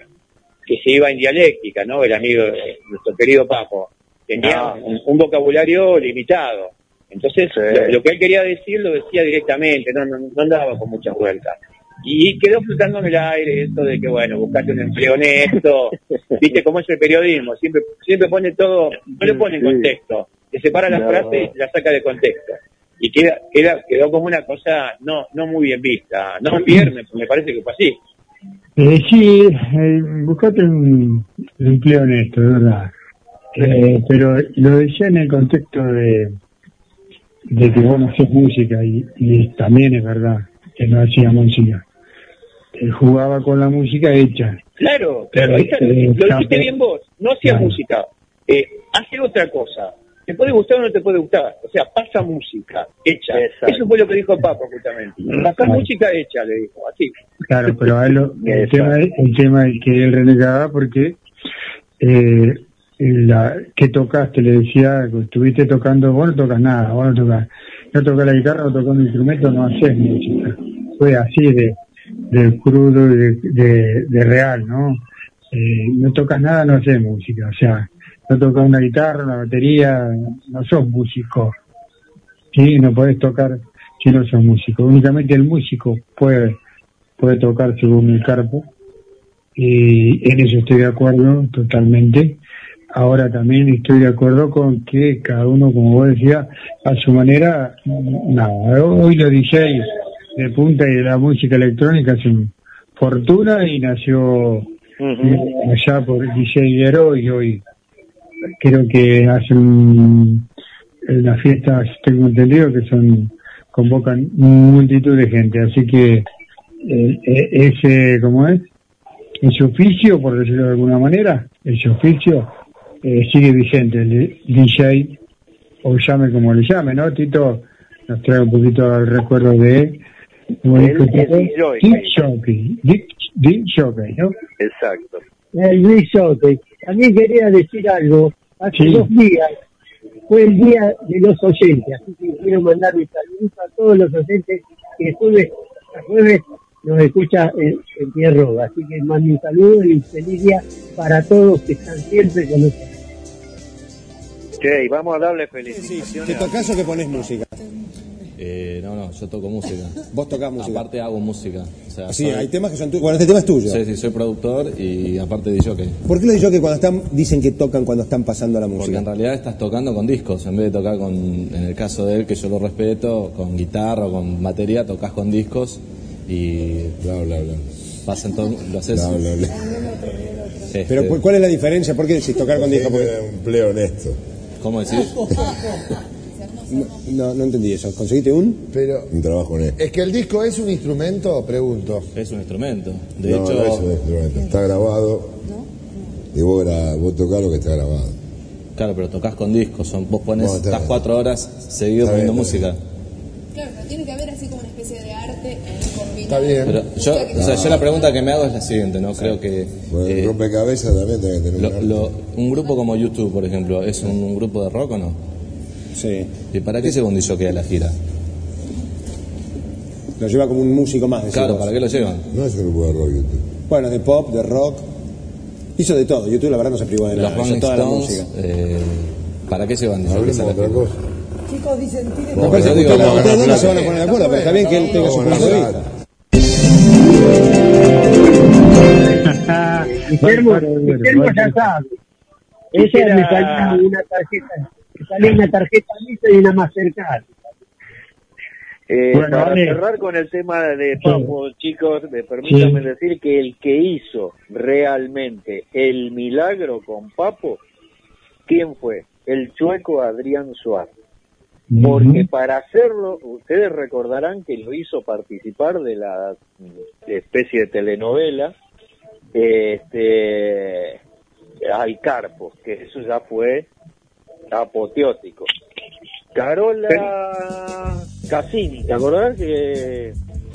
que se iba en dialéctica, ¿no? El amigo, nuestro querido Papo, tenía No. un, un vocabulario limitado. Entonces, Sí. lo, lo que él quería decir lo decía directamente, no, no, no andaba con muchas vueltas. Y quedó flotando en el aire eso de que, bueno, buscate un empleo honesto, viste cómo es el periodismo, siempre siempre pone todo, no le pone en contexto, te separa la No. frase y la saca de contexto. Y queda, queda, quedó como una cosa no no muy bien vista. No viernes, me parece que fue así. Eh, sí, eh, buscate un, un empleo honesto, de verdad. Eh, pero lo decía en el contexto de, de que vos no haces música y, y también es verdad que no hacía música. Él jugaba con la música hecha. Claro, ahí está, eh, lo dijiste bien vos, no hacía Claro. música, eh, hace otra cosa. Te puede gustar o no te puede gustar, o sea, pasa música hecha. Exacto. Eso fue lo que dijo Papo justamente. Pasa Claro. música hecha, le dijo, así. Claro, pero a él lo- el, tema, es- el tema es que él renegaba porque eh, la, que tocaste, le decía, que estuviste tocando, vos no tocas nada, vos no tocas, no tocas la guitarra, no tocas un instrumento, no haces música. Fue así de, de crudo de, de, real, ¿no? Eh, no tocas nada, no haces música, o sea, no tocas una guitarra, una batería, no sos músico. Sí, no podés tocar si no sos músico. Únicamente el músico puede puede tocar según el carpo y en eso estoy de acuerdo totalmente. Ahora también estoy de acuerdo con que cada uno, como vos decías, a su manera, nada, hoy los DJs de punta y de la música electrónica hacen fortuna y nació allá por DJ Guerrero y hoy creo que hacen las fiestas, tengo entendido que son convocan multitud de gente, así que eh, eh, ese, ¿cómo es? Ese oficio, por decirlo de alguna manera, ese oficio eh, sigue vigente, el DJ, o llame como le llame, ¿no? Tito nos trae un poquito al recuerdo de... disc jockey. Disc jockey, disc- disc ¿no? Exacto. El Luis Sote. También quería decir algo. Hace Sí. dos días fue el día de los oyentes, así que quiero mandar mi saludos a todos los oyentes que jueves a jueves nos escucha en, en Pierro. Así que mando un saludo y feliz día para todos que están siempre con nosotros. Che, y vamos a darle ¿Qué felicitaciones. tocas o que pones música? Eh, no, no, yo toco música. Vos tocás música. Aparte hago música. O sea, Sí, soy- hay temas que son tuyos. Bueno, este tema es tuyo. Sí, sí, soy productor y aparte de jockey. ¿Por qué los que cuando están, dicen que tocan cuando están pasando la Porque música? en realidad estás tocando con discos, en vez de tocar con, en el caso de él, que yo lo respeto, con guitarra o con batería, tocas con discos y Bla, bla, bla. pasan todo, lo haces. Bla, bla, bla. este, Pero ¿cu- ¿cuál es la diferencia? ¿Por qué decís tocar con disco? Porque- Un empleo honesto. ¿Cómo decís? No, no entendí eso. ¿Conseguiste un? Pero Un trabajo honesto. es que el disco es un instrumento, pregunto. Es un instrumento. De no, hecho, no es un instrumento. Está grabado. Y vos, gra- vos tocás lo que está grabado. claro, pero tocas con discos. Son, vos pones, No, está estás cuatro horas seguido Está poniendo bien, música. Claro, pero tiene que haber así como una especie de arte en. Está bien. Pero yo, o sea, yo la pregunta que me hago es la siguiente, ¿no? Creo que Bueno, eh, rompecabezas también tiene que tener un lo- arte. lo- un grupo como YouTube, por ejemplo, ¿es un, un grupo de rock o no? Sí. ¿Y para qué se que a la gira? Lo lleva como un músico más. Claro, decimos. ¿para qué lo llevan? No es grupo de rock YouTube. Bueno, de pop, de rock. Hizo de todo. YouTube la verdad no se privó de Los nada. Rolling toda la música. eh, ¿para qué se van? Hablemos de otra cosa. Chicos, parece que digo, ustedes no se van a poner de acuerdo, pero está bien que él tenga su punto de vista. Guillermo, Guillermo ya sabe. Ella Era- me salía una tarjeta, salía una tarjeta Visa y una Mastercard. Eh, Bueno, para cerrar con el tema de Papo, chicos, me permítanme decir que el que hizo realmente el milagro con Papo, ¿quién fue? El chueco Adrián Suárez. Porque para hacerlo, ustedes recordarán que lo hizo participar de la especie de telenovela, este, Ay Carpo, que eso ya fue apoteótico. Carola Cassini, ¿te acordás que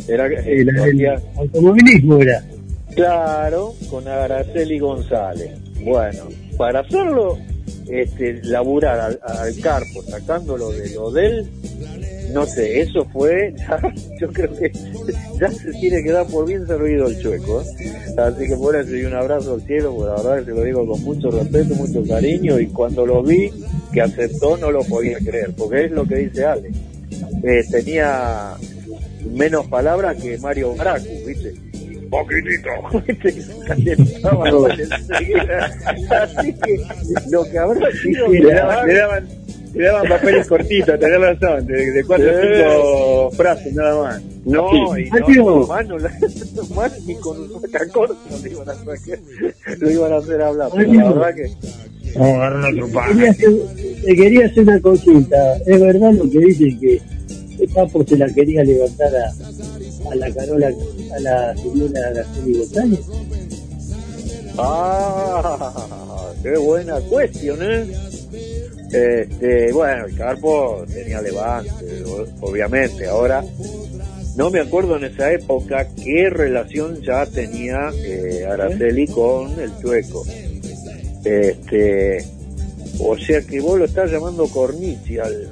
era el hacía- automovilismo era. Claro, con Araceli González. Bueno, para hacerlo, este, laburar al, al Carpo, sacándolo de lo de él, no sé, eso fue, yo creo que ya se tiene que dar por bien servido el chueco. ¿eh? Así que por eso y un abrazo al cielo, porque la verdad que te lo digo con mucho respeto, mucho cariño, y cuando lo vi que aceptó no lo podía creer, porque es lo que dice Ale. Eh, tenía menos palabras que Mario Bracu, ¿viste? Poquitito. Así que lo que habrá sido... Le daban, le daban, le daban papeles cortitos, tenés razón, de, de cuatro o cinco frases nada más. No, Sí. y no, mano, la, más ni con un sacacorto lo iban a lo iban a hacer hablar, pero la verdad que Vamos a agarrar otro Quería hacer- te quería hacer una consulta. ¿Es verdad lo que dicen que el Papo se la quería levantar a, a la Carola, a la señora Araceli González? Ah, qué buena cuestión, ¿eh? Este, bueno, el Carpo tenía levante, obviamente. Ahora, no me acuerdo en esa época qué relación ya tenía eh, Araceli con el Chueco. Este, o sea que vos lo estás llamando Cornici al,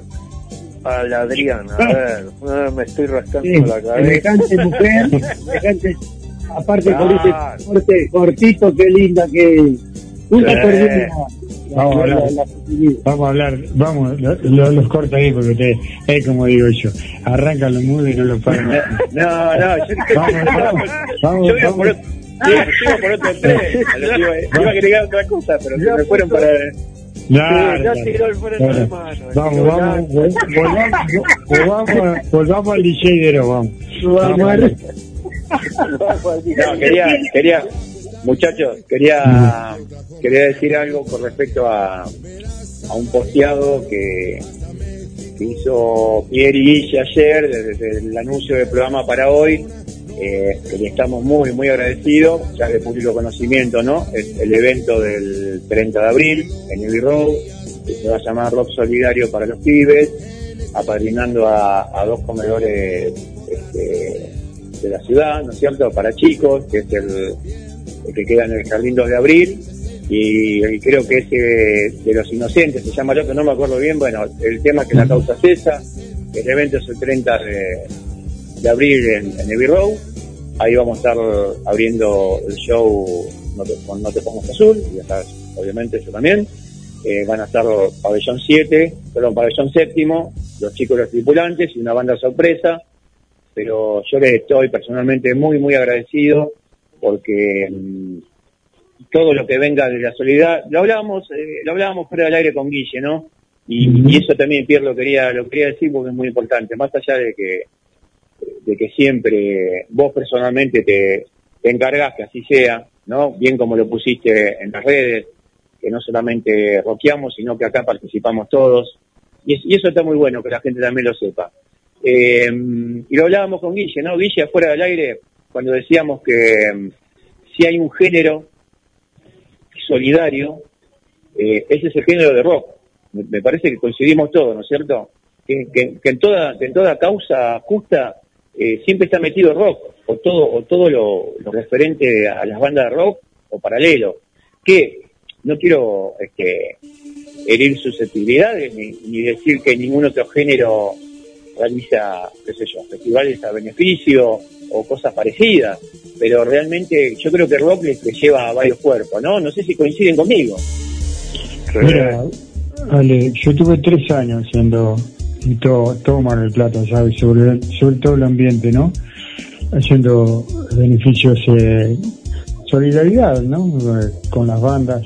al Adrián. A ver, ah, me estoy rascando Sí, la cabeza. semejante mujer, semejante, aparte Claro. ese corte cortito, qué linda que nunca Sí. perdí la, Vamos a la- hablar. Vamos a hablar, vamos, lo- lo- los corto ahí porque ustedes, es como digo yo, arrancan los mudos y no los paran. No, no, yo, Vamos, vamos, vamos, yo iba por, vamos. otro- yo iba- yo iba por otro tren, iba, iba a agregar otra cosa, pero se me fueron para... Claro, ya tiró el freno Claro. de mano. Vamos, tiró vamos, vol- volvamos, volvamos, volvamos al ligeidero, vamos. Vamos a ver. No, quería, quería, muchachos, quería, quería decir algo con respecto a, a un posteado que, que hizo Pierre y Guille ayer desde el anuncio del programa para hoy, eh, que le estamos muy, muy agradecidos, ya de público conocimiento, ¿no? Es el evento del 30 de abril en Navy Road, que se va a llamar Rock Solidario para los Pibes, apadrinando a, a dos comedores este, de la ciudad, ¿no es cierto?, para chicos, que es el que queda en el Jardín 2 de Abril, y, y creo que ese de los inocentes se llama el otro, no me acuerdo bien, bueno, el tema es que la causa es esa, el evento es el 30 de, de abril en, en Abbey Road, ahí vamos a estar abriendo el show no te, con No te pongas azul, y sabes, obviamente yo también, Eh, van a estar pabellón 7, perdón, pabellón séptimo, los chicos los tripulantes y una banda sorpresa, pero yo les estoy personalmente muy, muy agradecido porque mm, todo lo que venga de la solidaridad, lo hablábamos, eh, lo hablábamos fuera del aire con Guille, ¿no? Y, y eso también, Pierre, lo quería, lo quería decir porque es muy importante, más allá de que, de que siempre vos personalmente te, te encargas que así sea, ¿no? Bien como lo pusiste en las redes, que no solamente roqueamos, sino que acá participamos todos. Y, es- y eso está muy bueno, que la gente también lo sepa. Eh, y lo hablábamos con Guille, ¿no? Guille afuera del aire, cuando decíamos que mm, si hay un género solidario, eh, ese es el género de rock. Me, parece que coincidimos todos, ¿no es cierto? Que, que- que en toda que en toda causa justa eh, siempre está metido rock, o todo o todo lo, lo referente a las bandas de rock o paralelo. Que no quiero este, herir susceptibilidades ni, ni decir que ningún otro género realiza, qué sé yo, festivales a beneficio o cosas parecidas, pero realmente yo creo que rock les, les lleva a varios cuerpos, ¿no? No sé si coinciden conmigo. Mira, Ale, yo tuve tres años haciendo y todo, todo Mar del Plata, ¿sabes? Sobre, sobre todo el ambiente, ¿no? Haciendo beneficios, eh, solidaridad, ¿no? Con las bandas.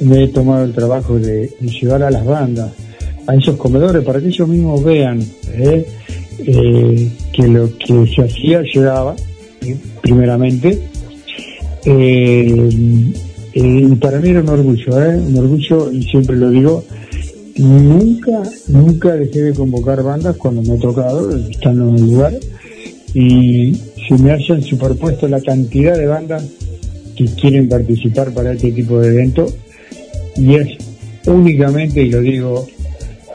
Me he tomado el trabajo de, de llevar a las bandas a esos comedores para que ellos mismos vean ¿eh? Eh, que lo que se hacía llegaba, primeramente. Eh, eh, y para mí era un orgullo, un orgullo, y siempre lo digo, nunca, nunca dejé de convocar bandas cuando me ha tocado, estando en el lugar, y se me hayan superpuesto la cantidad de bandas que quieren participar para este tipo de evento, y es únicamente, y lo digo,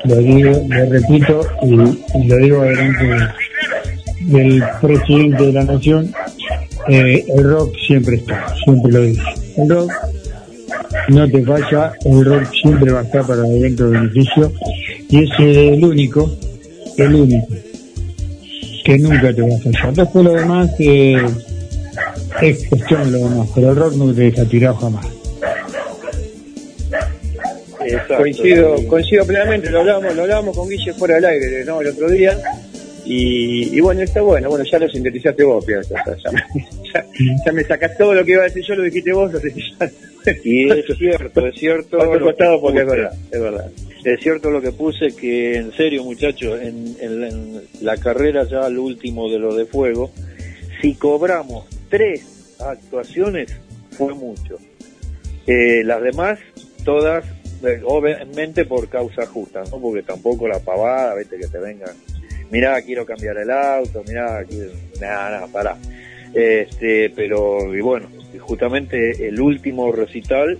lo digo, lo repito, y, lo digo delante del presidente de la nación, eh, el rock siempre está, siempre lo digo. El rock no te falla, el rock siempre va a estar para el evento de beneficio y es el único, el único, que nunca te va a fallar. Después lo demás eh, es cuestión de lo demás, pero el rock no te deja tirado jamás. Coincido, coincido plenamente, lo hablábamos, lo hablábamos con Guille fuera del aire, ¿no? El otro día. Y, y bueno, está bueno, bueno, ya lo sintetizaste vos, Pierre, ya, ya, me- ya- ya me sacás todo lo que iba a decir yo, lo dijiste vos, lo. Y es cierto, es cierto. Costado que porque es verdad, es verdad. Es cierto lo que puse, que en serio, muchachos, en, en la- en la carrera ya al último de lo de fuego, si cobramos tres actuaciones, fue mucho. Eh, las demás, todas, obviamente por causa justa, ¿no? Porque tampoco la pavada, vete que te vengan. Mirá, quiero cambiar el auto, mirá, quiero... nada, nada, pará. Este, pero, y bueno, justamente el último recital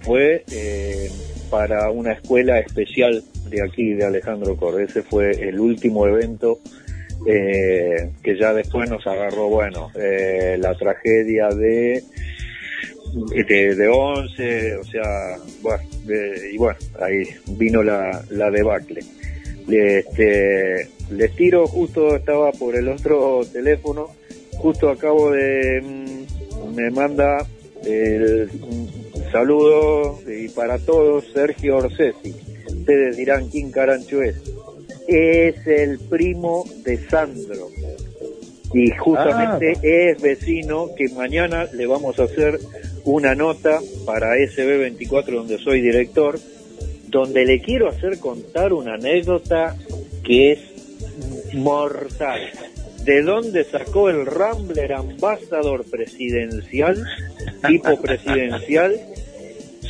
fue eh, para una escuela especial de aquí, de Alejandro Corre. Ese fue el último evento eh, que ya después nos agarró, bueno, eh, la tragedia de de, de 11, o sea, bueno, de- y bueno, ahí vino la, la debacle. Este, les tiro, justo estaba por el otro teléfono, justo acabo de, mm, me manda el mm, saludo y para todos Sergio Orsesi. Ustedes dirán quién carancho es. Es el primo de Sandro y justamente es vecino que mañana le vamos a hacer una nota para SB24 donde soy director, donde le quiero hacer contar una anécdota que es mortal. ¿De dónde sacó el Rambler Ambassador presidencial, tipo presidencial?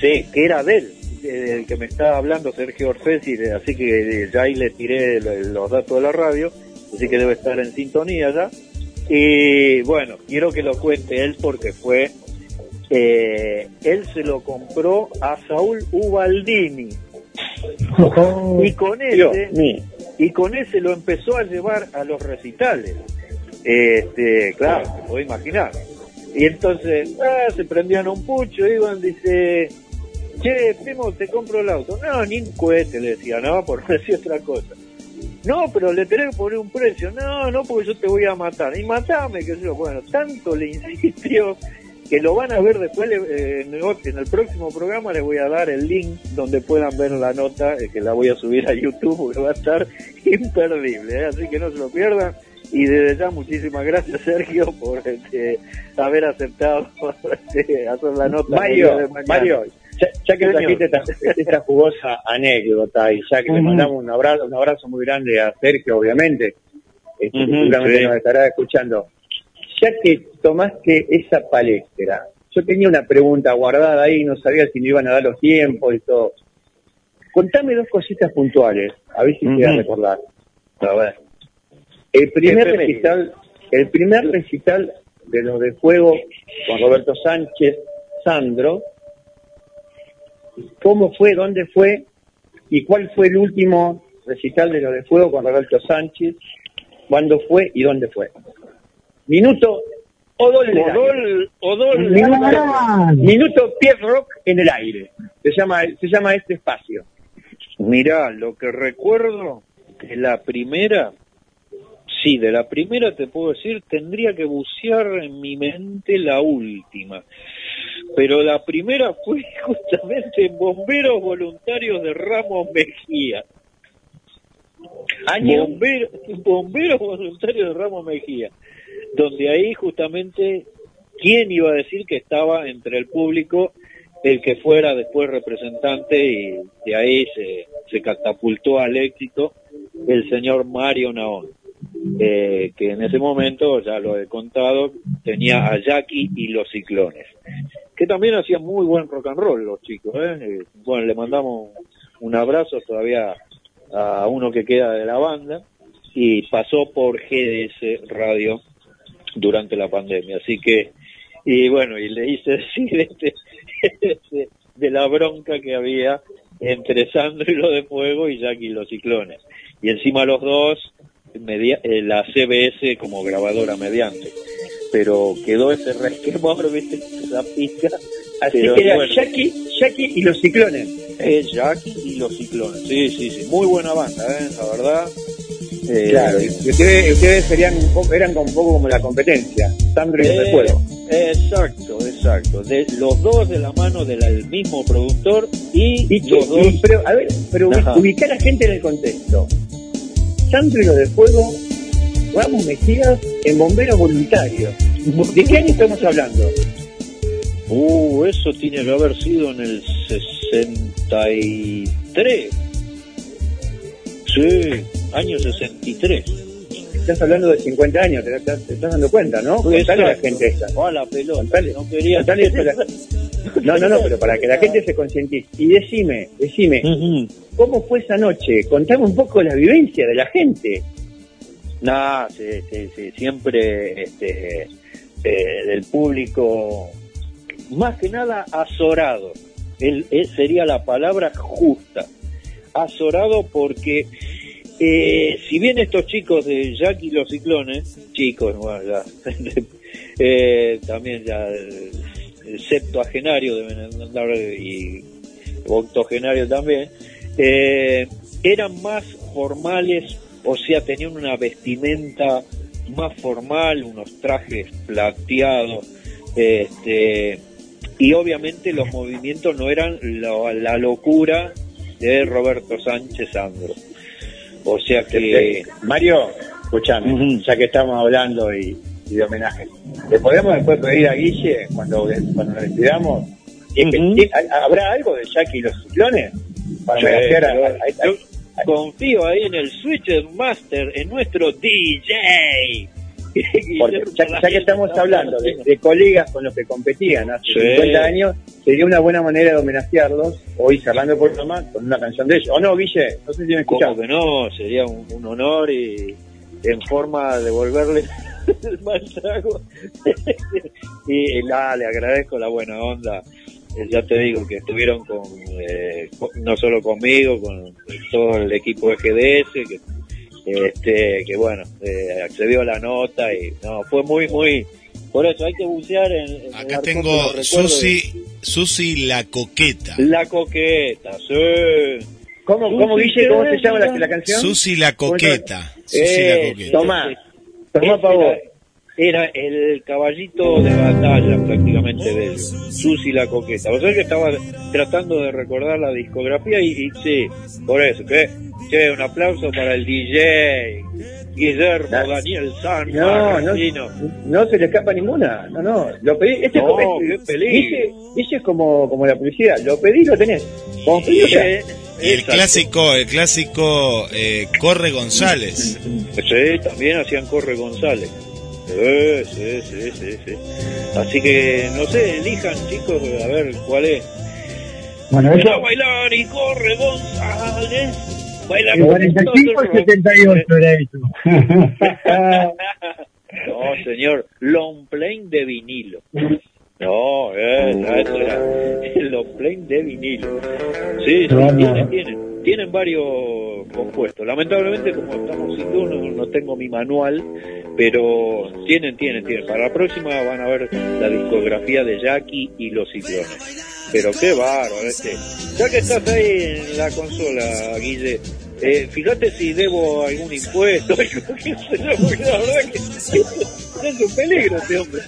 Sí, que era de él, del que me estaba hablando Sergio Orfesi, así que ya ahí le tiré los datos de la radio, así que debe estar en sintonía ya. Y bueno, quiero que lo cuente él porque fue, eh, él se lo compró a Saúl Ubaldini. Y con ese, y con ese lo empezó a llevar a los recitales. Este, claro, te puedo imaginar. Y entonces, ah, se prendían un pucho, iban, dice, che, primo, te compro el auto. No, ni un cohete, le decía, no, por decir otra cosa. No, pero le tenés que poner un precio. No, no, porque yo te voy a matar. Y matame, que yo. Bueno, tanto le insistió que lo van a ver después eh, en, el, próximo programa. Les voy a dar el link donde puedan ver la nota, eh, que la voy a subir a YouTube, porque va a estar imperdible. ¿eh? Así que no se lo pierdan. Y desde ya, muchísimas gracias, Sergio, por este, haber aceptado este, hacer la nota. Mario, de mañana. Mario, ya, ya que trajiste esta, esta jugosa anécdota y ya que le mandamos un abrazo, un abrazo muy grande a Sergio, obviamente, este, seguramente sí. nos estará escuchando. Ya que tomaste esa palestra, yo tenía una pregunta guardada ahí, no sabía si me iban a dar los tiempos y todo. Contame dos cositas puntuales, a ver si te voy a Ujú. recordar. A ver. El primer recital, el primer recital de los de fuego con Roberto Sánchez, Sandro, ¿cómo fue, dónde fue y cuál fue el último recital de los de fuego con Roberto Sánchez? ¿Cuándo fue y dónde fue? Minuto Odol. Odol, Odol, Minuto, minuto Pierre Rock en el aire. Se llama, se llama este espacio. Mirá, lo que recuerdo de la primera Sí, de la primera te puedo decir, tendría que bucear en mi mente la última. Pero la primera fue justamente en Bomberos Voluntarios de Ramos Mejía. ¿Año? Bombero- bomberos Voluntarios de Ramos Mejía. Donde ahí justamente, ¿quién iba a decir que estaba entre el público el que fuera después representante y de ahí se, se catapultó al éxito el señor Mario Naón? Eh, que en ese momento, ya lo he contado, tenía a Jackie y los Ciclones, que también hacían muy buen rock and roll los chicos. ¿eh? Eh, Bueno, le mandamos un abrazo todavía a uno que queda de la banda y pasó por GDS Radio durante la pandemia. Así que, y bueno, y le hice decir este, este, de la bronca que había entre Sandro y lo de Fuego y Jackie y los Ciclones. Y encima los dos, media- eh, la CBS como grabadora mediante. Pero quedó ese resquemor, ¿viste? Esa pizca. Así que era bueno. Jackie, Jackie y los ciclones. Es Jackie y los Ciclones. Sí, sí, sí. Muy buena banda, ¿eh? La verdad. Eh, Claro, y ustedes, ustedes serían un poco, eran un poco como la competencia, Sandro y Eh, fuego. Exacto, exacto. De, los dos de la mano del mismo productor y, Y, los dos. y- pero, a ver, pero Ajá. ubicar a la gente en el contexto. Los de fuego, Ramos Mejías en bomberos voluntarios. ¿De qué año estamos hablando? Uh, eso tiene que haber sido en el 63. Sí, año 63. Estás hablando de 50 años, te, estás dando cuenta, ¿no? Contale a la gente esa. La pelota. Contale, no quería. contale eso a la- No, no, no, pero para que la gente se concientice. Y decime, decime, ¿cómo fue esa noche? Contame un poco la vivencia de la gente. Nah, sí, sí, sí, siempre este, eh, del público, más que nada azorado, el, eh, sería la palabra justa, azorado porque eh, si bien estos chicos de Jack y los Ciclones, chicos, eh, también ya el, septuagenario deben andar y octogenario también, eh, eran más formales, o sea, tenían una vestimenta más formal, unos trajes plateados, este, y obviamente los movimientos no eran lo- la locura de Roberto Sánchez Sandro. O sea que... Mario, escúchame, ya que estamos hablando y, y de homenaje, ¿le podemos después pedir a Guille, cuando, cuando nos despidamos, es que- ¿habrá algo de Jackie y los ciclones? Para Sí, homenajear a, a- a- yo confío ahí en el Switcher Master, en nuestro DJ. Porque ya, ya que estamos hablando de, de colegas con los que competían hace Sí. 50 años, sería una buena manera de homenajearlos hoy cerrando el programa con una canción de ellos. ¿O no, Guille? No sé si me escuchás. ¿Cómo que no? Sería un, un honor y en forma de devolverle el mal trago. y, y nada, le agradezco la buena onda. Eh, Ya te digo que estuvieron con, eh, con- no solo conmigo, con todo el equipo de GDS, que, este, que bueno, eh, accedió a la nota y no, fue muy, muy, por eso hay que bucear en, en el Acá tengo. Susi, Susi la coqueta. La coqueta, sí. ¿Cómo, cómo Guille? ¿Cómo se llama la, la canción? Susi la coqueta. Susi la Eh, coqueta. Tomá, tomá pa' vos. Era, el caballito de batalla prácticamente de ellos, Susi la coqueta. O sea que estaba tratando de recordar la discografía y, y sí, por eso, que che, un aplauso para el DJ Guillermo Daniel San No, no, Martino. no se le escapa ninguna. No, no. Lo pedí. Este, No, este- qué Guille es como, como la publicidad. Lo pedí, lo tenés. Ya. Eh, Y el clásico, el clásico eh, Corre González. Sí, también hacían Corre González. Sí, sí, sí, sí, sí. Así que, no sé, elijan chicos, a ver cuál es. Bueno, eso a bailar y corre González. Baila el con 45 o nosotros. 78 era eso. No, señor, long plane de vinilo. No, eso era el long plane de vinilo. Sí, sí, Vamos. tienen, tienen, tienen varios compuestos. Lamentablemente, como estamos sin luz, no, no tengo mi manual, pero tienen, tienen, tienen. Para la próxima van a ver la discografía de Jackie y los ciclones. Pero qué bárbaro este. Ya que estás ahí en la consola, Guille, Eh, fíjate si debo algún impuesto. porque la verdad que es un peligro este hombre.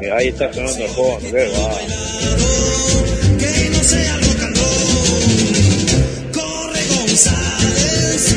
Mira, ahí está sonando el fondo, qué va. Corre González,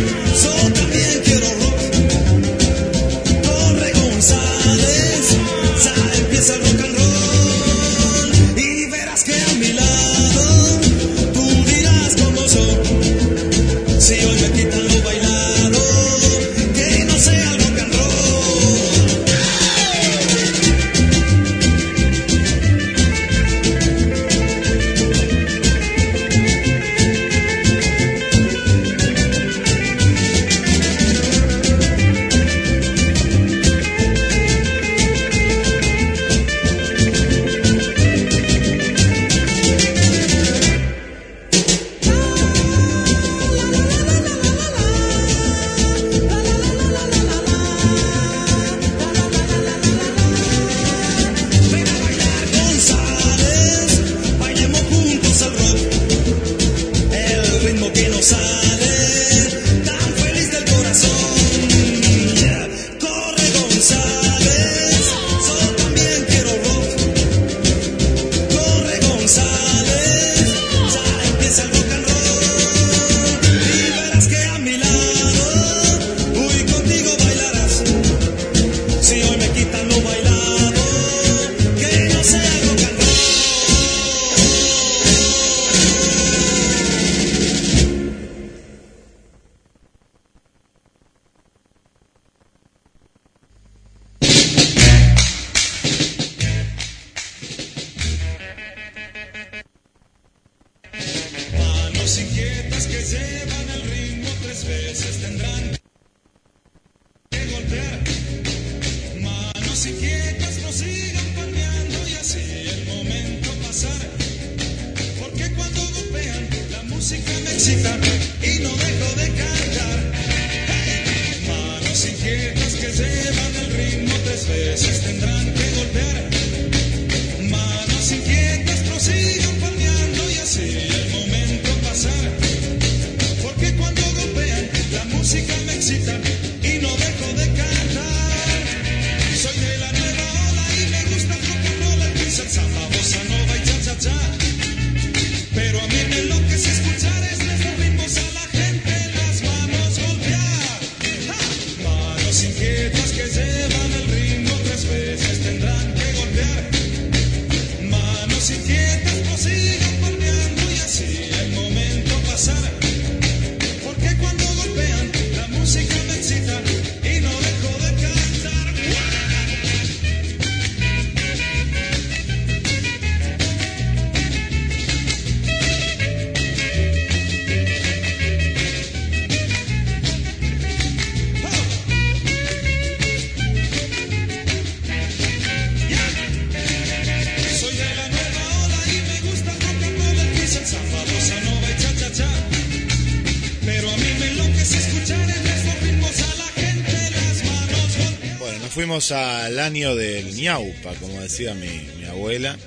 Al año del ñaupa, como decía mi, abuela.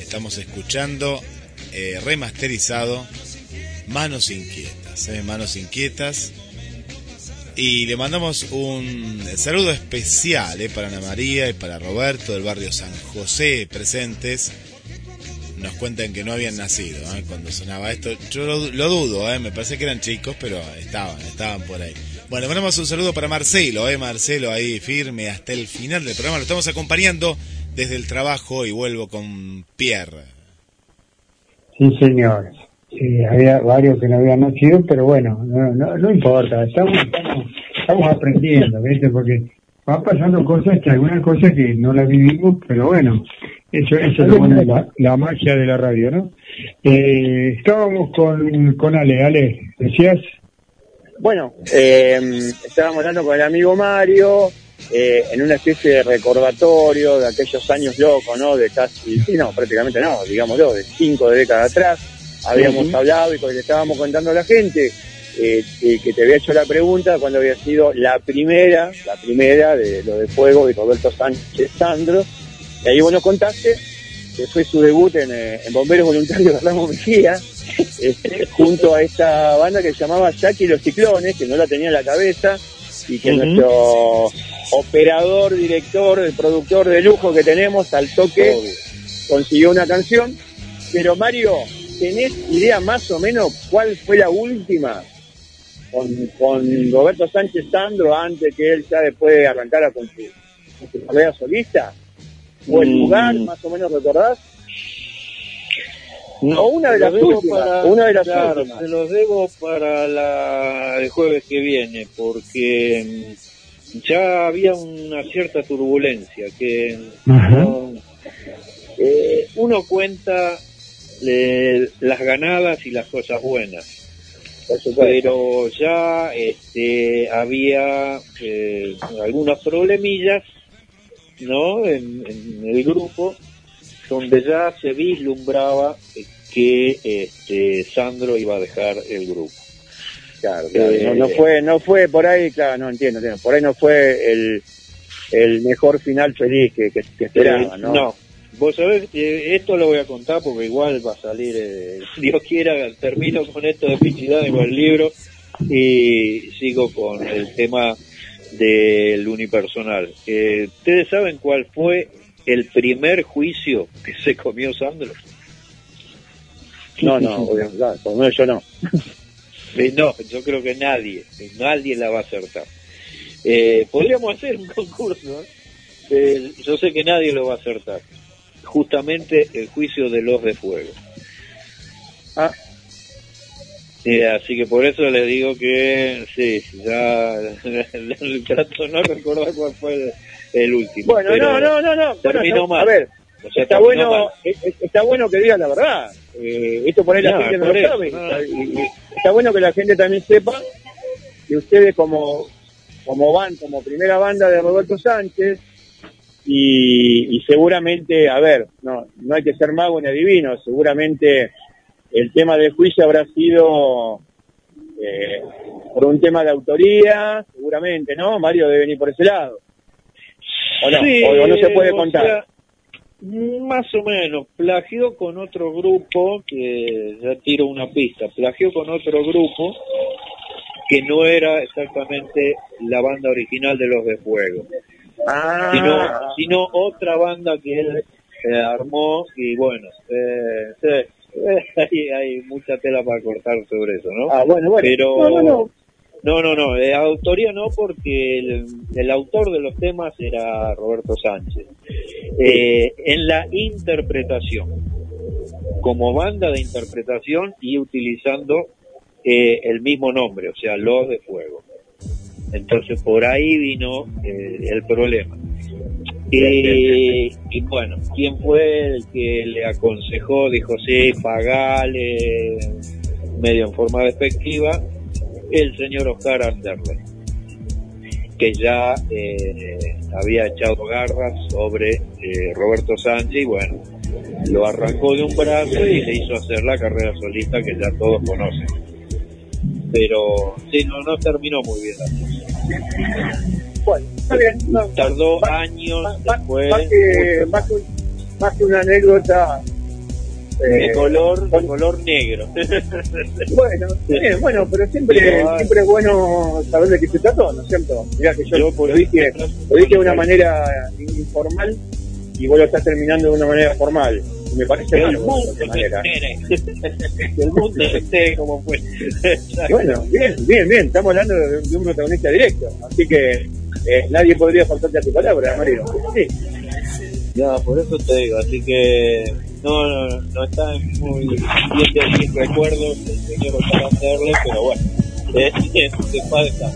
Estamos escuchando eh, remasterizado Manos Inquietas. eh, Manos Inquietas. Y le mandamos un saludo especial eh, para Ana María y para Roberto del barrio San José presentes. Nos cuentan que no habían nacido cuando sonaba esto. Yo lo, lo dudo, me parece que eran chicos, pero estaban, estaban por ahí. Bueno, mandamos un saludo para Marcelo, eh, Marcelo ahí firme hasta el final del programa. Lo estamos acompañando desde el trabajo y vuelvo con Pierre. Sí, señor. Sí, había varios que no habían nacido, pero bueno, no, importa, estamos, estamos, estamos aprendiendo, ¿viste? Porque van pasando cosas que algunas cosas que no las vivimos, pero bueno, eso, eso es lo la magia de la radio, ¿no? Eh, estábamos con, con Ale, Ale, decías, Bueno, eh, estábamos hablando con el amigo Mario eh, en una especie de recordatorio de aquellos años locos, ¿no? De casi, sí, no, prácticamente no, digámoslo, de cinco décadas atrás. Habíamos hablado y le estábamos contando a la gente eh, eh, que te había hecho la pregunta cuando había sido la primera, la primera de lo de Fuego de Roberto Sánchez Sandro. Y ahí vos nos contaste que fue su debut en, eh, en Bomberos Voluntarios de Ramos Mejía. Este, junto a esta banda que se llamaba Jackie y los Ciclones, que no la tenía en la cabeza, y que nuestro operador, director, el productor de lujo que tenemos, al toque, consiguió una canción. Pero Mario, ¿tenés idea más o menos cuál fue la última? Con, con Roberto Sánchez Sandro, antes que él ya después arrancara con su, con su carrera solista. ¿O el Mm. lugar, más o menos, recordás? No, o una de las últimas, para- una de las claro, últimas. Se los debo para la, el jueves que viene, porque mm, ya había una cierta turbulencia, que no- eh, uno cuenta eh, las ganadas y las cosas buenas, pero ya este, había eh, algunos problemillas ¿no? En, en el grupo donde ya se vislumbraba que este, Sandro iba a dejar el grupo. Claro, claro, Eh, no, no fue, no fue por ahí, claro, no entiendo, entiendo, por ahí no fue el, el mejor final feliz que, que, que esperaba, Eh, ¿no? Vos sabés, eh, esto lo voy a contar porque igual va a salir, eh, Dios quiera, termino con esto de Pichidad con el libro y sigo con el tema del unipersonal. Eh, ¿Ustedes saben cuál fue el primer juicio que se comió Sandro? No, no, obviamente, por lo menos yo no. Eh, no, yo creo que nadie, nadie la va a acertar. Eh, podríamos hacer un concurso, ¿eh? Eh, yo sé que nadie lo va a acertar. Justamente el juicio de los de fuego. Ah. Eh, así que por eso les digo que sí, ya trato de no recordar cuál fue el, el último. Bueno, no, no, no, no. Terminó Bueno, mal. A ver, O sea, está bueno, mal. es- es- está bueno que digan la verdad. Eh, esto por ahí la gente no lo sabe. no. Está bueno que la gente también sepa que ustedes como, como van, como primera banda de Roberto Sánchez, y, y seguramente, a ver, no, no hay que ser mago ni adivino, seguramente el tema del juicio habrá sido eh, por un tema de autoría, seguramente, ¿no? Mario debe venir por ese lado. ¿O no? Sí, o, o no se puede o contar. sea, más o menos, plagió con otro grupo, que ya tiro una pista, plagió con otro grupo que no era exactamente la banda original de Los de Fuego, Ah, sino, sino otra banda que él eh, armó y bueno, eh, hay, hay mucha tela para cortar sobre eso, ¿no? Ah, bueno, bueno. Pero, No, no, no. No, no, no, autoría no, porque el, el autor de los temas era Roberto Sánchez. Eh, en la interpretación, como banda de interpretación y utilizando eh, el mismo nombre, o sea, Los de Fuego. Entonces por ahí vino eh, el problema. Y, y bueno, ¿quién fue el que le aconsejó? Dijo, sí, pagale, medio en forma despectiva, el señor Oscar Anderle, que ya eh, había echado garras sobre eh, Roberto Sánchez y bueno, lo arrancó de un brazo y le hizo hacer la carrera solista que ya todos conocen. Pero sí, no, no terminó muy bien. la cosa. Bueno, está bien. no, Tardó años después. más, que, más, que, más que una anécdota. De eh, color, de color negro. Bueno, bien, bueno, pero siempre, Pero, siempre es bueno saber de qué se trató, ¿no es cierto? Mirá que yo, Yo por lo, dije, lo dije de una manera informal y vos lo estás terminando de una manera formal. Y me parece el mal de mundo se manera. el mundo se entere cómo fue. Y bueno, bien, bien, bien, estamos hablando de, de un protagonista directo, así que eh, nadie podría faltarte a tu palabra, Mario. Sí. Ya, por eso te digo, así que no, no, no está muy bien de mis recuerdos para hacerle, pero bueno, eh, se estar.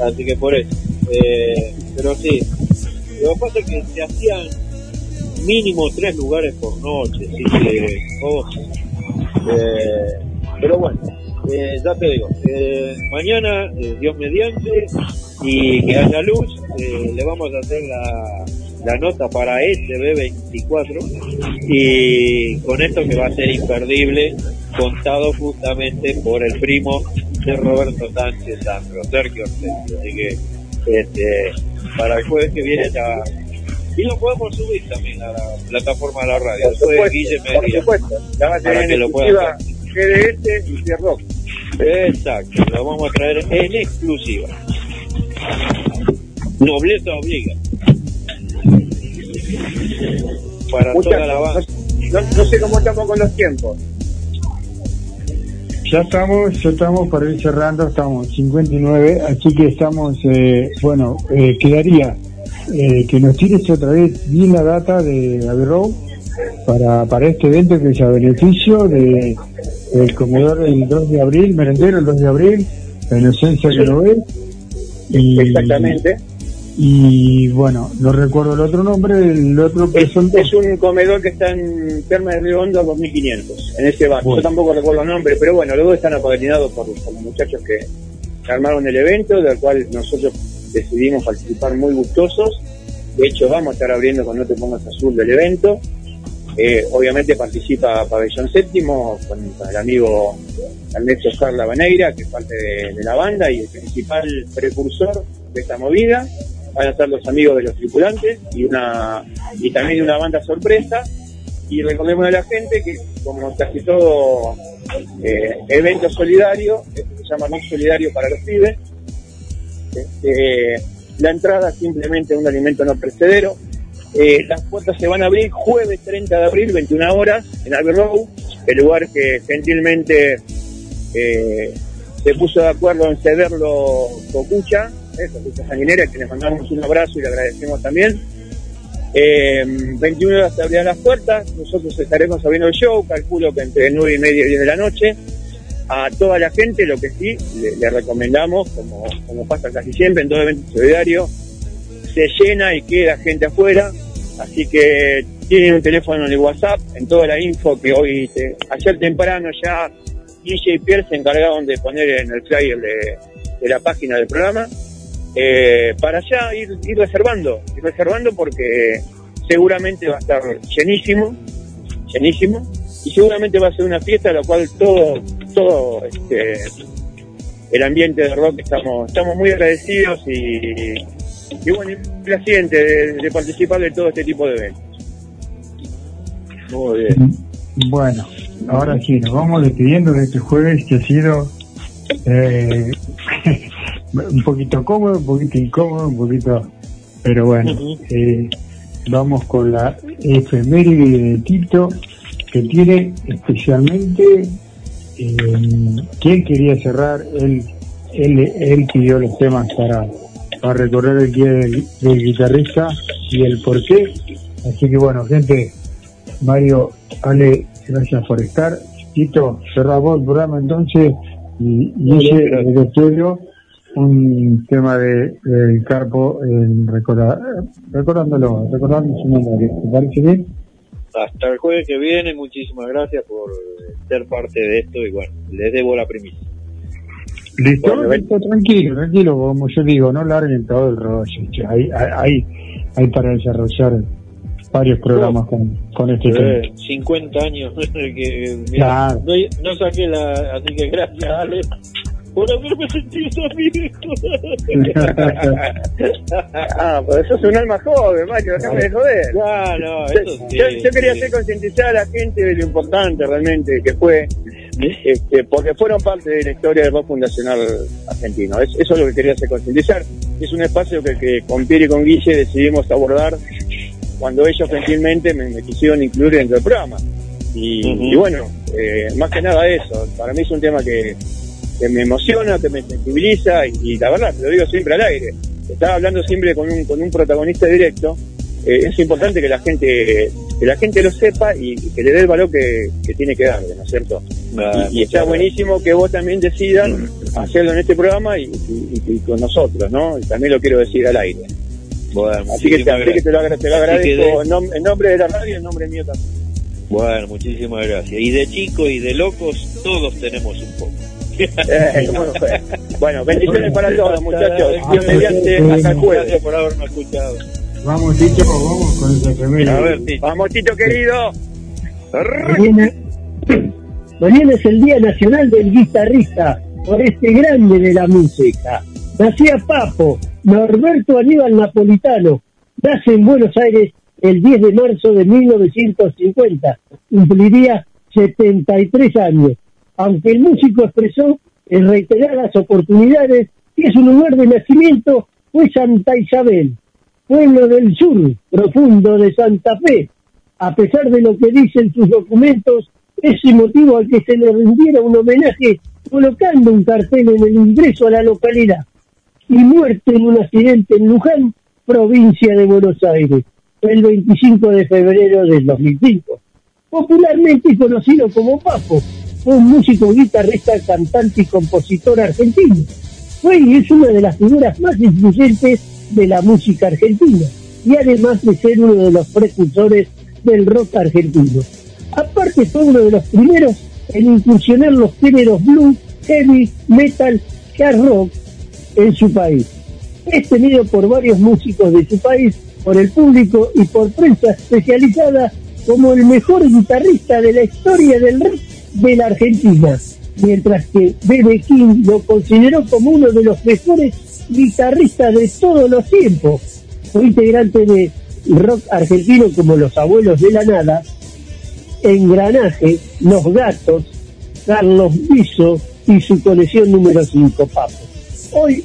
Así que por eso. Eh, pero sí, lo que pasa es que se hacían mínimo tres lugares por noche, así que, oh, eh, pero bueno, eh, ya te digo, eh, mañana, eh, Dios mediante, y que haya luz, eh, le vamos a hacer la, la nota para SB24 y con esto que va a ser imperdible, contado justamente por el primo de Roberto Sánchez Sandro, Sergio Ortega. Así que este, para el jueves que viene ya... Y lo podemos subir también a la plataforma de la radio. Por supuesto, Guille me por supuesto. Ya va a para tener que lo. GDS y Pierre Rock. Exacto, lo vamos a traer en exclusiva. Nobleza obliga. Para Muchachos, toda la banda. No, no sé cómo estamos con los tiempos. Ya estamos, ya estamos para ir cerrando, estamos 59, así que estamos, eh, bueno, eh, quedaría eh, que nos tires otra vez bien la data de Abbey Road para, para este evento que es a beneficio de, del comedor el 2 de abril, merendero el 2 de abril, la inocencia que lo ve. Y, Exactamente. Y bueno, no recuerdo el otro nombre, el otro Es, es un comedor que está en Terma de Río Hondo a 2500, en ese bar. Bueno. Yo tampoco recuerdo el nombre, pero bueno, dos están apadrinados por, por los muchachos que, que armaron el evento, del cual nosotros decidimos participar muy gustosos. De hecho, vamos a estar abriendo con No Te Pongas Azul del evento. Eh, obviamente participa Pabellón Séptimo con, con el amigo Ernesto Carla Baneira, que es parte de, de la banda y el principal precursor de esta movida. Van a estar los amigos de los tripulantes y una y también una banda sorpresa. Y recordemos a la gente que, como casi todo eh, evento solidario, esto se llama Rock Solidario para los pibes, este, la entrada simplemente un alimento no precedero. Eh, las puertas se van a abrir jueves 30 de abril, 21 horas, en Abbey Road, el lugar que gentilmente eh, se puso de acuerdo en cederlo Cocucha, eh, Cocucha Sanguinera, que les mandamos un abrazo y le agradecemos también. Eh, 21 horas se abrirán las puertas, nosotros estaremos abriendo el show, calculo que entre 9 y media y 10 de la noche. A toda la gente lo que sí le, recomendamos, como, pasa casi siempre en todo evento solidario, se llena y queda gente afuera, así que tienen un teléfono el WhatsApp, en toda la info que hoy, te- ayer temprano ya DJ y Pierre se encargaron de poner en el flyer de, de la página del programa, eh, para ya ir, ir reservando, ir reservando porque seguramente va a estar llenísimo, llenísimo, y seguramente va a ser una fiesta a la cual todo, todo este, el ambiente de rock estamos, estamos muy agradecidos y, y bueno, y placiente de, de participar de todo este tipo de eventos. Muy bien. Bueno, ahora sí, nos vamos despidiendo de este jueves que ha sido eh, un poquito cómodo, un poquito incómodo, un poquito... Pero bueno, eh, vamos con la efeméride de Tito, que tiene especialmente... Eh, ¿Quién quería cerrar? Él, él, él pidió los temas para, para recorrer el día del, del guitarrista y el por qué. Así que bueno, gente, Mario, Ale, gracias por estar. Tito, cerramos el programa entonces y, y ese el estudio un tema de del Carpo en recorda- recordándolo, recordando su nombre. ¿Te parece bien? Hasta el jueves que viene, muchísimas gracias por ser parte de esto y bueno, les debo la primicia. Listo, listo, tranquilo, tranquilo, como yo digo, no larguen todo el rollo. Hay, hay, hay, hay para desarrollar varios programas con, con este tema. Eh, 50 años que mira, Claro. no, no saqué la así que gracias Ale por haberme sentido amigo ah, pero sos un alma joven, Mario, déjame de joder. Claro, eso sí, yo- yo quería sí. hacer concientizar a la gente de lo importante realmente que fue, este, porque fueron parte de la historia del rock fundacional argentino. Es- eso es lo que quería hacer concientizar. Es un espacio que, que con Pierre y con Guille decidimos abordar cuando ellos gentilmente me, me quisieron incluir dentro del programa. Y, y bueno, eh, más que nada eso. Para mí es un tema que, que me emociona, que me sensibiliza y, y la verdad, te lo digo siempre al aire. Estaba hablando siempre con un, con un protagonista directo. eh, es importante que la gente que la gente lo sepa y, y que le dé el valor que, que tiene que darle, ¿no es cierto? Ah, y, y está buenísimo que vos también decidan hacerlo en este programa y, con nosotros, ¿no? Y también lo quiero decir al aire. Bueno, Así que, así que te lo, agra- te lo agradezco de- en, nom- en nombre de la radio y en nombre mío también. Bueno, muchísimas gracias. Y de chicos y de locos, todos tenemos un poco. Eh, bueno, pues, bueno, bendiciones para todos, muchachos. Dios mediante, hasta el jueves. Gracias por haberme escuchado. Vamos, Tito, vamos con esa primera. A ver, Vamos, Tito querido. Mañana, mañana es el Día Nacional del Guitarrista, por este grande de la música. Nacía Papo, Norberto Aníbal Napolitano. Nace en Buenos Aires el 10 de marzo de 1950. Cumpliría 73 años. Aunque el músico expresó en reiteradas oportunidades que su lugar de nacimiento fue Santa Isabel, pueblo del sur profundo de Santa Fe. A pesar de lo que dicen sus documentos, ese motivo al que se le rindiera un homenaje colocando un cartel en el ingreso a la localidad y muerto en un accidente en Luján, provincia de Buenos Aires, el 25 de febrero del 2005. Popularmente conocido como Papo, fue un músico, guitarrista, cantante y compositor argentino. Fue y es una de las figuras más influyentes de la música argentina y además de ser uno de los precursores del rock argentino. Aparte fue uno de los primeros en incursionar los géneros blues, heavy, metal, hard rock en su país. Es tenido por varios músicos de su país, por el público y por prensa especializada como el mejor guitarrista de la historia del rock de la Argentina, mientras que B.B. King lo consideró como uno de los mejores guitarristas de todos los tiempos. Fue integrante de rock argentino como Los Abuelos de la Nada, Engranaje, Los Gatos, Carlos Biso y su colección número 5, Papo. Hoy,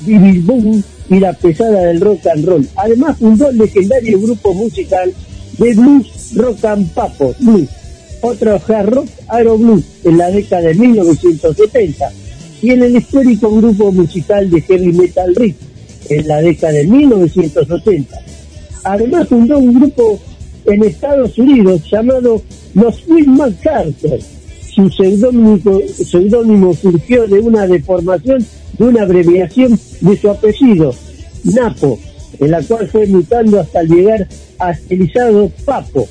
Bibi Boom y la pesada del rock and roll. Además fundó el legendario grupo musical de blues Rock and Papo, Blues, otro hard rock Aero Blues en la década de 1970 y en el histórico grupo musical de heavy metal Rick en la década de 1980. Además fundó un grupo en Estados Unidos llamado Los Will MacArthur. Su seudónimo surgió de una deformación de una abreviación de su apellido, Napo, en la cual fue mutando hasta llegar a estilizado Papo.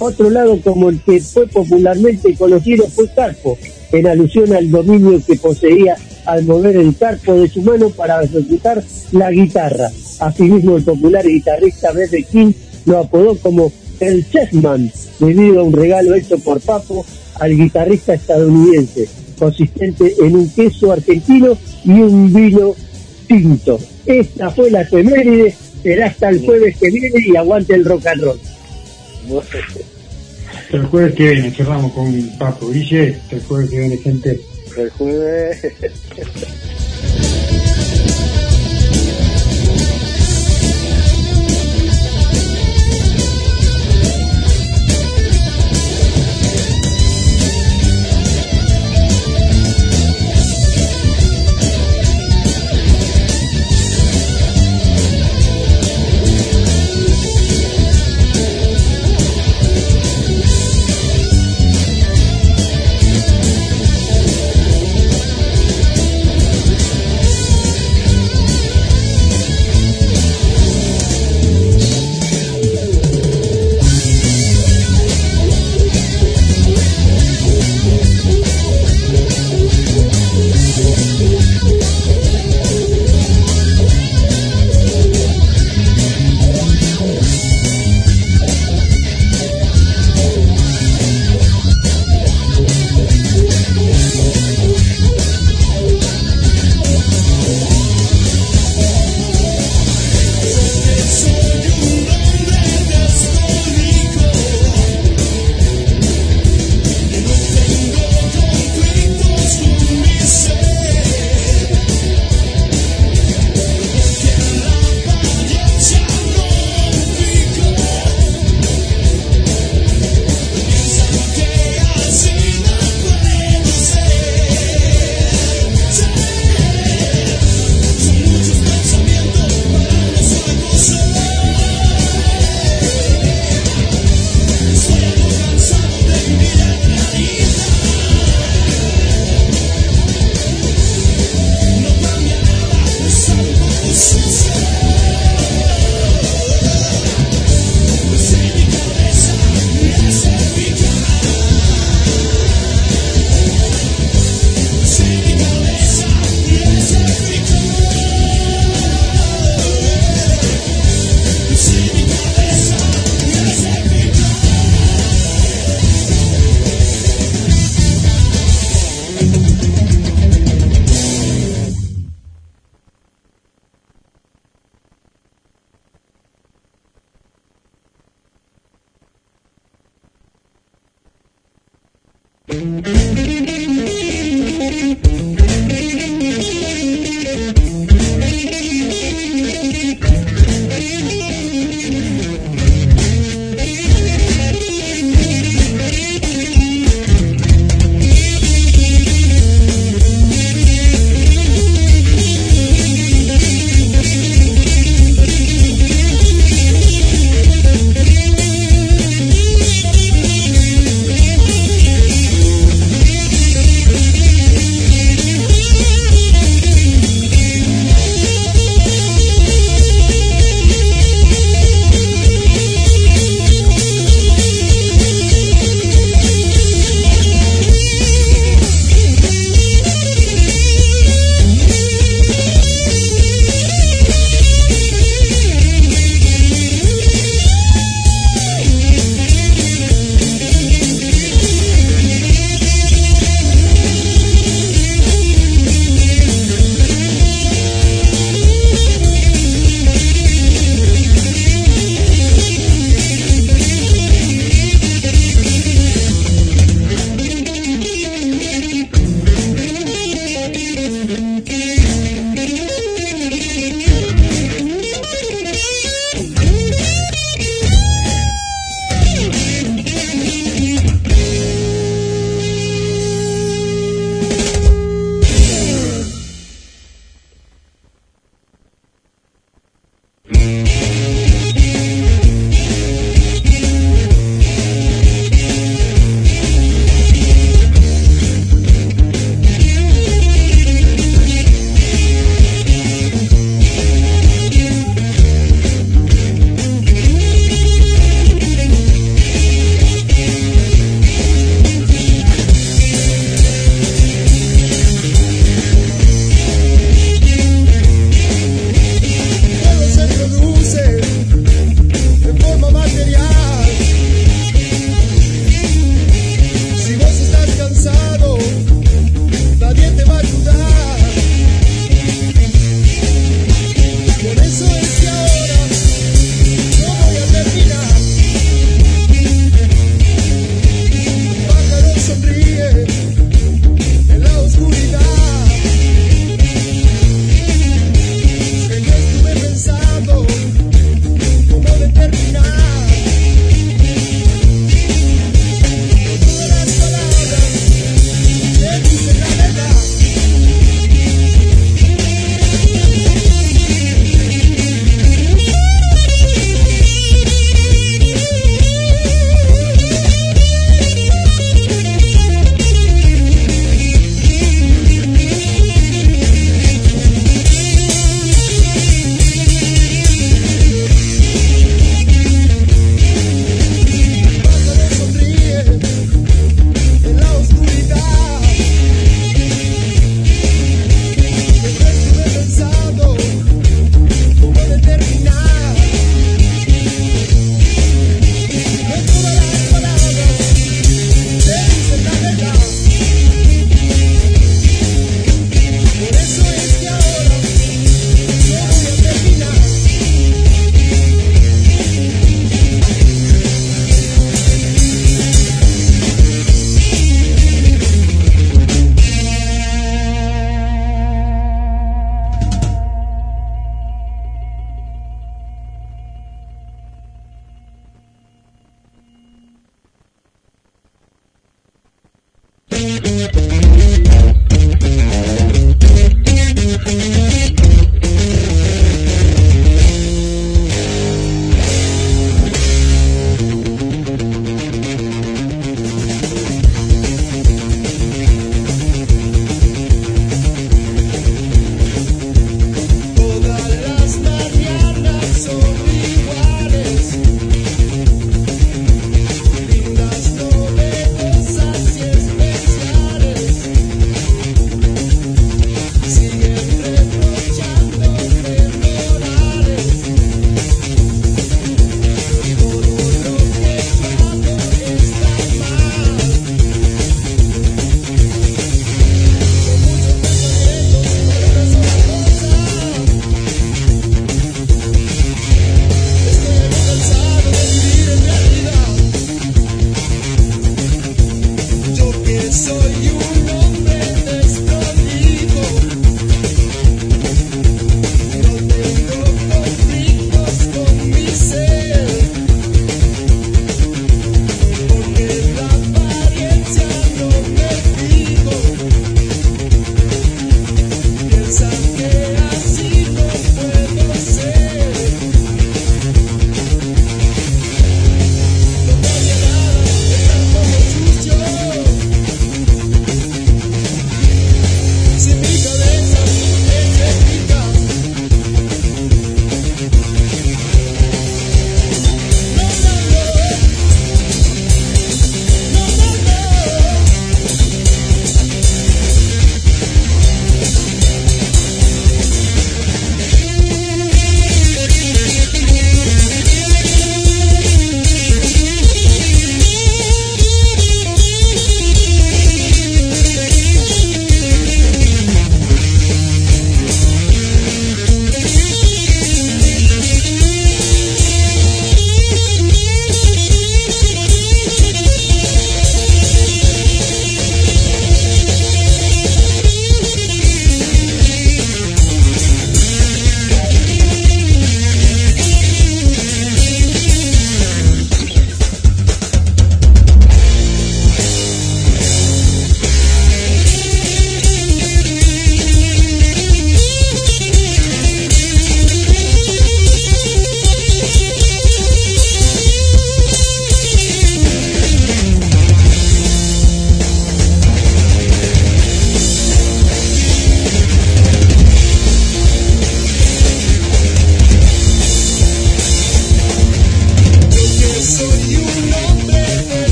Otro lado como el que fue popularmente conocido fue Carpo, en alusión al dominio que poseía al mover el carpo de su mano para ejecutar la guitarra. Asimismo, el popular guitarrista B.B. King lo apodó como el Chessman, debido a un regalo hecho por Papo al guitarrista estadounidense, consistente en un queso argentino y un vino tinto. Esta fue la efeméride, será hasta el jueves que viene y aguante el rock and roll. El jueves que viene cerramos con Papo. Guille, el jueves que viene, gente. El jueves.